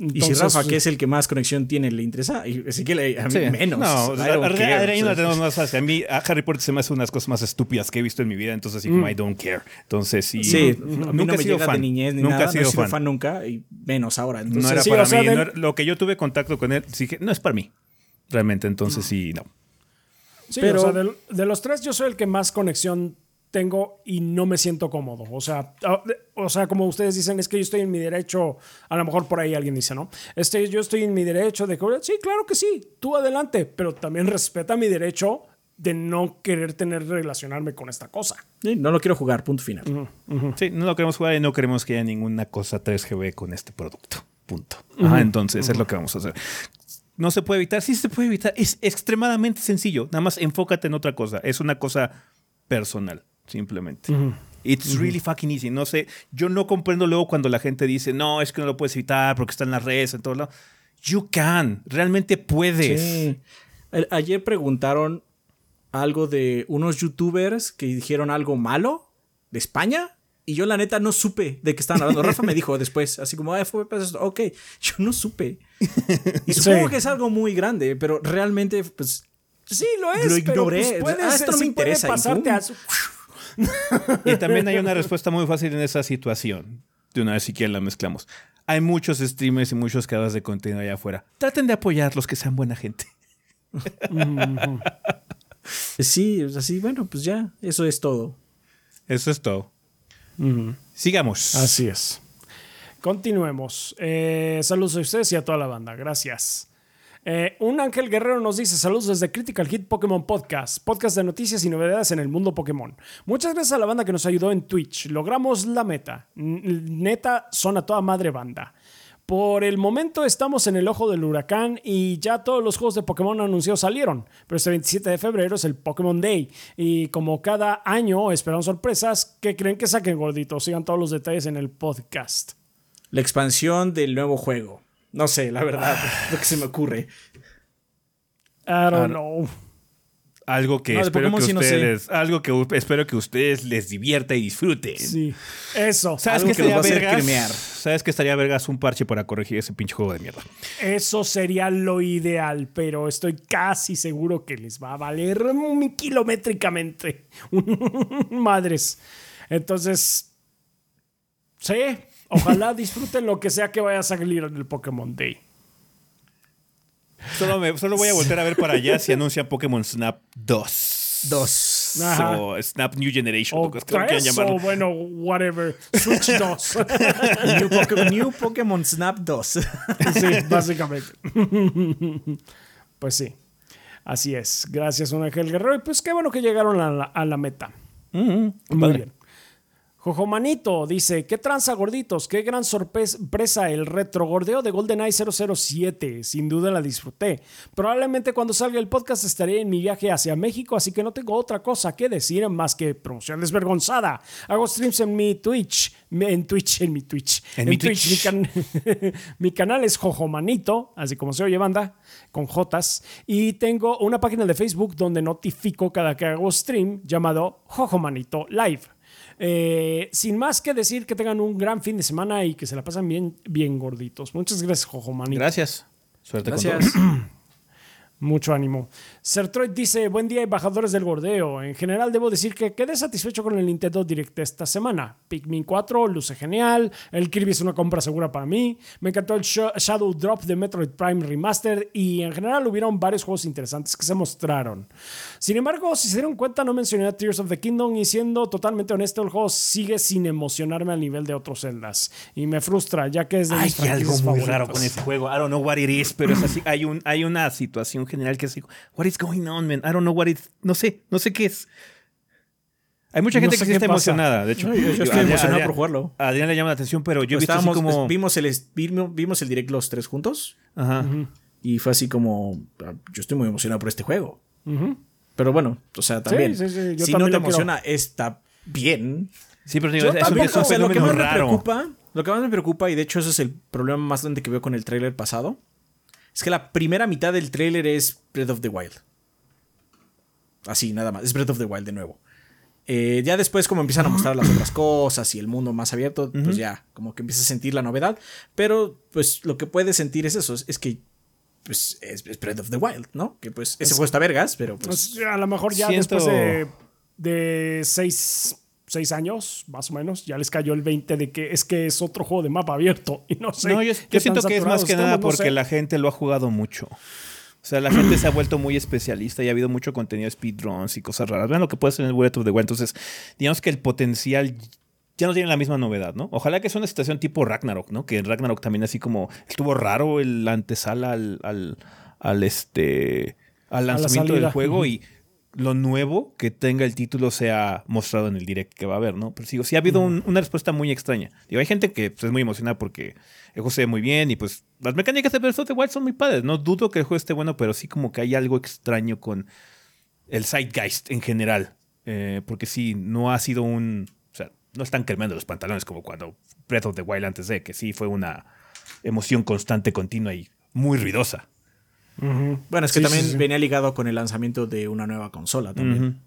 [SPEAKER 2] Y si Rafa, que es el que más conexión tiene, le interesa, y así que le- a mí
[SPEAKER 1] Sí.
[SPEAKER 2] menos.
[SPEAKER 1] No,
[SPEAKER 2] I don't
[SPEAKER 1] a- a-
[SPEAKER 2] care.
[SPEAKER 1] a- la tenemos más fácil. A mí, a Harry Potter se me hace unas cosas más estúpidas que he visto en mi vida, entonces así como I don't care. Entonces sí,
[SPEAKER 2] Sí,
[SPEAKER 1] nunca
[SPEAKER 2] a mí no
[SPEAKER 1] he
[SPEAKER 2] me
[SPEAKER 1] sido
[SPEAKER 2] llega
[SPEAKER 1] fan.
[SPEAKER 2] de niñez ni
[SPEAKER 1] nunca
[SPEAKER 2] nada,
[SPEAKER 1] he sido
[SPEAKER 2] no he sido
[SPEAKER 1] fan.
[SPEAKER 2] fan. nunca, y menos ahora. Entonces,
[SPEAKER 1] no era
[SPEAKER 3] sí,
[SPEAKER 1] para
[SPEAKER 3] o sea,
[SPEAKER 1] mí.
[SPEAKER 3] del-
[SPEAKER 1] no era- lo que yo tuve contacto con él, sí que no es para mí. Realmente, entonces sí, no.
[SPEAKER 3] Sí,
[SPEAKER 2] Pero-
[SPEAKER 3] o sea, del- de, los tres yo soy el que más conexión tengo y no me siento cómodo. O sea, a- o sea, como ustedes dicen, es que yo estoy en mi derecho, a lo mejor por ahí alguien dice, ¿no? Este, yo estoy en mi derecho de que, sí, claro que sí, tú adelante, pero también respeta mi derecho de no querer tener relacionarme con esta cosa.
[SPEAKER 2] sí, no lo quiero jugar, punto final.
[SPEAKER 1] Sí, no lo queremos jugar y no queremos que haya ninguna cosa 3GB con este producto. Punto. Ajá, entonces es lo que vamos a hacer. No se puede evitar, sí se puede evitar. Es extremadamente sencillo. Nada más enfócate en otra cosa. Es una cosa personal, simplemente. It's really fucking easy. No sé, yo no comprendo luego cuando la gente dice, no, es que no lo puedes evitar porque está en las redes, en todos lados. You can, realmente puedes.
[SPEAKER 2] Sí. Ayer preguntaron algo de unos youtubers que dijeron algo malo de España. Y yo, la neta, no supe de qué estaban hablando. Rafa me dijo después, así como, "Ah, fue pues, esto". ok, yo no supe. Y supongo
[SPEAKER 3] Sí.
[SPEAKER 2] que es algo muy grande, pero realmente, pues,
[SPEAKER 3] Sí, lo es.
[SPEAKER 2] Lo
[SPEAKER 3] pero,
[SPEAKER 2] ignoré.
[SPEAKER 3] pues, puedes-
[SPEAKER 2] Ah, esto no me
[SPEAKER 3] sí puede
[SPEAKER 2] interesa, y
[SPEAKER 3] pasarte a su-
[SPEAKER 1] Y también hay una respuesta muy fácil en esa situación. De una vez si quieren la mezclamos. Hay muchos streamers y muchos creadores de contenido allá afuera. Traten de apoyarlos que sean buena gente.
[SPEAKER 2] sí, así, bueno, pues ya, eso es todo.
[SPEAKER 1] Eso es todo. Sigamos.
[SPEAKER 3] Así es. Continuemos. Eh, saludos a ustedes y a toda la banda. Gracias. Eh, un Ángel Guerrero nos dice saludos desde Critical Hit Pokémon Podcast, podcast de noticias y novedades en el mundo Pokémon. Muchas gracias a la banda que nos ayudó en Twitch. Logramos la meta. Neta, son a toda madre banda. Por el momento estamos en el ojo del huracán y ya todos los juegos de Pokémon anunciados salieron. Pero este 27 de febrero es el Pokémon Day. Y como cada año esperan sorpresas, ¿qué creen que saquen gorditos? Sigan todos los detalles en el podcast.
[SPEAKER 2] La expansión del nuevo juego. No sé, la verdad, lo que se me ocurre.
[SPEAKER 3] I don't
[SPEAKER 1] Ah,
[SPEAKER 3] know.
[SPEAKER 1] Algo que
[SPEAKER 2] No,
[SPEAKER 1] espero que
[SPEAKER 2] sí no sé.
[SPEAKER 1] ustedes, algo que espero que ustedes les divierta y disfruten.
[SPEAKER 3] Sí. Eso.
[SPEAKER 1] ¿Sabes
[SPEAKER 2] Algo
[SPEAKER 1] qué estaría
[SPEAKER 2] va a hacer
[SPEAKER 1] vergas?
[SPEAKER 2] cremear.
[SPEAKER 1] ¿Sabes que estaría vergas un parche para corregir ese pinche juego de mierda?
[SPEAKER 3] Eso sería lo ideal, pero estoy casi seguro que les va a valer kilométricamente. Madres. Entonces, sí, ojalá disfruten lo que sea que vaya a salir en el Pokémon Day.
[SPEAKER 1] Solo, me- solo voy a volver a ver para allá si anuncian Pokémon Snap 2.
[SPEAKER 2] 2.
[SPEAKER 3] Ajá.
[SPEAKER 1] O Snap New Generation.
[SPEAKER 3] O
[SPEAKER 1] lo que quieran
[SPEAKER 3] 3
[SPEAKER 1] llamarlo.
[SPEAKER 3] o bueno, whatever. Switch 2.
[SPEAKER 2] New, Pokémon, New Pokémon Snap 2.
[SPEAKER 3] sí, básicamente. pues sí. Así es. Gracias, un Ángel Guerrero. Y pues qué bueno que llegaron a la, a la meta. Muy
[SPEAKER 1] padre.
[SPEAKER 3] bien. Jojomanito dice, qué tranza gorditos, qué gran sorpresa el retrogordeo de GoldenEye 007, sin duda la disfruté. Probablemente cuando salga el podcast estaré en mi viaje hacia México, así que no tengo otra cosa que decir más que promoción desvergonzada. Hago streams en mi Twitch, en Twitch, en mi Twitch.
[SPEAKER 1] En mi Twitch.
[SPEAKER 3] mi, can- mi canal es Jojomanito, así como se oye banda, con Jotas, y tengo una página de Facebook donde notifico cada que hago stream llamado Jojomanito Live. Eh, sin más que decir, que tengan un gran fin de semana y que se la pasen bien, bien gorditos. Muchas gracias, Jojomanito.
[SPEAKER 1] Gracias. Suerte con
[SPEAKER 2] Gracias.
[SPEAKER 1] todo.
[SPEAKER 3] Mucho ánimo. Sertroid dice, buen día embajadores del gordeo. En general debo decir que quedé satisfecho con el Nintendo Direct esta semana. Pikmin 4 luce genial, el Kirby es una compra segura para mí, me encantó el Sh- Shadow Drop de Metroid Prime Remaster y en general hubieron varios juegos interesantes que se mostraron. Sin embargo, si se dieron cuenta no mencioné a Tears of the Kingdom y siendo totalmente honesto el juego sigue sin emocionarme al nivel de otros Zeldas y me frustra ya que es de
[SPEAKER 1] Hay algo muy
[SPEAKER 3] favoritas.
[SPEAKER 1] raro con ese juego. I don't know what it is, pero es así. Hay, un, hay una situación general que es así, what is going on, man? I don't know what it No sé, no sé qué es. Hay mucha
[SPEAKER 3] No
[SPEAKER 1] gente
[SPEAKER 3] sé
[SPEAKER 1] que sí está
[SPEAKER 3] pasa.
[SPEAKER 1] emocionada. De hecho,
[SPEAKER 2] No, yo- yo estoy
[SPEAKER 1] Adrián-
[SPEAKER 2] emocionado
[SPEAKER 1] Adrián-
[SPEAKER 2] por jugarlo.
[SPEAKER 1] A Adrián le llama la atención, pero yo he
[SPEAKER 2] Pues
[SPEAKER 1] visto así
[SPEAKER 2] estábamos-
[SPEAKER 1] como.
[SPEAKER 2] vimos, el, vimos, vimos el direct los tres juntos
[SPEAKER 1] Ajá.
[SPEAKER 2] y fue así como, ah, yo estoy muy emocionado por este juego.
[SPEAKER 3] Ujú.
[SPEAKER 2] Pero bueno, o sea, también,
[SPEAKER 3] sí, sí, yo
[SPEAKER 2] si
[SPEAKER 3] también
[SPEAKER 2] no te emociona, está bien.
[SPEAKER 1] Sí, pero digo,
[SPEAKER 3] Yo
[SPEAKER 1] es, un-
[SPEAKER 3] tampoco,
[SPEAKER 1] es un
[SPEAKER 2] O sea, lo que más me
[SPEAKER 1] raro.
[SPEAKER 2] preocupa, lo que más me preocupa, y de hecho ese es el problema más grande que veo con el tráiler pasado, es que la primera mitad del tráiler es Breath of the Wild. Así, nada más. Es Breath of the Wild de nuevo. Eh, ya después, como empiezan a mostrar las otras cosas y el mundo más abierto, pues ya, como que empiezas a sentir la novedad. Pero, pues, lo que puedes sentir es eso, es, es que, pues, es, es Breath of the Wild, ¿no? Que, pues, ese juego está vergas, pero, pues,
[SPEAKER 3] Pues, a lo mejor ya
[SPEAKER 1] siento-
[SPEAKER 3] después de, de seis, seis años, más o menos, ya les cayó el 20 de que es que es otro juego de mapa abierto. Y no sé.
[SPEAKER 1] No, yo,
[SPEAKER 3] qué
[SPEAKER 1] yo siento que es más que nada
[SPEAKER 3] no
[SPEAKER 1] porque
[SPEAKER 3] sé.
[SPEAKER 1] la gente lo ha jugado mucho. O sea, la gente se ha vuelto muy especialista y ha habido mucho contenido de speedruns y cosas raras. Vean lo que puede ser en el Breath of the Wild. Entonces, digamos que el potencial ya no tiene la misma novedad, ¿no? Ojalá que sea una situación tipo Ragnarok, ¿no? Que en Ragnarok también así como estuvo raro el antesala al, al, al este al
[SPEAKER 3] la
[SPEAKER 1] lanzamiento del juego y lo nuevo que tenga el título sea mostrado en el direct que va a haber, ¿no? Pero sigo, sí ha habido un- una respuesta muy extraña. Digo, hay gente que pues, es muy emocionada porque el juego se ve muy bien y pues las mecánicas de Breath of the Wild son muy padres. No dudo que el juego esté bueno, pero sí como que hay algo extraño con el Zeitgeist en general. Eh, porque sí, no ha sido un... No están quemando los pantalones como cuando Breath of the Wild antes de, que sí fue una emoción constante, continua y muy ruidosa.
[SPEAKER 2] bueno, es que
[SPEAKER 3] Sí,
[SPEAKER 2] también
[SPEAKER 3] sí, sí.
[SPEAKER 2] venía ligado con el lanzamiento de una nueva consola también.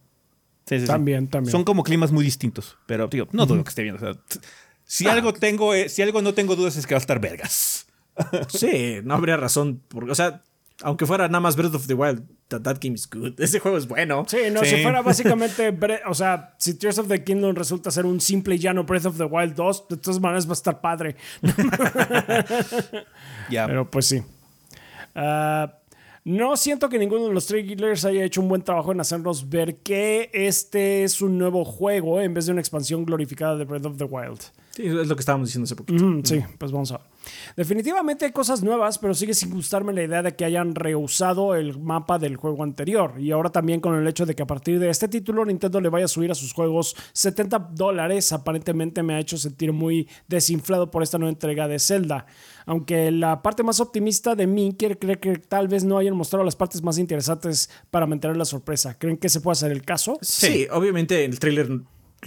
[SPEAKER 3] También, también.
[SPEAKER 1] Son como climas muy distintos. Pero, digo, no dudo que esté bien. o sea, t- si algo tengo, eh, si algo no tengo dudas es que va a estar vergas.
[SPEAKER 2] Sí, no habría razón. Porque, o sea, aunque fuera nada más Breath of the Wild, that, game is good. Ese juego es bueno.
[SPEAKER 3] Sí, no,
[SPEAKER 1] Sí.
[SPEAKER 3] si fuera básicamente, o sea, si Tears of the Kingdom resulta ser un simple y llano Breath of the Wild 2, de todas maneras va a estar padre.
[SPEAKER 1] Ya.
[SPEAKER 3] Pero pues sí. Ah, no siento que ninguno de los trailers haya hecho un buen trabajo en hacernos ver que este es un nuevo juego en vez de una expansión glorificada de Breath of the Wild.
[SPEAKER 2] Sí, es lo que estábamos diciendo hace poquito.
[SPEAKER 3] Mm, sí, pues vamos a ver. Definitivamente hay cosas nuevas, pero sigue sin gustarme la idea de que hayan reusado el mapa del juego anterior. Y ahora también con el hecho de que a partir de este título Nintendo le vaya a subir a sus juegos 70 dólares, aparentemente me ha hecho sentir muy desinflado por esta nueva entrega de Zelda. Aunque la parte más optimista de mí quiere creer que tal vez no hayan mostrado las partes más interesantes para mantener la sorpresa. ¿Creen que se puede hacer el caso?
[SPEAKER 2] Sí, obviamente el trailer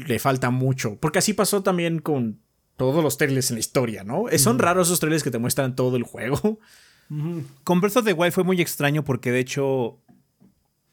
[SPEAKER 2] le falta mucho. Porque así pasó también con todos los trailers en la historia, ¿no? Eh, Son raros esos trailers que te muestran todo el juego.
[SPEAKER 1] Con Breath of the Wild fue muy extraño porque de hecho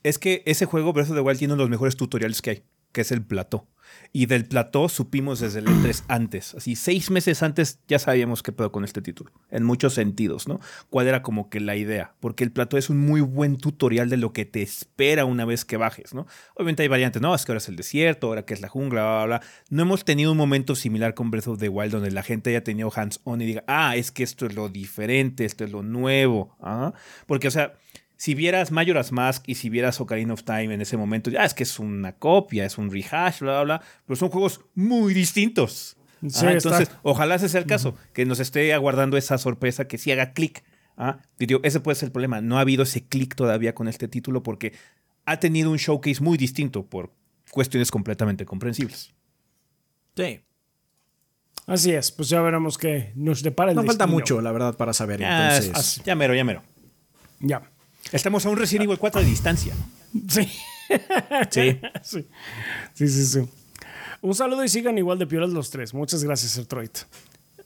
[SPEAKER 1] es que ese juego Breath of the Wild tiene uno de los mejores tutoriales que hay, que es el plató. Y del plató supimos desde el E3 antes, así seis meses antes ya sabíamos qué pedo con este título, en muchos sentidos, ¿no? Cuál era como que la idea, porque el plató es un muy buen tutorial de lo que te espera una vez que bajes, ¿no? Obviamente hay variantes, ¿no? Es que ahora es el desierto, ahora que es la jungla, bla, bla, bla. No hemos tenido un momento similar con Breath of the Wild donde la gente haya tenido hands-on y diga, ah, es que esto es lo diferente, esto es lo nuevo, ¿ah? Porque, o sea, si vieras Majora's Mask y si vieras Ocarina of Time en ese momento, ya es que es una copia, es un rehash, bla, bla, bla, pero son juegos muy distintos.
[SPEAKER 3] Sí,
[SPEAKER 1] Ah,
[SPEAKER 3] está-
[SPEAKER 1] entonces, ojalá ese sea el caso, que nos esté aguardando esa sorpresa que sí haga clic. Ah, digo, ese puede ser el problema. No ha habido ese clic todavía con este título porque ha tenido un showcase muy distinto por cuestiones completamente comprensibles.
[SPEAKER 2] Sí.
[SPEAKER 3] Así es, pues ya veremos qué nos depara el
[SPEAKER 2] No falta
[SPEAKER 3] destino.
[SPEAKER 2] mucho, la verdad, para saber.
[SPEAKER 1] Ya,
[SPEAKER 2] Entonces,
[SPEAKER 1] ya mero, ya mero.
[SPEAKER 3] Ya.
[SPEAKER 1] Estamos a un Resident Evil 4 de distancia.
[SPEAKER 3] Sí.
[SPEAKER 2] sí.
[SPEAKER 3] sí. Sí, sí, sí. Un saludo y sigan igual de piolas los tres. Muchas gracias, Ertroid.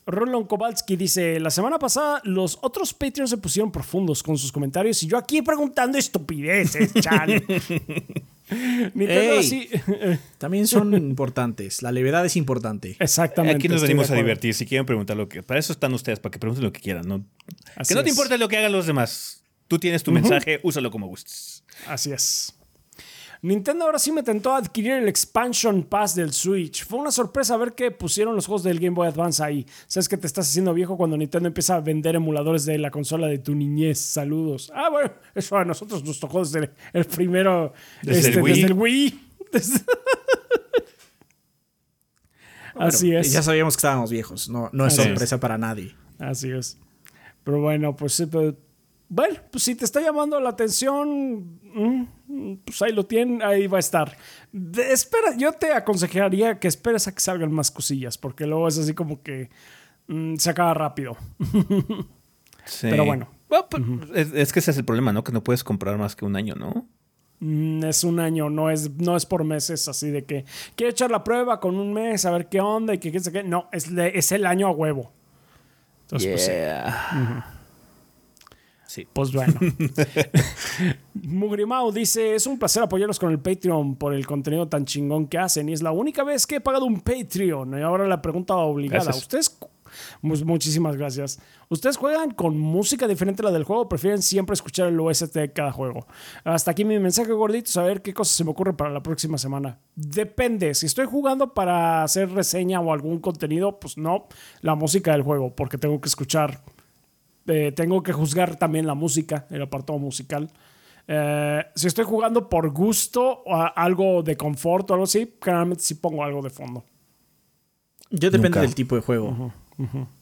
[SPEAKER 3] Roland Kowalski dice: La semana pasada los otros Patreons se pusieron profundos con sus comentarios y yo aquí preguntando estupideces, chale. Nintendo
[SPEAKER 2] Ey.
[SPEAKER 3] así-
[SPEAKER 2] También son importantes. La levedad es importante.
[SPEAKER 3] Exactamente.
[SPEAKER 1] Aquí nos venimos a divertir. Si quieren preguntar lo que. Para eso están ustedes, para que pregunten lo que quieran. ¿no?
[SPEAKER 3] Así
[SPEAKER 1] que no te importe lo que hagan los demás. Tú tienes tu mensaje, úsalo como gustes.
[SPEAKER 3] Así es. Nintendo ahora sí me tentó a adquirir el Expansion Pass del Switch. Fue una sorpresa ver que pusieron los juegos del Game Boy Advance ahí. Sabes que te estás haciendo viejo cuando Nintendo empieza a vender emuladores de la consola de tu niñez. Saludos. Ah, bueno, eso a nosotros nos tocó desde el, primero.
[SPEAKER 1] Desde
[SPEAKER 3] este,
[SPEAKER 1] el Wii.
[SPEAKER 3] Desde el Wii. Desde- Así
[SPEAKER 2] Bueno,
[SPEAKER 3] es.
[SPEAKER 2] Ya sabíamos que estábamos viejos. No, no es
[SPEAKER 3] Así es.
[SPEAKER 2] sorpresa para nadie.
[SPEAKER 3] Así es. Pero bueno, pues sí, pero- bueno, pues si te está llamando la atención, mm, pues ahí lo tienen, ahí va a estar. De- espera, yo te aconsejaría que esperes a que salgan más cosillas, porque luego es así como que mm, se acaba rápido.
[SPEAKER 1] Sí.
[SPEAKER 3] Pero bueno.
[SPEAKER 1] Bueno, pues, es, es que ese es el problema, ¿no? Que no puedes comprar más que un año, ¿no?
[SPEAKER 3] Mm, es un año, no es, no es por meses, así de que quiero echar la prueba con un mes, a ver qué onda y que qué sé qué. No, es, de- es el año a huevo. Entonces, pues sí.
[SPEAKER 1] Sí.
[SPEAKER 3] Pues bueno. Mugrimao dice: Es un placer apoyarlos con el Patreon por el contenido tan chingón que hacen. Y es la única vez que he pagado un Patreon. Y ahora la pregunta obligada:
[SPEAKER 1] Gracias.
[SPEAKER 3] ¿Ustedes. mu- Muchísimas gracias. ¿Ustedes juegan con música diferente a la del juego o prefieren siempre escuchar el OST de cada juego? Hasta aquí mi mensaje gordito, saber qué cosas se me ocurre para la próxima semana. Depende, si estoy jugando para hacer reseña o algún contenido, pues no, la música del juego, porque tengo que escuchar eh, tengo que juzgar también la música, el apartado musical. Eh, si estoy jugando por gusto o a- algo de confort o algo así, generalmente sí pongo algo de fondo.
[SPEAKER 2] Yo depende
[SPEAKER 1] Nunca.
[SPEAKER 2] del tipo de juego.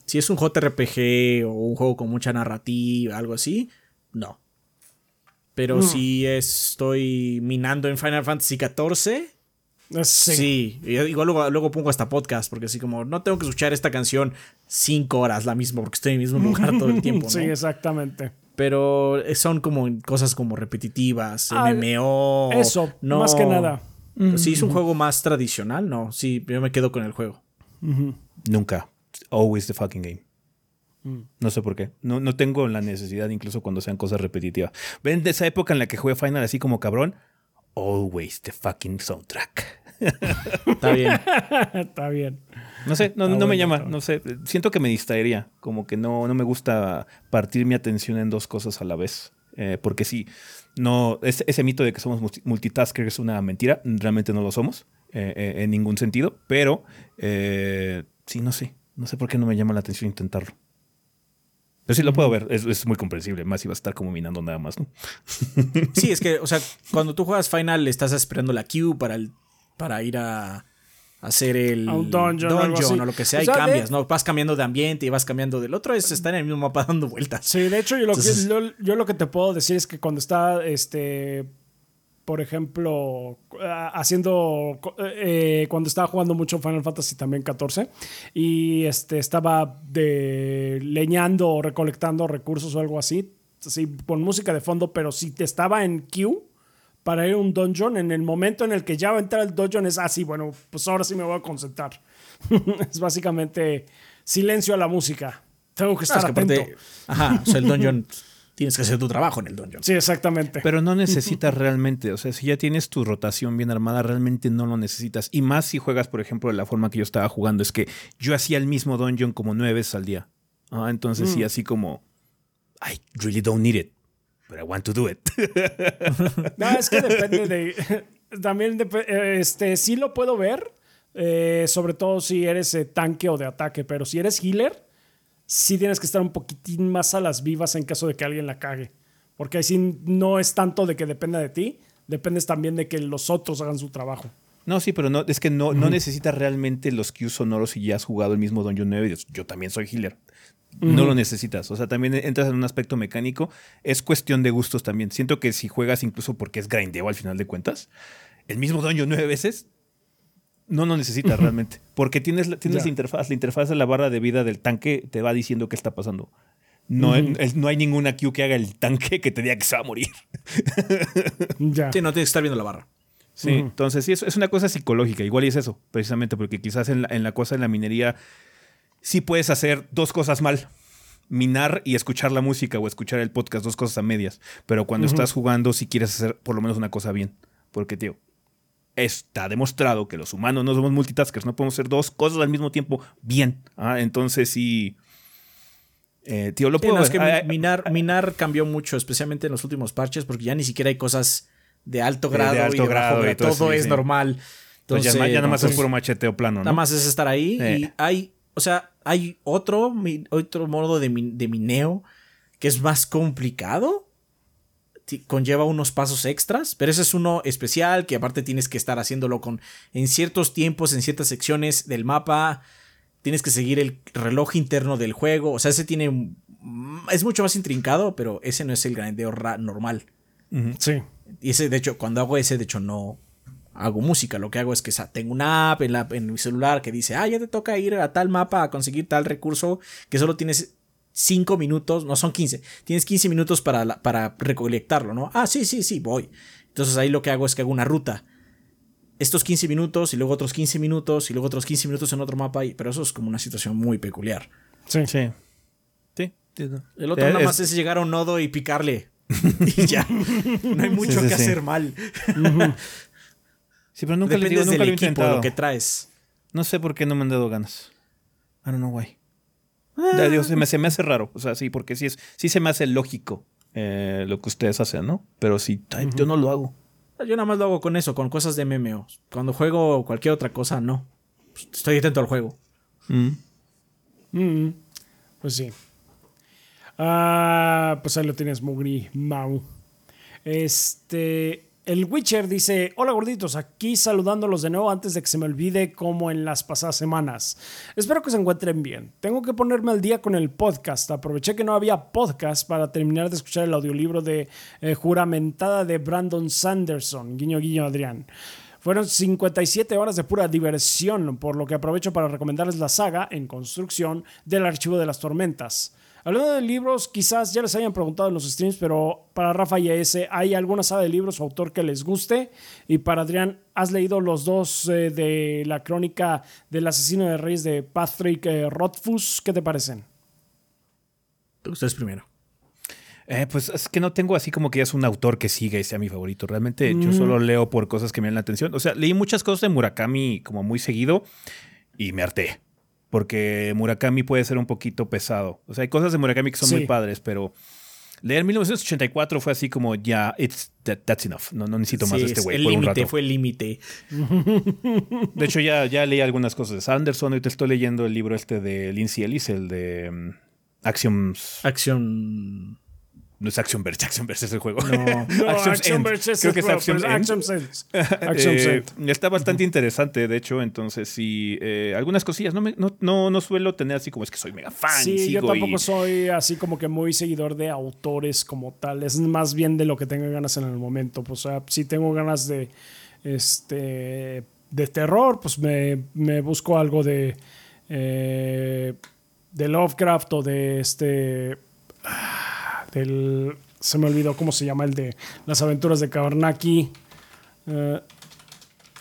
[SPEAKER 2] Si es un JRPG o un juego con mucha narrativa, algo así, no. Pero si estoy minando en Final Fantasy XIV,
[SPEAKER 3] Sí.
[SPEAKER 2] sí. Igual luego, luego pongo hasta podcast, porque así como no tengo que escuchar esta canción cinco horas la misma, porque estoy en el mismo lugar todo el tiempo, ¿no?
[SPEAKER 3] Sí, exactamente.
[SPEAKER 2] Pero son como cosas como repetitivas,
[SPEAKER 3] Ah,
[SPEAKER 2] MMO.
[SPEAKER 3] eso, más que nada.
[SPEAKER 2] Si es un juego más tradicional, no. Sí, yo me quedo con el juego.
[SPEAKER 1] Nunca. Always the fucking game.
[SPEAKER 3] Mm.
[SPEAKER 1] No sé por qué. No, no tengo la necesidad, incluso cuando sean cosas repetitivas. ¿Ven de esa época en la que jugué Final así como cabrón? Always the fucking soundtrack.
[SPEAKER 2] Está bien.
[SPEAKER 3] Está bien.
[SPEAKER 1] No sé, no, me llama, no sé. Siento que me distraería. Como que no, no me gusta partir mi atención en dos cosas a la vez. Eh, porque sí, no, ese, ese mito de que somos multi- multitaskers es una mentira. Realmente no lo somos eh, eh, en ningún sentido. Pero eh, sí, no sé. No sé por qué no me llama la atención intentarlo. Pero sí lo puedo ver, es, es muy comprensible. Más si va a estar como minando nada más, ¿no?
[SPEAKER 2] Sí, es que, o sea, cuando tú juegas Final, estás esperando la queue para, el, para ir a hacer el
[SPEAKER 3] A un dungeon así.
[SPEAKER 2] o lo que sea,
[SPEAKER 3] O
[SPEAKER 2] y
[SPEAKER 3] de-
[SPEAKER 2] cambias, ¿no? Vas cambiando de ambiente y vas cambiando del otro, es estar en el mismo mapa dando vueltas.
[SPEAKER 3] Sí, de hecho, yo lo,
[SPEAKER 2] Entonces-
[SPEAKER 3] que, yo, yo lo que te puedo decir es que cuando está, este, por ejemplo, ah, haciendo, eh, cuando estaba jugando mucho Final Fantasy también 14 y este, estaba de leñando o recolectando recursos o algo así, así con música de fondo, pero si te estaba en queue para ir a un dungeon, en el momento en el que ya va a entrar el dungeon es así, bueno, pues ahora sí me voy a concentrar. es básicamente silencio a la música. Tengo que
[SPEAKER 2] No,
[SPEAKER 3] estar
[SPEAKER 2] es que
[SPEAKER 3] atento.
[SPEAKER 2] aparte, ajá, o sea, el dungeon, tienes que hacer tu trabajo en el dungeon.
[SPEAKER 3] Sí, exactamente.
[SPEAKER 1] Pero no necesitas realmente, o sea, si ya tienes tu rotación bien armada, realmente no lo necesitas. Y más si juegas, por ejemplo, de la forma que yo estaba jugando, es que yo hacía el mismo dungeon como nueve veces al día. Ah, entonces sí, así como, I really don't need it, but I want to do it.
[SPEAKER 3] No, es que depende de. También dep- eh, este, sí lo puedo ver. eh, sobre todo si eres eh, tanque o de ataque. Pero si eres healer, sí tienes que estar un poquitín más a las vivas en caso de que alguien la cague. Porque así no es tanto de que dependa de ti, dependes también de que los otros hagan su trabajo.
[SPEAKER 1] No, sí, pero no, es que no, no necesitas realmente los cues sonoros si ya has jugado el mismo Dungeon 9. Yo también soy healer. No lo necesitas. O sea, también entras en un aspecto mecánico. Es cuestión de gustos también. Siento que si juegas incluso porque es grindeo al final de cuentas, el mismo Dungeon nueve veces, no lo necesitas realmente. Porque tienes, la, tienes la interfaz. La interfaz de la barra de vida del tanque te va diciendo qué está pasando. No, no hay ninguna queue que haga el tanque que te diga que se va a morir.
[SPEAKER 2] ya. Sí, no tienes que estar viendo la barra.
[SPEAKER 1] Sí, entonces sí, es, es, una cosa psicológica. Igual y es eso, precisamente, porque quizás en la, en la cosa en la minería sí puedes hacer dos cosas mal. Minar y escuchar la música o escuchar el podcast, dos cosas a medias. Pero cuando estás jugando, sí quieres hacer por lo menos una cosa bien. Porque, tío, está demostrado que los humanos no somos multitaskers, no podemos hacer dos cosas al mismo tiempo bien. ¿ah? Entonces sí.
[SPEAKER 2] Eh, tío, lo puedo. es que ah, minar, ah, minar cambió mucho, especialmente en los últimos parches, porque ya ni siquiera hay cosas de alto grado, y de todo, es normal.
[SPEAKER 1] Entonces, ya, nada más es puro macheteo plano,
[SPEAKER 2] Nada más es estar ahí y eh. hay o sea, hay otro, otro modo de, mineo que es más complicado. Conlleva unos pasos extras, pero ese es uno especial que aparte tienes que estar haciéndolo con en ciertos tiempos, en ciertas secciones del mapa. Tienes que seguir el reloj interno del juego. O sea, ese tiene. Es mucho más intrincado, pero ese no es el grandeo normal.
[SPEAKER 3] Sí.
[SPEAKER 2] Y ese, de hecho, cuando hago ese, de hecho, no, hago música. Lo que hago es que tengo una app en, la, en mi celular que dice, ah, ya te toca ir a tal mapa a conseguir tal recurso que solo tienes 5 minutos, no son 15, tienes 15 minutos para, para recolectarlo, ¿no? Ah, sí, sí, sí, voy. Entonces ahí lo que hago es que hago una ruta. Estos 15 minutos y luego otros 15 minutos y luego otros 15 minutos en otro mapa, pero eso es como una situación muy peculiar.
[SPEAKER 1] Sí, sí.
[SPEAKER 2] Sí. El otro nada más es llegar a un nodo y picarle. y ya. No hay mucho que hacer mal.
[SPEAKER 1] Sí, pero nunca le digo, nunca lo he intentado.
[SPEAKER 2] lo que traes.
[SPEAKER 1] No sé por qué no me han dado ganas. I don't know why. Ah. Dios, se, me, se me hace raro. O sea, sí, porque sí, es, sí se me hace lógico eh, lo que ustedes hacen, ¿no? Pero sí, yo no lo hago.
[SPEAKER 2] Yo nada más lo hago con eso, con cosas de MMO. Cuando juego cualquier otra cosa, no. Estoy atento al juego.
[SPEAKER 3] Mm. Mm. Pues sí. Ah, pues ahí lo tienes, Mugri Mau. Este. El Witcher dice, hola gorditos, aquí saludándolos de nuevo antes de que se me olvide como en las pasadas semanas. Espero que se encuentren bien. Tengo que ponerme al día con el podcast. Aproveché que no había podcast para terminar de escuchar el audiolibro de eh, Juramentada de Brandon Sanderson. Guiño, guiño, Adrián. Fueron 57 horas de pura diversión, por lo que aprovecho para recomendarles la saga en construcción del Archivo de las Tormentas. Hablando de libros, quizás ya les hayan preguntado en los streams, pero para Rafa y ese, ¿hay alguna saga de libros o autor que les guste? Y para Adrián, ¿has leído los dos eh, de la crónica del asesino de reyes de Patrick eh, Rothfuss? ¿Qué te parecen?
[SPEAKER 2] Ustedes primero.
[SPEAKER 1] Eh, pues es que no tengo así como que ya es un autor que siga y sea mi favorito. Realmente yo mm. solo leo por cosas que me dan la atención. O sea, leí muchas cosas de Murakami como muy seguido y me harté porque Murakami puede ser un poquito pesado. O sea, hay cosas de Murakami que son muy padres, pero leer 1984 fue así como ya, it's that's enough. No, no necesito más de este güey.
[SPEAKER 2] El límite fue el límite.
[SPEAKER 1] De hecho, ya, ya leí algunas cosas de Sanderson y te estoy leyendo el libro este de Lindsay Ellis, el de um, Actions.
[SPEAKER 2] Acción.
[SPEAKER 1] No es Actionverse, Actionverse es el juego.
[SPEAKER 3] No, no Actionverse es Creo que es Action, Action
[SPEAKER 1] eh, Está bastante interesante, de hecho, entonces sí, eh, algunas cosillas. No, me, no, no, no, suelo tener así como es que soy mega fan.
[SPEAKER 3] Sí, yo tampoco soy así como que muy seguidor de autores como tal. Es más bien de lo que tengo ganas en el momento. Pues, o sea, si tengo ganas de, este, de terror, pues me, me busco algo de, eh, de Lovecraft o de este se me olvidó cómo se llama el de las aventuras de Kabarnaki. Eh,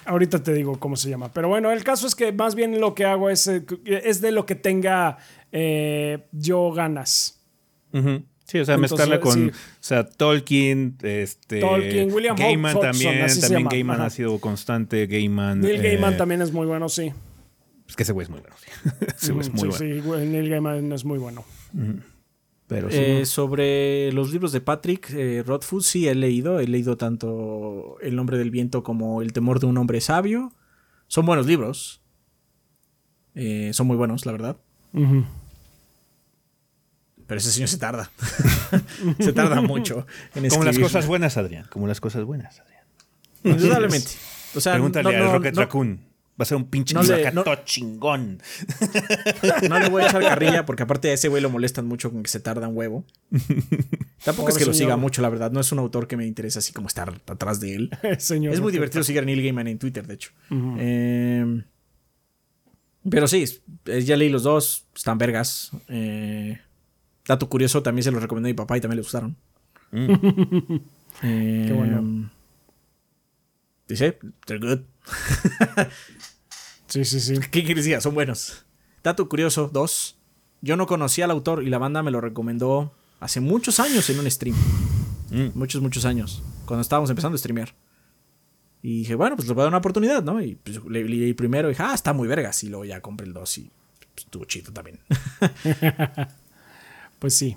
[SPEAKER 3] ahorita te digo cómo se llama. Pero bueno, el caso es que más bien lo que hago es, eh, es de lo que tenga eh, yo ganas.
[SPEAKER 1] Sí, o sea, mezclarla con, o sea, Tolkien, este,
[SPEAKER 3] Tolkien, William
[SPEAKER 1] Gaiman también, también Gaiman ha sido constante, Gaiman.
[SPEAKER 3] Neil Gaiman también es muy bueno, sí.
[SPEAKER 1] Es que ese güey es muy bueno, sí. ese güey es muy
[SPEAKER 3] sí, bueno. Sí, Neil Gaiman es muy bueno.
[SPEAKER 2] Eh, sobre los libros de Patrick eh, Rothfuss, sí he leído. He leído tanto El nombre del viento como El temor de un hombre sabio. Son buenos libros. Eh, son muy buenos, la verdad. Pero ese señor se tarda. se tarda mucho en
[SPEAKER 1] Como las cosas buenas, Adrián. Como las cosas buenas, Adrián.
[SPEAKER 2] Indudablemente. O sea,
[SPEAKER 1] Pregúntale
[SPEAKER 2] no, no,
[SPEAKER 1] Rocket Raccoon. Va a ser un pinche
[SPEAKER 2] no le- no-
[SPEAKER 1] chingón.
[SPEAKER 2] No le voy a echar carrilla porque aparte a ese güey lo molestan mucho con que se tarda un huevo. Tampoco es que lo siga mucho, la verdad. No es un autor que me interesa así como estar atrás de él.
[SPEAKER 3] Señor
[SPEAKER 2] es muy divertido seguir a Neil Gaiman en Twitter, de hecho. Eh, pero sí, eh, ya leí los dos. Están vergas. Eh, dato curioso, también se los recomendé a mi papá y también le gustaron. Eh,
[SPEAKER 3] Qué bueno.
[SPEAKER 2] Dice, they're good.
[SPEAKER 3] Sí, sí, sí.
[SPEAKER 2] ¿Qué quieres decir? Son buenos. Dato curioso, dos. Yo no conocía al autor y la banda me lo recomendó hace muchos años en un stream. Muchos, muchos años. Cuando estábamos empezando a streamear. Y dije, bueno, pues le voy a dar una oportunidad, ¿no? Y pues, le leí primero y dije, ah, está muy vergas. Y luego ya compré el dos y pues, estuvo chido también.
[SPEAKER 3] Pues sí.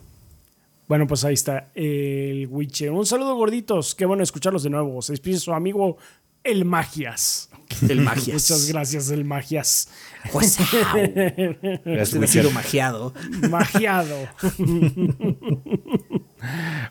[SPEAKER 3] Bueno, pues ahí está el Witcher. Un saludo, gorditos. Qué bueno escucharlos de nuevo. Se despide su amigo El Magias.
[SPEAKER 2] el magias.
[SPEAKER 3] Muchas gracias, El Magias.
[SPEAKER 2] Pues, sido magiado.
[SPEAKER 3] Magiado.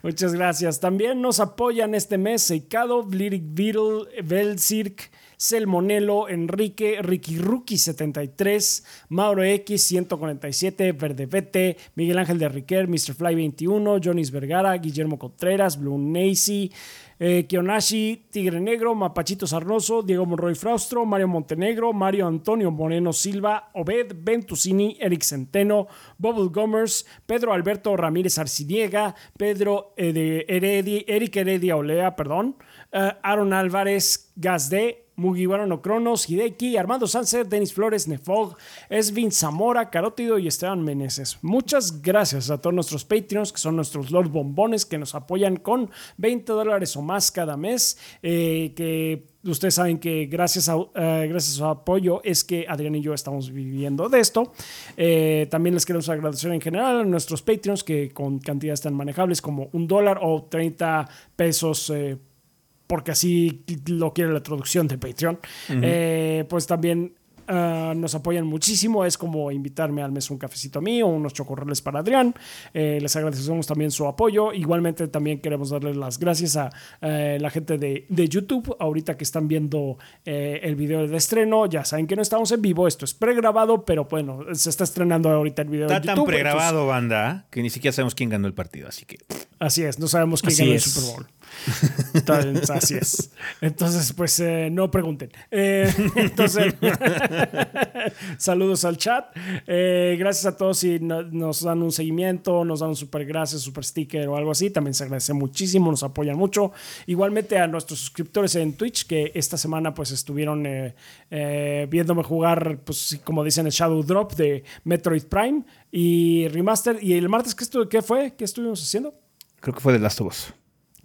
[SPEAKER 3] Muchas gracias. También nos apoyan este mes Seikado, Lyric Beetle, Belsirk, Selmonelo, Enrique, Ricky Rookie 73, Mauro X 147, Verde Vete, Miguel Ángel de Riquer, Mr. Fly 21, Jonis Vergara, Guillermo Contreras, Blue Nacy, eh, Kionashi, Tigre Negro, Mapachito Sarnoso, Diego Monroy Fraustro, Mario Montenegro, Mario Antonio Moreno Silva, Obed Ventusini, Eric Centeno, Bubble Gomers, Pedro Alberto Ramírez Arciniega, Pedro eh, de Heredi- Eric Heredia Olea, perdón, eh, Aaron Álvarez Gazde, Mugiwara no Cronos, Hideki, Armando Sánchez, Denis Flores, Nefog, Esvin Zamora, Carótido y Esteban Meneses. Muchas gracias a todos nuestros Patreons, que son nuestros Lord Bombones, que nos apoyan con 20 dólares o más cada mes, eh, que ustedes saben que gracias a, eh, gracias a su apoyo es que Adrián y yo estamos viviendo de esto. Eh, también les queremos agradecer en general a nuestros Patreons que con cantidades tan manejables como un dólar o 30 pesos eh, porque así lo quiere la traducción de Patreon, eh, pues también ah, nos apoyan muchísimo. Es como invitarme al mes un cafecito a mí o unos chocorreles para Adrián. Eh, les agradecemos también su apoyo. Igualmente también queremos darles las gracias a eh, la gente de, de YouTube. Ahorita que están viendo eh, el video de estreno, ya saben que no estamos en vivo. Esto es pregrabado, pero bueno, se está estrenando ahorita el video
[SPEAKER 1] Está
[SPEAKER 3] de
[SPEAKER 1] tan
[SPEAKER 3] YouTube.
[SPEAKER 1] pregrabado, banda, que ni siquiera sabemos quién ganó el partido. Así que
[SPEAKER 3] así es, no sabemos quién
[SPEAKER 2] Así
[SPEAKER 3] ganó
[SPEAKER 2] es.
[SPEAKER 3] el Super Bowl. Entonces, así es. Entonces, pues eh, no pregunten. Eh, entonces, saludos al chat. Eh, gracias a todos si no- nos dan un seguimiento, nos dan un super gracias, super sticker o algo así. También se agradece muchísimo, nos apoyan mucho. Igualmente a nuestros suscriptores en Twitch que esta semana pues estuvieron viéndome jugar, pues como dicen, el Shadow Drop de Metroid Prime y Remaster. Y el martes, ¿qué, qué fue? ¿Qué estuvimos haciendo?
[SPEAKER 1] creo que fue de Last of Us.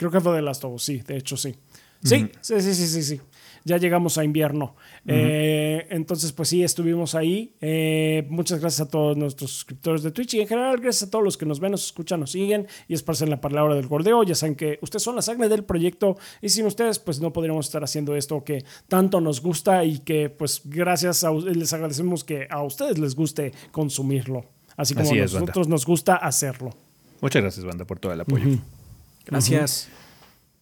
[SPEAKER 3] Creo que fue de Last of Us, sí, de hecho sí. Sí, sí, sí, sí, sí, sí. Ya llegamos a invierno. Eh, entonces, pues sí, estuvimos ahí. Eh, muchas gracias a todos nuestros suscriptores de Twitch y en general gracias a todos los que nos ven, nos escuchan, nos siguen y esparcen la palabra del gordeo. Ya saben que ustedes son la sangre del proyecto y sin ustedes, pues no podríamos estar haciendo esto que tanto nos gusta y que, pues, gracias a les agradecemos que a ustedes les guste consumirlo. Así como
[SPEAKER 1] Así
[SPEAKER 3] a
[SPEAKER 1] banda.
[SPEAKER 3] nosotros nos gusta hacerlo.
[SPEAKER 1] Muchas gracias, banda, por todo el apoyo.
[SPEAKER 2] Gracias.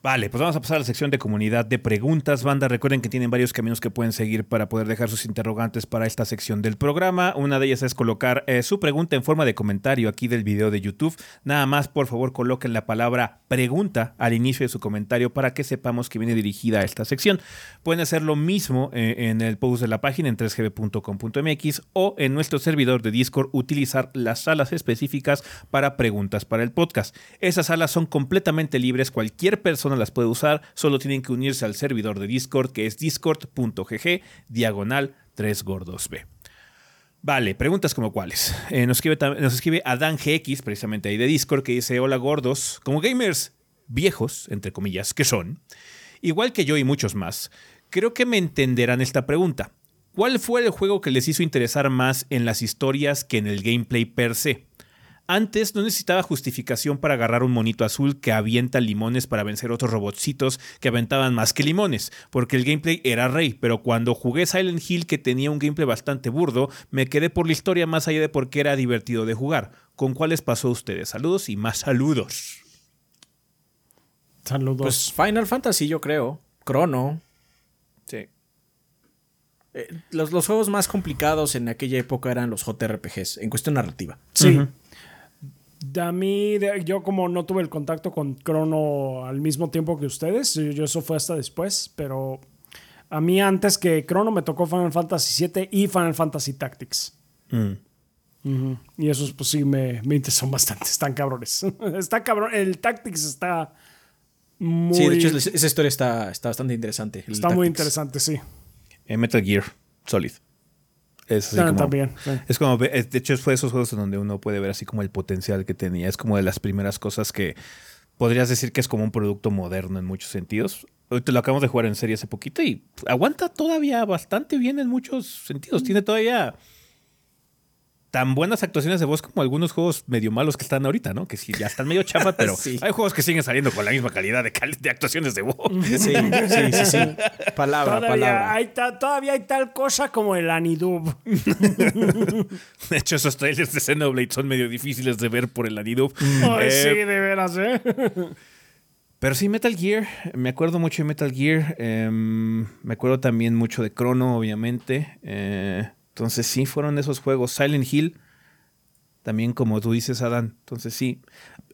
[SPEAKER 1] Vale, pues vamos a pasar a la sección de comunidad de preguntas, banda. Recuerden que tienen varios caminos que pueden seguir para poder dejar sus interrogantes para esta sección del programa. Una de ellas es colocar eh, su pregunta en forma de comentario aquí del video de YouTube. Nada más, por favor, coloquen la palabra pregunta al inicio de su comentario para que sepamos que viene dirigida a esta sección. Pueden hacer lo mismo eh, en el post de la página en 3gb.com.mx o en nuestro servidor de Discord utilizar las salas específicas para preguntas para el podcast. Esas salas son completamente libres, cualquier persona las puede usar, solo tienen que unirse al servidor de Discord que es discord.gg diagonal 3 gordos B. Vale, preguntas como cuáles. Eh, nos, escribe, nos escribe Adán GX, precisamente ahí de Discord, que dice: Hola gordos, como gamers viejos, entre comillas, que son, igual que yo y muchos más, creo que me entenderán esta pregunta. ¿Cuál fue el juego que les hizo interesar más en las historias que en el gameplay per se? Antes no necesitaba justificación para agarrar un monito azul que avienta limones para vencer otros robotcitos que aventaban más que limones, porque el gameplay era rey, pero cuando jugué Silent Hill que tenía un gameplay bastante burdo, me quedé por la historia más allá de por qué era divertido de jugar. ¿Con cuáles pasó ustedes? Saludos y más saludos.
[SPEAKER 3] Saludos.
[SPEAKER 2] Pues Final Fantasy, yo creo. Chrono.
[SPEAKER 1] Sí.
[SPEAKER 2] Eh, los, los juegos más complicados en aquella época eran los JRPGs, en cuestión narrativa.
[SPEAKER 3] Sí. A mí, de- yo como no tuve el contacto con Chrono al mismo tiempo que ustedes, yo, eso fue hasta después, pero a mí antes que Chrono me tocó Final Fantasy VII y Final Fantasy Tactics.
[SPEAKER 1] Mm.
[SPEAKER 3] Y esos pues sí me, me interesan bastante, están cabrones. está cabrón, el Tactics está muy,
[SPEAKER 2] Sí, de hecho esa historia está, está bastante interesante. el
[SPEAKER 3] está muy interesante, sí.
[SPEAKER 1] Eh, Metal Gear Solid. Es así como-
[SPEAKER 3] también. sí.
[SPEAKER 1] Es como, de hecho, fue de esos juegos en donde uno puede ver así como el potencial que tenía. Es como de las primeras cosas que podrías decir que es como un producto moderno en muchos sentidos. Ahorita lo acabamos de jugar en serie hace poquito y aguanta todavía bastante bien en muchos sentidos. Tiene todavía tan buenas actuaciones de voz como algunos juegos medio malos que están ahorita, ¿no? Que sí, ya están medio chafa, pero
[SPEAKER 2] Sí.
[SPEAKER 1] hay juegos que siguen saliendo con la misma calidad de, cal- de actuaciones de voz.
[SPEAKER 2] Sí, sí, sí, sí. Palabra,
[SPEAKER 3] Todavía
[SPEAKER 2] palabra.
[SPEAKER 3] hay, ta- todavía hay tal cosa como el Anidub.
[SPEAKER 1] De hecho, esos trailers de Xenoblade son medio difíciles de ver por el anidub.
[SPEAKER 3] Ay,
[SPEAKER 1] Eh,
[SPEAKER 3] sí, de veras, ¿eh?
[SPEAKER 1] Pero sí, Metal Gear, me acuerdo mucho de Metal Gear, em, me acuerdo también mucho de Chrono, obviamente. eh, entonces sí, fueron esos juegos. Silent Hill, también como tú dices, Adán. Entonces sí.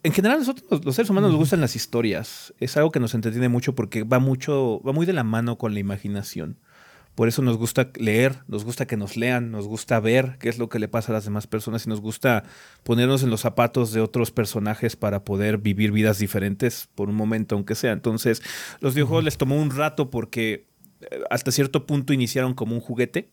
[SPEAKER 1] En general, nosotros los, seres humanos nos gustan las historias. Es algo que nos entretiene mucho porque va mucho, va muy de la mano con la imaginación. Por eso nos gusta leer, nos gusta que nos lean, nos gusta ver qué es lo que le pasa a las demás personas y nos gusta ponernos en los zapatos de otros personajes para poder vivir vidas diferentes por un momento, aunque sea. Entonces, los videojuegos les tomó un rato porque eh, hasta cierto punto iniciaron como un juguete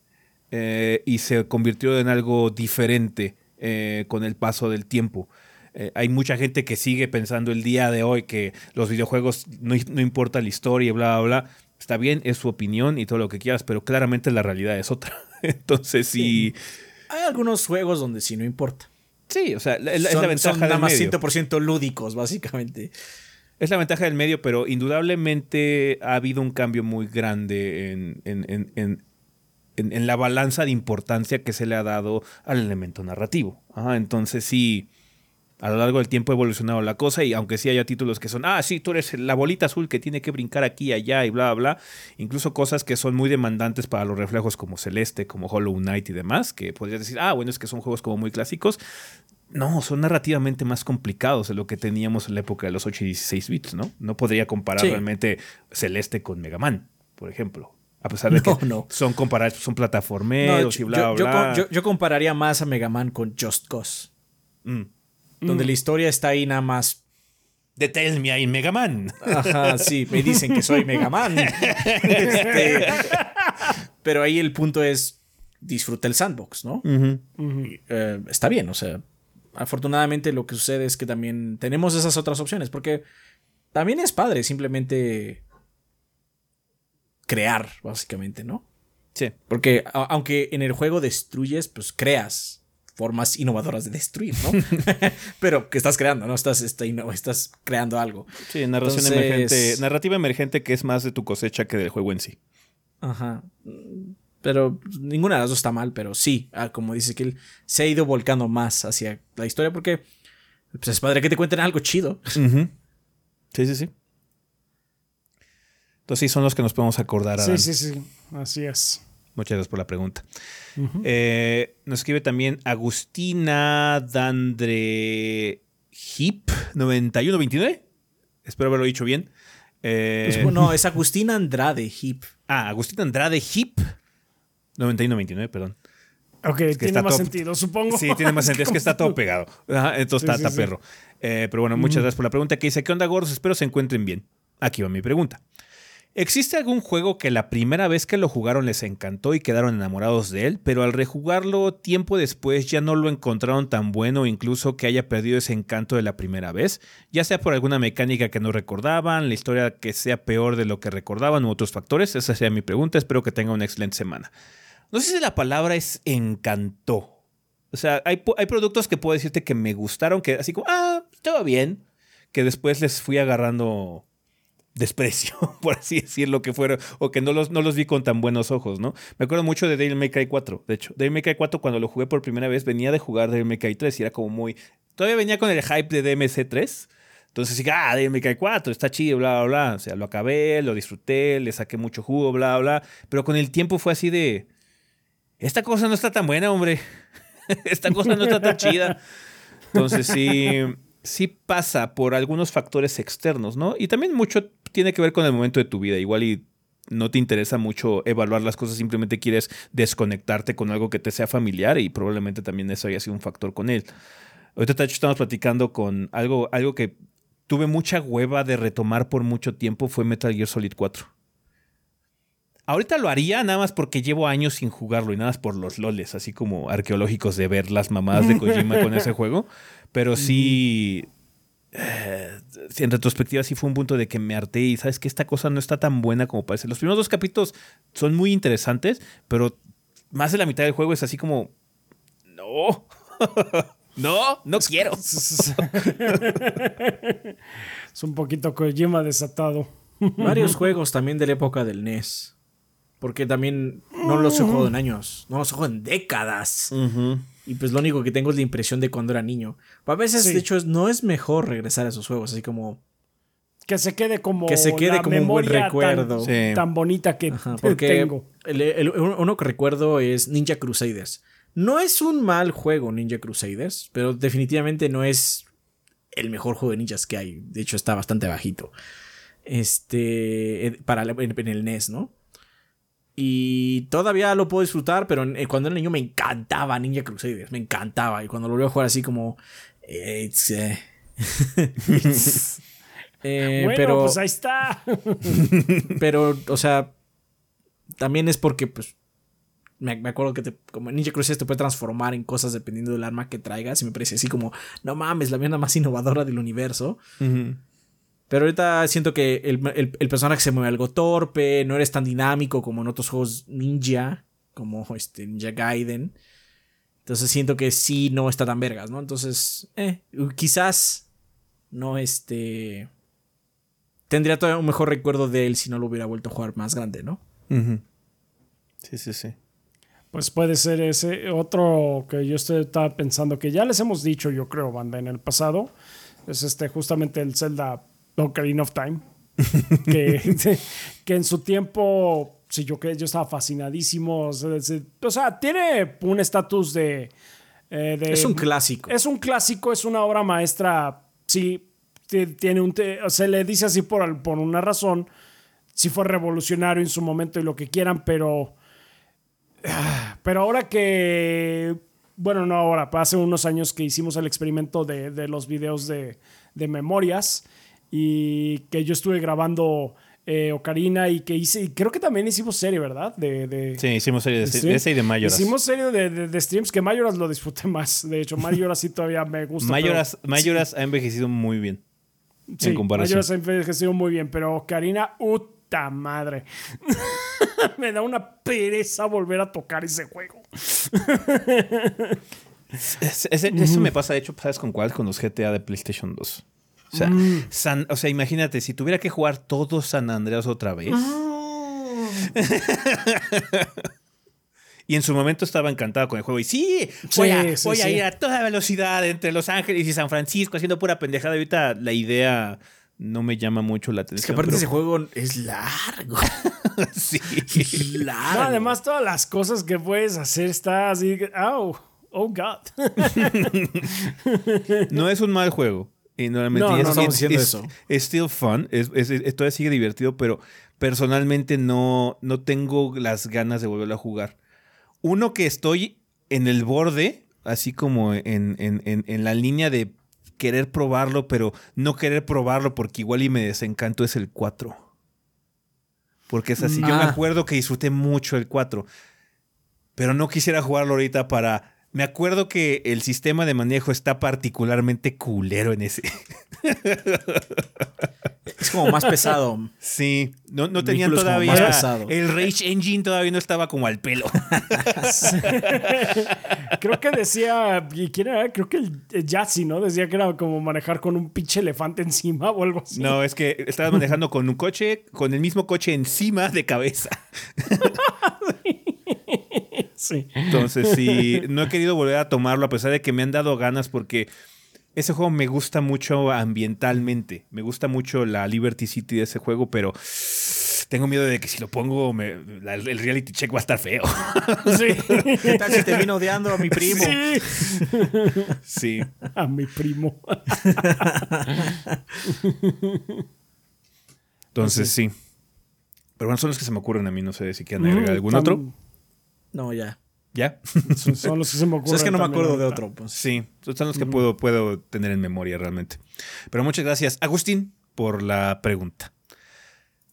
[SPEAKER 1] eh, y se convirtió en algo diferente eh, con el paso del tiempo. Eh, hay mucha gente que sigue pensando el día de hoy que los videojuegos no, no importa la historia bla, bla, bla. Está bien, es su opinión y todo lo que quieras, pero claramente la realidad es otra. Entonces, sí.
[SPEAKER 2] Hay algunos juegos donde sí no importa.
[SPEAKER 1] Sí, o sea, la- la- es
[SPEAKER 2] son,
[SPEAKER 1] la ventaja
[SPEAKER 2] son
[SPEAKER 1] del
[SPEAKER 2] nada más
[SPEAKER 1] medio.
[SPEAKER 2] 100% lúdicos, básicamente.
[SPEAKER 1] Es la ventaja del medio, pero indudablemente ha habido un cambio muy grande en, en- en- en- la balanza de importancia que se le ha dado al elemento narrativo. Ajá, entonces sí, a lo largo del tiempo ha evolucionado la cosa y aunque sí haya títulos que son, ah, sí, tú eres la bolita azul que tiene que brincar aquí y allá y bla, bla, bla, incluso cosas que son muy demandantes para los reflejos como Celeste, como Hollow Knight y demás, que podrías decir, ah, bueno, es que son juegos como muy clásicos. No, son narrativamente más complicados de lo que teníamos en la época de los 8 y 16 bits, ¿no? No podría comparar
[SPEAKER 2] Sí.
[SPEAKER 1] realmente Celeste con Mega Man, por ejemplo. A pesar de
[SPEAKER 2] No,
[SPEAKER 1] que
[SPEAKER 2] no.
[SPEAKER 1] son comparables, son
[SPEAKER 2] No,
[SPEAKER 1] plataformeros y
[SPEAKER 2] yo,
[SPEAKER 1] bla,
[SPEAKER 2] yo-
[SPEAKER 1] bla.
[SPEAKER 2] yo- yo compararía más a Mega Man con Just Cause.
[SPEAKER 1] Mm.
[SPEAKER 2] Donde la historia está ahí nada más.
[SPEAKER 1] Tell Me I'm Mega Man.
[SPEAKER 2] Ajá, sí, me dicen que soy Mega Man. Este, pero ahí el punto es disfruta el sandbox, ¿no? Eh, está bien, o sea, afortunadamente lo que sucede es que también tenemos esas otras opciones, porque también es padre simplemente crear, básicamente, ¿no?
[SPEAKER 1] Sí.
[SPEAKER 2] Porque aunque en el juego destruyes, pues creas formas innovadoras de destruir, ¿no? Pero que estás creando, ¿no? Estás, está inno- estás creando algo.
[SPEAKER 1] Sí, narración
[SPEAKER 2] Entonces-
[SPEAKER 1] emergente. Narrativa emergente que es más de tu cosecha que del juego en sí.
[SPEAKER 2] Ajá. Pero ninguna de las dos está mal, pero sí, ah, como dice que él se ha ido volcando más hacia la historia porque pues es padre que te cuenten algo chido.
[SPEAKER 1] Sí, sí, sí. Entonces sí, son los que nos podemos acordar.
[SPEAKER 3] Sí,
[SPEAKER 1] Adán.
[SPEAKER 3] sí, sí. Así es.
[SPEAKER 1] Muchas gracias por la pregunta. Eh, nos escribe también Agustina Dandre Hip 9129. Espero haberlo dicho bien. Eh,
[SPEAKER 2] Pues, bueno, es Agustina Andrade Hip.
[SPEAKER 1] ah, Agustina Andrade Hip 9129, perdón.
[SPEAKER 3] Ok,
[SPEAKER 1] que
[SPEAKER 3] tiene más
[SPEAKER 1] todo-
[SPEAKER 3] sentido, supongo.
[SPEAKER 1] Sí, tiene más sentido. Es que está todo pegado. Ajá, entonces
[SPEAKER 3] Sí,
[SPEAKER 1] está,
[SPEAKER 3] sí,
[SPEAKER 1] está
[SPEAKER 3] sí.
[SPEAKER 1] perro. Eh, pero bueno, muchas gracias por la pregunta que dice, ¿qué onda, gordos? Espero se encuentren bien. Aquí va mi pregunta. ¿Existe algún juego que la primera vez que lo jugaron les encantó y quedaron enamorados de él, pero al rejugarlo tiempo después ya no lo encontraron tan bueno, incluso que haya perdido ese encanto de la primera vez? Ya sea por alguna mecánica que no recordaban, la historia que sea peor de lo que recordaban u otros factores. Esa sería mi pregunta. Espero que tengan una excelente semana. No sé si la palabra es encantó. O sea, hay, hay productos que puedo decirte que me gustaron, que así como, ah, todo bien, que después les fui agarrando desprecio, por así decirlo, que fueron, o que no los, no los vi con tan buenos ojos, ¿no? Me acuerdo mucho de Devil May Cry 4, de hecho. Devil May Cry 4 cuando lo jugué por primera vez venía de jugar Devil May Cry 3 y era como muy... Todavía venía con el hype de DMC 3. Entonces ah, Devil May Cry 4, está chido, bla, bla, bla. O sea, lo acabé, lo disfruté, le saqué mucho jugo, bla, bla. Pero con el tiempo fue así de... Esta cosa no está tan buena, hombre. Esta cosa no está tan chida. Entonces sí sí pasa por algunos factores externos, ¿no? Y también mucho tiene que ver con el momento de tu vida. Igual y no te interesa mucho evaluar las cosas, simplemente quieres desconectarte con algo que te sea familiar y probablemente también eso haya sido un factor con él. Ahorita, Tacho, estamos platicando con algo, algo que tuve mucha hueva de retomar por mucho tiempo, fue Metal Gear Solid 4. Ahorita lo haría nada más porque llevo años sin jugarlo y nada más por los loles, así como arqueológicos de ver las mamadas de Kojima con ese juego. Pero sí, eh, en retrospectiva sí fue un punto de que me harté y sabes que esta cosa no está tan buena como parece. Los primeros dos capítulos son muy interesantes, pero más de la mitad del juego es así como, no, no, no quiero.
[SPEAKER 3] es un poquito Kojima desatado.
[SPEAKER 2] Varios juegos también de la época del NES. Porque también no los he jugado en años, no los he jugado en décadas. Y pues lo único que tengo es la impresión de cuando era niño. A veces, de hecho, no es mejor regresar a esos juegos, así como.
[SPEAKER 3] Que se quede como.
[SPEAKER 2] Que se quede como un buen recuerdo.
[SPEAKER 3] Tan, bonita que porque tengo.
[SPEAKER 2] uno que recuerdo es Ninja Crusaders. No es un mal juego, Ninja Crusaders, pero definitivamente no es el mejor juego de ninjas que hay. De hecho, está bastante bajito. Este. Para en el NES, ¿no? Y todavía lo puedo disfrutar, pero eh, cuando era niño me encantaba Ninja Crusaders, me encantaba. Y cuando lo veo jugar así como... Eh,
[SPEAKER 3] eh, bueno, pero, pues ahí está.
[SPEAKER 2] pero, o sea, también es porque, pues, me, acuerdo que te, como Ninja Crusaders te puede transformar en cosas dependiendo del arma que traigas. Y me parece así como, no mames, la mierda más innovadora del universo. Pero ahorita siento que el, personaje se mueve algo torpe, no eres tan dinámico como en otros juegos ninja, como este Ninja Gaiden. Entonces siento que sí no está tan vergas, ¿no? Entonces, eh, quizás no este... Tendría todavía un mejor recuerdo de él si no lo hubiera vuelto a jugar más grande, ¿no?
[SPEAKER 1] Sí, sí, sí.
[SPEAKER 3] Pues puede ser ese otro que yo estaba pensando que ya les hemos dicho, yo creo, banda, en el pasado. Es este justamente el Zelda Ocarina of Time. que, que, en su tiempo, sí, yo, yo estaba fascinadísimo. O sea, tiene un estatus de,
[SPEAKER 2] eh, Es un clásico.
[SPEAKER 3] Es un clásico, es una obra maestra. Sí, tiene un. se le dice así por, por una razón. Sí fue revolucionario en su momento y lo que quieran, pero. Pero ahora que. Bueno, no ahora, hace unos años que hicimos el experimento de, de los videos de, de memorias y que yo estuve grabando eh, Ocarina y que hice, y creo que también hicimos serie, ¿verdad? De, de
[SPEAKER 1] sí, hicimos serie de, de, ese y de Mayoras.
[SPEAKER 3] Hicimos serie de, streams que Mayoras lo disfruté más. De hecho, Mayoras sí todavía me gusta.
[SPEAKER 1] Mayoras, Mayoras ha envejecido muy bien.
[SPEAKER 3] Sí, en comparación. Mayoras ha envejecido muy bien, pero Ocarina, ¡uta madre! me da una pereza volver a tocar ese juego.
[SPEAKER 1] eso me pasa, de hecho, ¿sabes con cuál? Con los GTA de PlayStation 2. O sea, mm. o sea, imagínate, si tuviera que jugar todo San Andreas otra vez. Mm. y en su momento estaba encantado con el juego. Y sí, voy, a, ir a toda velocidad entre Los Ángeles y San Francisco haciendo pura pendejada. Ahorita la idea no me llama mucho la atención.
[SPEAKER 2] Es que aparte ese juego es largo.
[SPEAKER 1] sí.
[SPEAKER 3] largo. además, todas las cosas que puedes hacer está así. Oh, oh God.
[SPEAKER 1] no es un mal juego. Y normalmente
[SPEAKER 2] no, eso.
[SPEAKER 1] Es still fun, es, todavía sigue divertido, pero personalmente no, no tengo las ganas de volverlo a jugar. Uno que estoy en el borde, así como en, en, la línea de querer probarlo, pero no querer probarlo porque igual y me desencanto es el 4. Porque es así. Yo me ah. acuerdo que disfruté mucho el 4. Pero no quisiera jugarlo ahorita para me acuerdo que el sistema de manejo está particularmente culero en ese.
[SPEAKER 2] Es como más pesado.
[SPEAKER 1] Sí, no, no tenían todavía.
[SPEAKER 2] más pesado.
[SPEAKER 1] El Rage Engine todavía no estaba como al pelo.
[SPEAKER 3] Creo que decía, ¿y quién era? Creo que el, Yahtzee, ¿no? Decía que era como manejar con un pinche elefante encima o algo así.
[SPEAKER 1] No, es que estabas manejando con un coche, con el mismo coche encima de cabeza.
[SPEAKER 3] Sí.
[SPEAKER 1] Entonces, sí, no he querido volver a tomarlo a pesar de que me han dado ganas porque ese juego me gusta mucho ambientalmente. Me gusta mucho la Liberty City de ese juego, pero tengo miedo de que si lo pongo, me- la- el reality check va a estar feo.
[SPEAKER 3] Sí.
[SPEAKER 2] ¿Qué tal si termino odiando a mi primo?
[SPEAKER 3] Sí.
[SPEAKER 1] Sí.
[SPEAKER 3] A mi primo.
[SPEAKER 1] Entonces, sí. Pero bueno, son los que se me ocurren a mí. No sé si quieren agregar algún
[SPEAKER 3] Tam-
[SPEAKER 1] otro.
[SPEAKER 2] No, ya.
[SPEAKER 1] ¿Ya?
[SPEAKER 3] Son, son los que se me
[SPEAKER 2] O
[SPEAKER 3] ocurren.
[SPEAKER 2] sea, es que no me acuerdo de otro. Pues.
[SPEAKER 1] Sí, son los que puedo, puedo tener en memoria realmente. Pero muchas gracias, Agustín, por la pregunta.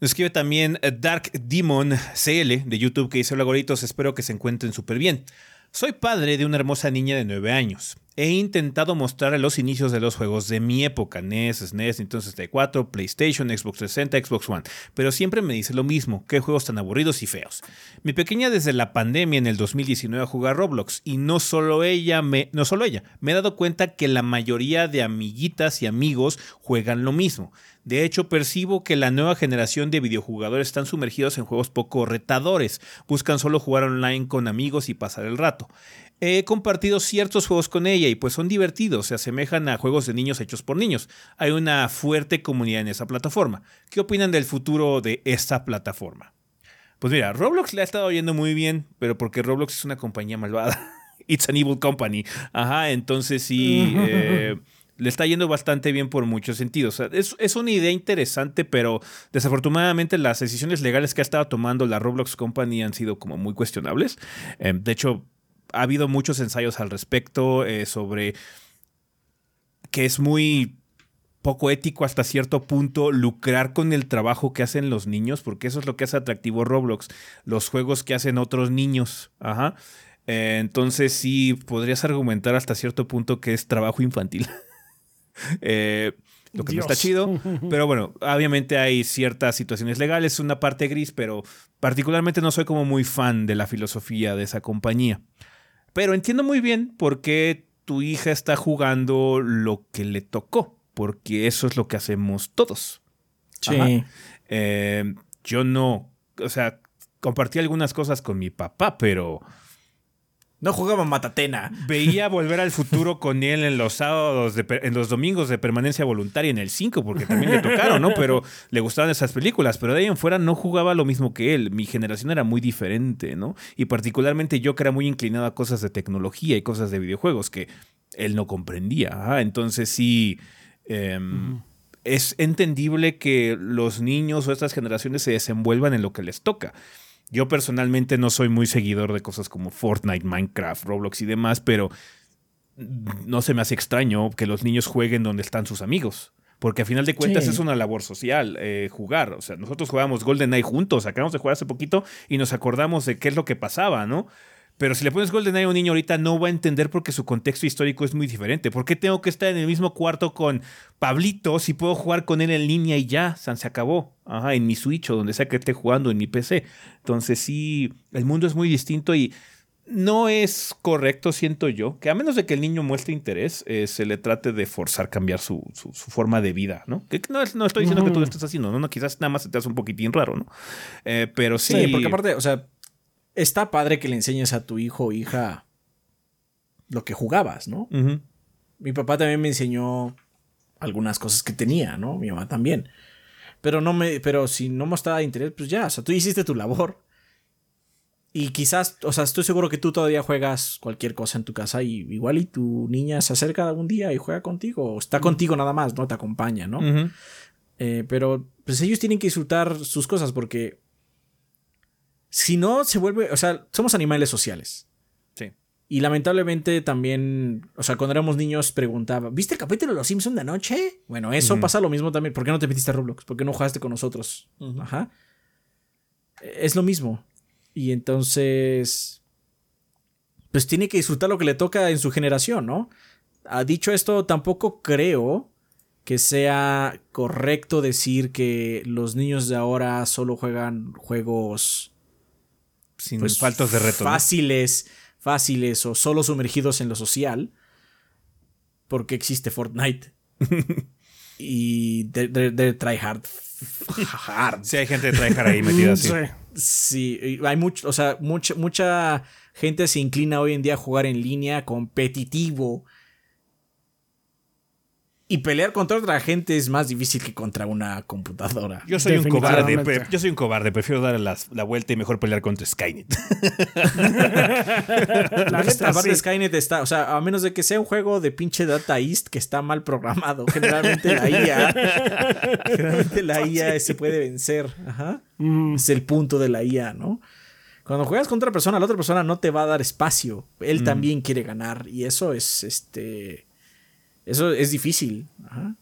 [SPEAKER 1] Nos escribe también eh, Dark Demon CL de YouTube que dice: Hola, goritos, espero que se encuentren súper bien. Soy padre de una hermosa niña de 9 años. He intentado mostrar los inicios de los juegos de mi época: NES, SNES, Nintendo 64, PlayStation, Xbox 360, Xbox One. Pero siempre me dice lo mismo: qué juegos tan aburridos y feos. Mi pequeña desde la pandemia en el 2019 juega Roblox y no solo ella, me, no solo ella, me he dado cuenta que la mayoría de amiguitas y amigos juegan lo mismo. De hecho, percibo que la nueva generación de videojugadores están sumergidos en juegos poco retadores, buscan solo jugar online con amigos y pasar el rato. He compartido ciertos juegos con ella y pues son divertidos, se asemejan a juegos de niños hechos por niños. Hay una fuerte comunidad en esa plataforma. ¿Qué opinan del futuro de esta plataforma? Pues mira, Roblox le ha estado yendo muy bien, pero porque Roblox es una compañía malvada. It's an evil company. Ajá, entonces sí, eh, le está yendo bastante bien por muchos sentidos. O sea, es, es una idea interesante, pero desafortunadamente las decisiones legales que ha estado tomando la Roblox Company han sido como muy cuestionables. Eh, de hecho, ha habido muchos ensayos al respecto eh, sobre que es muy poco ético hasta cierto punto lucrar con el trabajo que hacen los niños, porque eso es lo que hace atractivo Roblox, los juegos que hacen otros niños. Ajá. Eh, entonces sí, podrías argumentar hasta cierto punto que es trabajo infantil. Eh, lo que no está chido. Pero bueno, obviamente hay ciertas situaciones legales, una parte gris, pero particularmente no soy como muy fan de la filosofía de esa compañía. Pero entiendo muy bien por qué tu hija está jugando lo que le tocó, porque eso es lo que hacemos todos.
[SPEAKER 2] Sí.
[SPEAKER 1] Eh, yo no, o sea, compartí algunas cosas con mi papá, pero
[SPEAKER 2] No jugaba Matatena.
[SPEAKER 1] veía volver al futuro con él en los sábados, de en los domingos de permanencia voluntaria en el 5, porque también le tocaron, ¿no? Pero le gustaban esas películas, pero de ahí en fuera no jugaba lo mismo que él. Mi generación era muy diferente, ¿no? Y particularmente yo que era muy inclinado a cosas de tecnología y cosas de videojuegos que él no comprendía. Ajá, entonces sí. em, Es entendible que los niños o estas generaciones se desenvuelvan en lo que les toca. Yo personalmente no soy muy seguidor de cosas como Fortnite, Minecraft, Roblox y demás, pero no se me hace extraño que los niños jueguen donde están sus amigos. Porque a final de cuentas
[SPEAKER 2] Sí.
[SPEAKER 1] es una labor social eh, jugar. O sea, nosotros jugábamos GoldenEye juntos, acabamos de jugar hace poquito y nos acordamos de qué es lo que pasaba, ¿no? Pero si le pones GoldenEye a un niño ahorita no va a entender porque su contexto histórico es muy diferente. ¿Por qué tengo que estar en el mismo cuarto con Pablito si puedo jugar con él en línea y ya, San se acabó? Ajá, en mi Switch o donde sea que esté jugando, en mi PC. Entonces sí, el mundo es muy distinto y no es correcto, siento yo, que a menos de que el niño muestre interés, eh, se le trate de forzar cambiar su, su- su forma de vida, ¿no? Que no, es- no estoy diciendo que tú lo estés haciendo, ¿no? no quizás nada más se te hace un poquitín raro, ¿no? Eh, pero sí.
[SPEAKER 2] Sí, porque aparte, o sea, está padre que le enseñes a tu hijo o hija lo que jugabas, ¿no? Mi papá también me enseñó algunas cosas que tenía, ¿no? Mi mamá también. Pero no me, pero si no mostraba interés, pues ya, o sea, tú hiciste tu labor. Y quizás, o sea, estoy seguro que tú todavía juegas cualquier cosa en tu casa y igual y tu niña se acerca algún día y juega contigo, o está contigo nada más, ¿no? Te acompaña, ¿no? Eh, pero pues ellos tienen que disfrutar sus cosas porque si no se vuelve, o sea, somos animales sociales.
[SPEAKER 1] Sí.
[SPEAKER 2] Y lamentablemente también, o sea, cuando éramos niños preguntaba, ¿viste el capítulo de Los Simpson de anoche? Bueno, eso pasa lo mismo también. ¿Por qué no te metiste a Roblox? ¿Por qué no jugaste con nosotros? Ajá. Es lo mismo. Y entonces, pues tiene que disfrutar lo que le toca en su generación, ¿no? Ha dicho esto, tampoco creo que sea correcto decir que los niños de ahora solo juegan juegos
[SPEAKER 1] Sin
[SPEAKER 2] pues,
[SPEAKER 1] faltos de reto. ¿no?
[SPEAKER 2] fáciles, fáciles o solo sumergidos en lo social, porque existe Fortnite. y de, de, de try hard.
[SPEAKER 1] Sí, hay gente de tryhard ahí metida así.
[SPEAKER 3] Sí.
[SPEAKER 2] Hay mucho, o sea, mucha, mucha gente se inclina hoy en día a jugar en línea competitivo. Y pelear contra otra gente es más difícil que contra una computadora.
[SPEAKER 1] Yo soy un cobarde, pre- yo soy un cobarde, prefiero dar la vuelta y mejor pelear contra Skynet.
[SPEAKER 3] La
[SPEAKER 2] aparte
[SPEAKER 3] sí.
[SPEAKER 2] Skynet está, o sea, a menos de que sea un juego de pinche Data East que está mal programado, generalmente la IA, generalmente la IA se puede vencer, ajá.
[SPEAKER 3] Mm,
[SPEAKER 2] Es el punto de la IA, ¿no? Cuando juegas contra otra persona, la otra persona no te va a dar espacio. Él también quiere ganar y eso es, este, eso es difícil, ajá.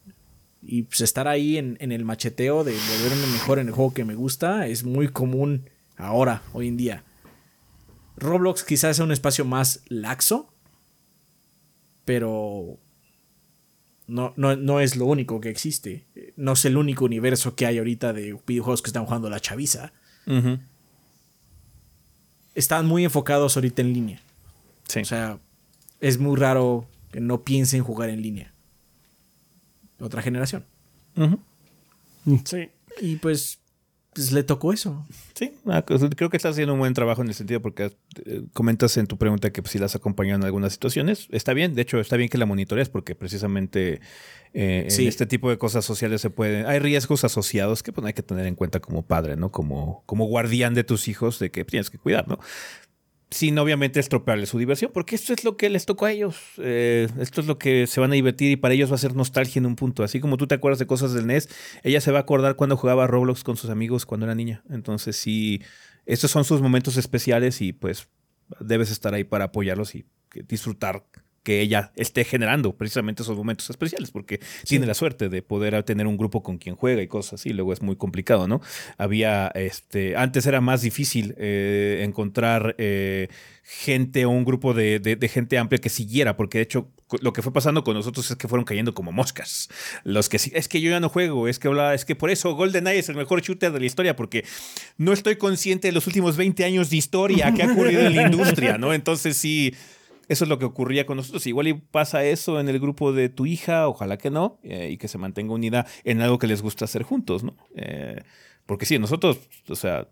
[SPEAKER 2] Y pues estar ahí en, en el macheteo de volverme mejor en el juego que me gusta es muy común ahora, hoy en día. Roblox quizás sea un espacio más laxo, pero no, no, no es lo único que existe. No es el único universo que hay ahorita de videojuegos que están jugando la chaviza. Están muy enfocados ahorita en línea.
[SPEAKER 1] Sí.
[SPEAKER 2] O sea, es muy raro que no piensen jugar en línea. Otra generación.
[SPEAKER 1] Ujú.
[SPEAKER 3] Sí.
[SPEAKER 2] Y pues, pues le tocó eso.
[SPEAKER 1] Sí, ah, pues, creo que estás haciendo un buen trabajo en el sentido porque eh, comentas en tu pregunta que pues, si las acompañan en algunas situaciones. Está bien, de hecho, está bien que la monitorees porque precisamente eh,
[SPEAKER 2] Sí.
[SPEAKER 1] en este tipo de cosas sociales se pueden. Hay riesgos asociados que pues, hay que tener en cuenta como padre, ¿no? Como, como guardián de tus hijos, de que tienes que cuidar, ¿no? Sin obviamente estropearle su diversión, porque esto es lo que les tocó a ellos. Eh, esto es lo que se van a divertir y para ellos va a ser nostalgia en un punto. Así como tú te acuerdas de cosas del NES, ella se va a acordar cuando jugaba Roblox con sus amigos cuando era niña. Entonces, sí, estos son sus momentos especiales y pues debes estar ahí para apoyarlos y disfrutar que ella esté generando precisamente esos momentos especiales, porque tiene la suerte de poder tener un grupo con quien juega y cosas así, luego es muy complicado, ¿no? Había, este, antes era más difícil eh, encontrar eh, gente o un grupo de, de- de gente amplia que siguiera, porque de hecho lo que fue pasando con nosotros es que fueron cayendo como moscas. Los que sí, es que yo ya no juego, es que, bla, es que por eso GoldenEye es el mejor shooter de la historia, porque no estoy consciente de los últimos 20 años de historia que ha ocurrido en la industria, ¿no? Entonces sí, eso es lo que ocurría con nosotros. Igual y pasa eso en el grupo de tu hija, ojalá que no, eh, y que se mantenga unida en algo que les gusta hacer juntos, ¿no? Eh, porque sí, nosotros, o sea,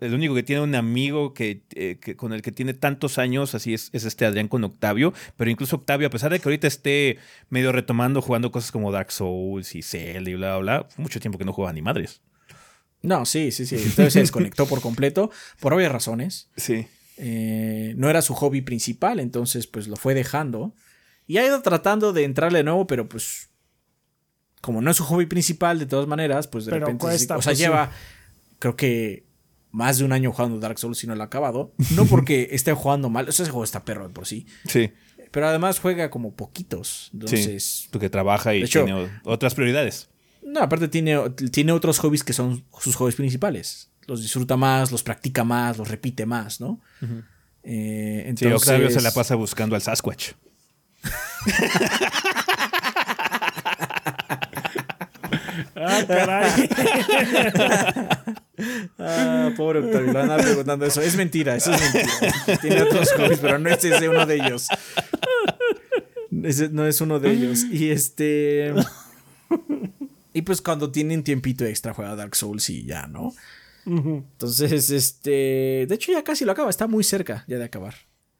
[SPEAKER 1] el único que tiene un amigo que, eh, que- con el que tiene tantos años, así es, es este Adrián con Octavio, pero incluso Octavio, a pesar de que ahorita esté medio retomando jugando cosas como Dark Souls y Zelda y bla, bla, bla, mucho tiempo que no jugaba ni madres.
[SPEAKER 2] No, sí, sí, sí. Entonces se desconectó por completo, por obvias razones.
[SPEAKER 1] Sí.
[SPEAKER 2] Eh, no era su hobby principal, entonces pues lo fue dejando. Y ha ido tratando de entrarle de nuevo, pero pues como no es su hobby principal, de todas maneras, pues de
[SPEAKER 3] Pero
[SPEAKER 2] repente...
[SPEAKER 3] cuesta,
[SPEAKER 2] o sea,
[SPEAKER 3] pues,
[SPEAKER 2] lleva, creo que más de un año jugando Dark Souls y no lo ha acabado. No porque esté jugando mal, o sea, ese juego está perro de por sí.
[SPEAKER 1] Sí.
[SPEAKER 2] Pero además juega como poquitos. Entonces,
[SPEAKER 1] sí. Tú que trabaja y
[SPEAKER 2] hecho-
[SPEAKER 1] tiene otras prioridades.
[SPEAKER 2] no, aparte tiene, tiene otros hobbies que son sus hobbies principales. Los disfruta más, los practica más, los repite más, ¿no? Eh,
[SPEAKER 1] Sí,
[SPEAKER 2] entonces,
[SPEAKER 1] Octavio se la pasa buscando al Sasquatch.
[SPEAKER 3] Ah, caray.
[SPEAKER 2] Ah, pobre Octavio, le van preguntando eso. Es mentira, eso es mentira. Tiene otros hobbies, pero no es ese uno de ellos. Ese no es uno de ellos. Y este. Y pues cuando tienen tiempito extra juega Dark Souls y ya, ¿no? Entonces, este. De hecho, ya casi lo acaba, está muy cerca ya de acabar.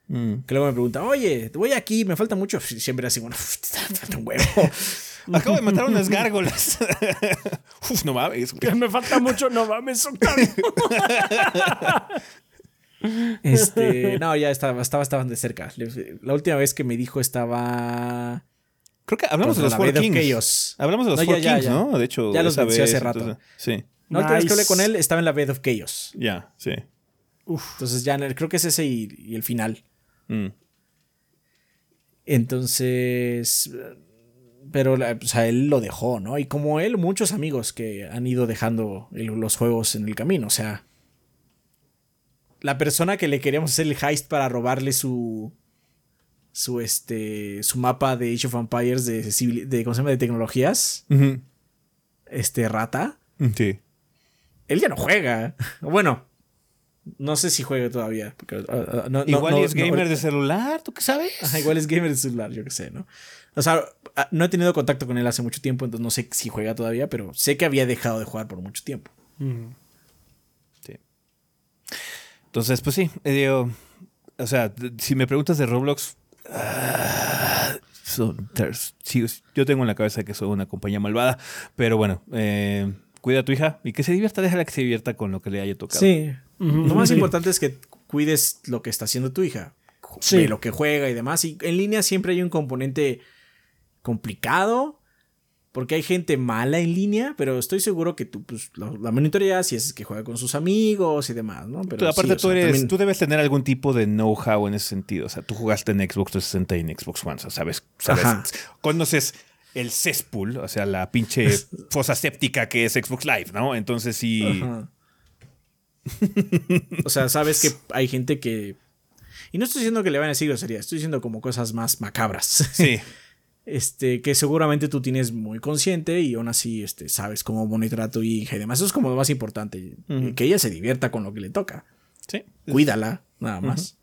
[SPEAKER 2] Que luego me pregunta, oye, voy aquí, me falta mucho. Siempre así, bueno, falta un huevo.
[SPEAKER 1] Acabo de matar unas gárgolas. Uf, no mames. güey.
[SPEAKER 3] Que me falta mucho, no mames, Octavio.
[SPEAKER 2] Este, no, ya estaba, estaba bastante cerca. Le- La última vez que me dijo estaba.
[SPEAKER 1] Creo que hablamos de los Four Kings. Hablamos de los
[SPEAKER 2] No,
[SPEAKER 1] Four
[SPEAKER 2] ya,
[SPEAKER 1] Kings,
[SPEAKER 2] ya.
[SPEAKER 1] ¿no? De hecho,
[SPEAKER 2] Ya los vencí hace
[SPEAKER 1] vez,
[SPEAKER 2] rato.
[SPEAKER 1] entonces, sí,
[SPEAKER 2] La última vez que hablé con él estaba en la Bed of Chaos.
[SPEAKER 1] ya, sí.
[SPEAKER 2] Entonces ya creo que es ese y, y el final.
[SPEAKER 1] Mm.
[SPEAKER 2] Entonces. Pero la- o sea, él lo dejó, ¿no? Y como él, muchos amigos que han ido dejando el- los juegos en el camino. O sea. La persona que le queríamos hacer el heist para robarle su. su este su mapa de Age of Empires de, de, ¿cómo se llama? de tecnologías. Este rata.
[SPEAKER 1] Sí.
[SPEAKER 2] Él ya no juega. Bueno, no sé si juega todavía.
[SPEAKER 1] Ah, ah, igual es gamer de celular, ¿tú qué sabes?
[SPEAKER 2] igual es gamer de celular, yo qué sé, ¿no? O sea, ah, no he tenido contacto con él hace mucho tiempo, entonces no sé si juega todavía, pero sé que había dejado de jugar por mucho tiempo.
[SPEAKER 1] Sí. Entonces, pues sí, eh, o sea, si me preguntas de Roblox, yo tengo en la cabeza que soy una compañía malvada, pero bueno, eh, cuida a tu hija y que se divierta, déjala que se divierta con lo que le haya tocado.
[SPEAKER 2] Sí. Lo más importante es que cuides lo que está haciendo tu hija. Sí. lo que juega y demás. Y en línea siempre hay un componente complicado. Porque hay gente mala en línea, pero estoy seguro que tú pues, la monitoreas si es que juega con sus amigos y demás, ¿no?
[SPEAKER 1] Pero aparte tú, eres, tú debes tener algún tipo de know-how en ese sentido. O sea, tú jugaste en Xbox 360 y en Xbox One, o sea, sabes, sabes conoces el cesspool, o sea, la pinche fosa séptica que es Xbox Live, ¿no? Entonces sí.
[SPEAKER 2] o sea, sabes que hay gente que. Y no estoy diciendo que le van a decir grosería, estoy diciendo como cosas más macabras.
[SPEAKER 1] Sí.
[SPEAKER 2] este, que seguramente tú tienes muy consciente y aún así este, sabes cómo monitorar a tu hija y demás. Eso es como lo más importante. Que ella se divierta con lo que le toca.
[SPEAKER 1] Sí.
[SPEAKER 2] Cuídala, nada más.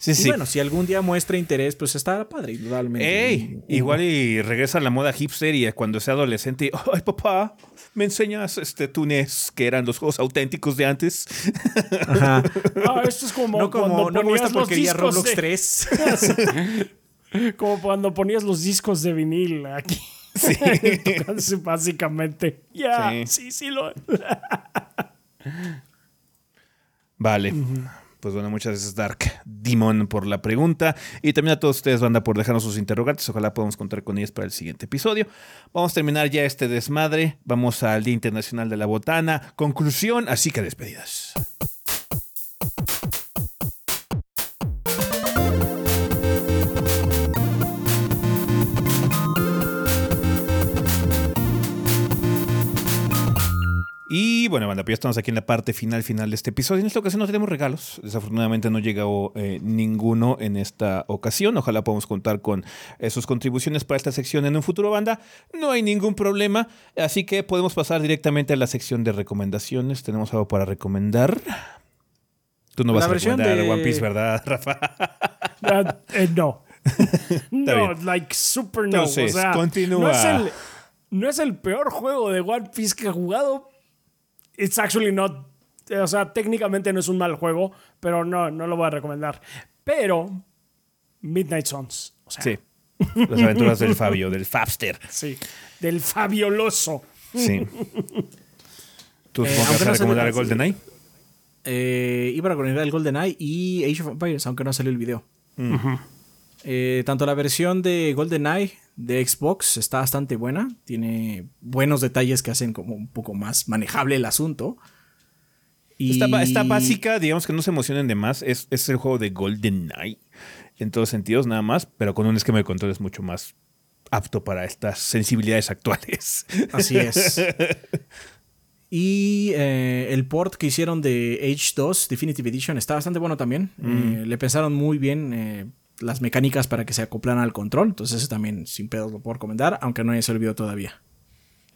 [SPEAKER 2] Sí, y bueno, si algún día muestra interés, pues está padre, indudablemente.
[SPEAKER 1] igual y regresa a la moda hipster y cuando sea adolescente, ay papá, me enseñas este tunes que eran los juegos auténticos de antes.
[SPEAKER 3] Ajá. Ah, esto es como,
[SPEAKER 2] no como
[SPEAKER 3] cuando
[SPEAKER 2] no ponías los discos Roblox de... 3.
[SPEAKER 3] como cuando ponías los discos de vinil aquí. Sí. básicamente. Ya, sí. sí, lo.
[SPEAKER 1] vale. Pues bueno, muchas gracias Dark Demon por la pregunta y también a todos ustedes, banda, por dejarnos sus interrogantes. Ojalá podamos contar con ellas para el siguiente episodio. Vamos a terminar ya este desmadre. Vamos al Día Internacional de la Botana. Conclusión, así que despedidas. Bueno, banda, pues ya estamos aquí en la parte final, final de este episodio. En esta ocasión no tenemos regalos. Desafortunadamente no llegó eh, ninguno en esta ocasión. Ojalá podamos contar con sus contribuciones para esta sección en un futuro, banda. No hay ningún problema. Así que podemos pasar directamente a la sección de recomendaciones. Tenemos algo para recomendar. Tú no vas a recomendar de... One Piece, ¿verdad, Rafa?
[SPEAKER 3] Eh, no. no, like super no.
[SPEAKER 1] Entonces, continúa.
[SPEAKER 3] no es el peor juego de One Piece que he jugado, it's actually not. O sea, técnicamente no es un mal juego, pero no, no lo voy a recomendar. Pero Midnight Suns. O sea,
[SPEAKER 1] sí. Las aventuras del Fabio, del Fabster.
[SPEAKER 3] Sí. Del Fabioloso.
[SPEAKER 1] Sí. ¿Tú eh, vas a recomendar el GoldenEye?
[SPEAKER 2] Eh, iba a recomendar el GoldenEye y Age of Empires, aunque no salió el video. Mm. Eh, tanto la versión de GoldenEye de Xbox está bastante buena. Tiene buenos detalles que hacen como un poco más manejable el asunto.
[SPEAKER 1] Y... Está, básica, digamos que no se emocionen de más. Es, es el juego de GoldenEye en todos sentidos, nada más, pero con un esquema de control es mucho más apto para estas sensibilidades actuales.
[SPEAKER 2] Así es. Y eh, el port que hicieron de H2 Definitive Edition está bastante bueno también. Mm. Eh, le pensaron muy bien. Las mecánicas para que se acoplan al control. Entonces, eso también sin pedos lo puedo recomendar, aunque no haya servido todavía.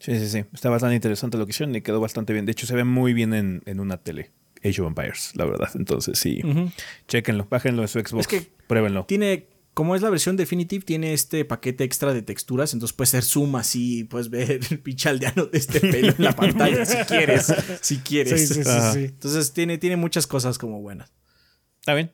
[SPEAKER 1] Sí, sí, sí. Está bastante interesante la hicieron y quedó bastante bien. De hecho, se ve muy bien en, una tele. Age of Empires, la verdad. Entonces, sí. Chequenlo, bájenlo en su Xbox. Es que pruébenlo.
[SPEAKER 2] Tiene, como es la versión Definitive, tiene este paquete extra de texturas. Entonces puedes hacer zoom así. Puedes ver el pinche aldeano de este pelo en la pantalla si quieres. Si quieres. Sí, sí, sí, Entonces, tiene, tiene muchas cosas como buenas.
[SPEAKER 1] Está bien.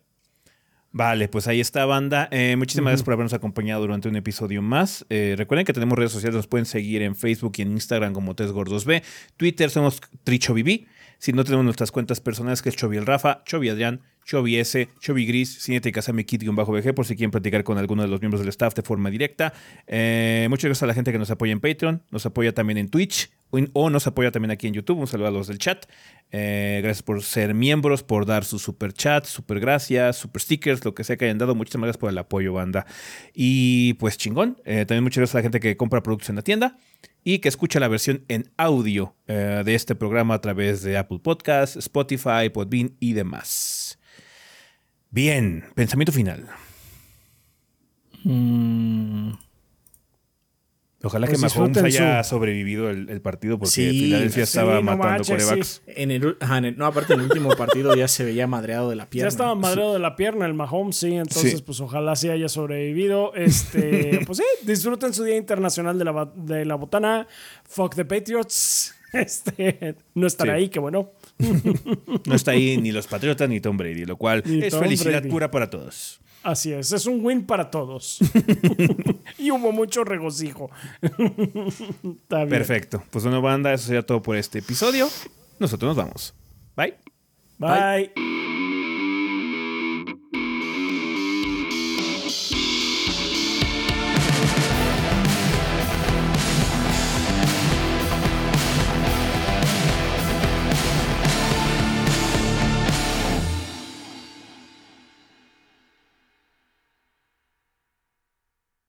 [SPEAKER 1] Vale, pues ahí está, banda. Eh, muchísimas gracias por habernos acompañado durante un episodio más. Eh, recuerden que tenemos redes sociales, nos pueden seguir en Facebook y en Instagram como TesGordos.b. Twitter somos TrichoBB. Si no tenemos nuestras cuentas personales, que es Chovi el Rafa, Chovi Adrián, Chovi S, Chovi Gris, Cinete Casami bajo vg por si quieren platicar con alguno de los miembros del staff de forma directa. Eh, muchas gracias a la gente que nos apoya en Patreon, nos apoya también en Twitch o nos apoya también aquí en YouTube. Un saludo a los del chat. Eh, gracias por ser miembros, por dar su super chat, super gracias, super stickers, lo que sea que hayan dado. Muchas gracias por el apoyo, banda. Y pues chingón. Eh, también muchas gracias a la gente que compra productos en la tienda y que escucha la versión en audio eh, de este programa a través de Apple Podcasts, Spotify, Podbean y demás. Bien, pensamiento final.
[SPEAKER 2] Mm,
[SPEAKER 1] Ojalá
[SPEAKER 3] Pues
[SPEAKER 1] que Mahomes haya sobrevivido el, el partido porque
[SPEAKER 2] Sí,
[SPEAKER 1] Filadelfia
[SPEAKER 3] sí,
[SPEAKER 1] estaba
[SPEAKER 3] no
[SPEAKER 1] matando
[SPEAKER 3] manches,
[SPEAKER 1] corebacks.
[SPEAKER 3] sí.
[SPEAKER 2] en el, ajá, en el- no, aparte en el último partido ya se veía madreado de la pierna.
[SPEAKER 3] Ya estaba madreado de la pierna el Mahomes, sí, entonces
[SPEAKER 1] Sí.
[SPEAKER 3] pues ojalá sí haya sobrevivido. Este, pues sí, disfruten su Día Internacional de la, de la Botana. Fuck the Patriots. Este, no estar
[SPEAKER 1] Sí.
[SPEAKER 3] ahí, que bueno.
[SPEAKER 1] No está ahí ni los Patriotas ni Tom Brady, lo cual
[SPEAKER 3] Ni
[SPEAKER 1] es
[SPEAKER 3] Tom
[SPEAKER 1] felicidad
[SPEAKER 3] Brady.
[SPEAKER 1] pura para todos.
[SPEAKER 3] Así es, es un win para todos. y hubo mucho regocijo. Está bien.
[SPEAKER 1] Perfecto. Pues bueno, banda, eso sería todo por este episodio. Nosotros nos vamos. Bye.
[SPEAKER 3] Bye.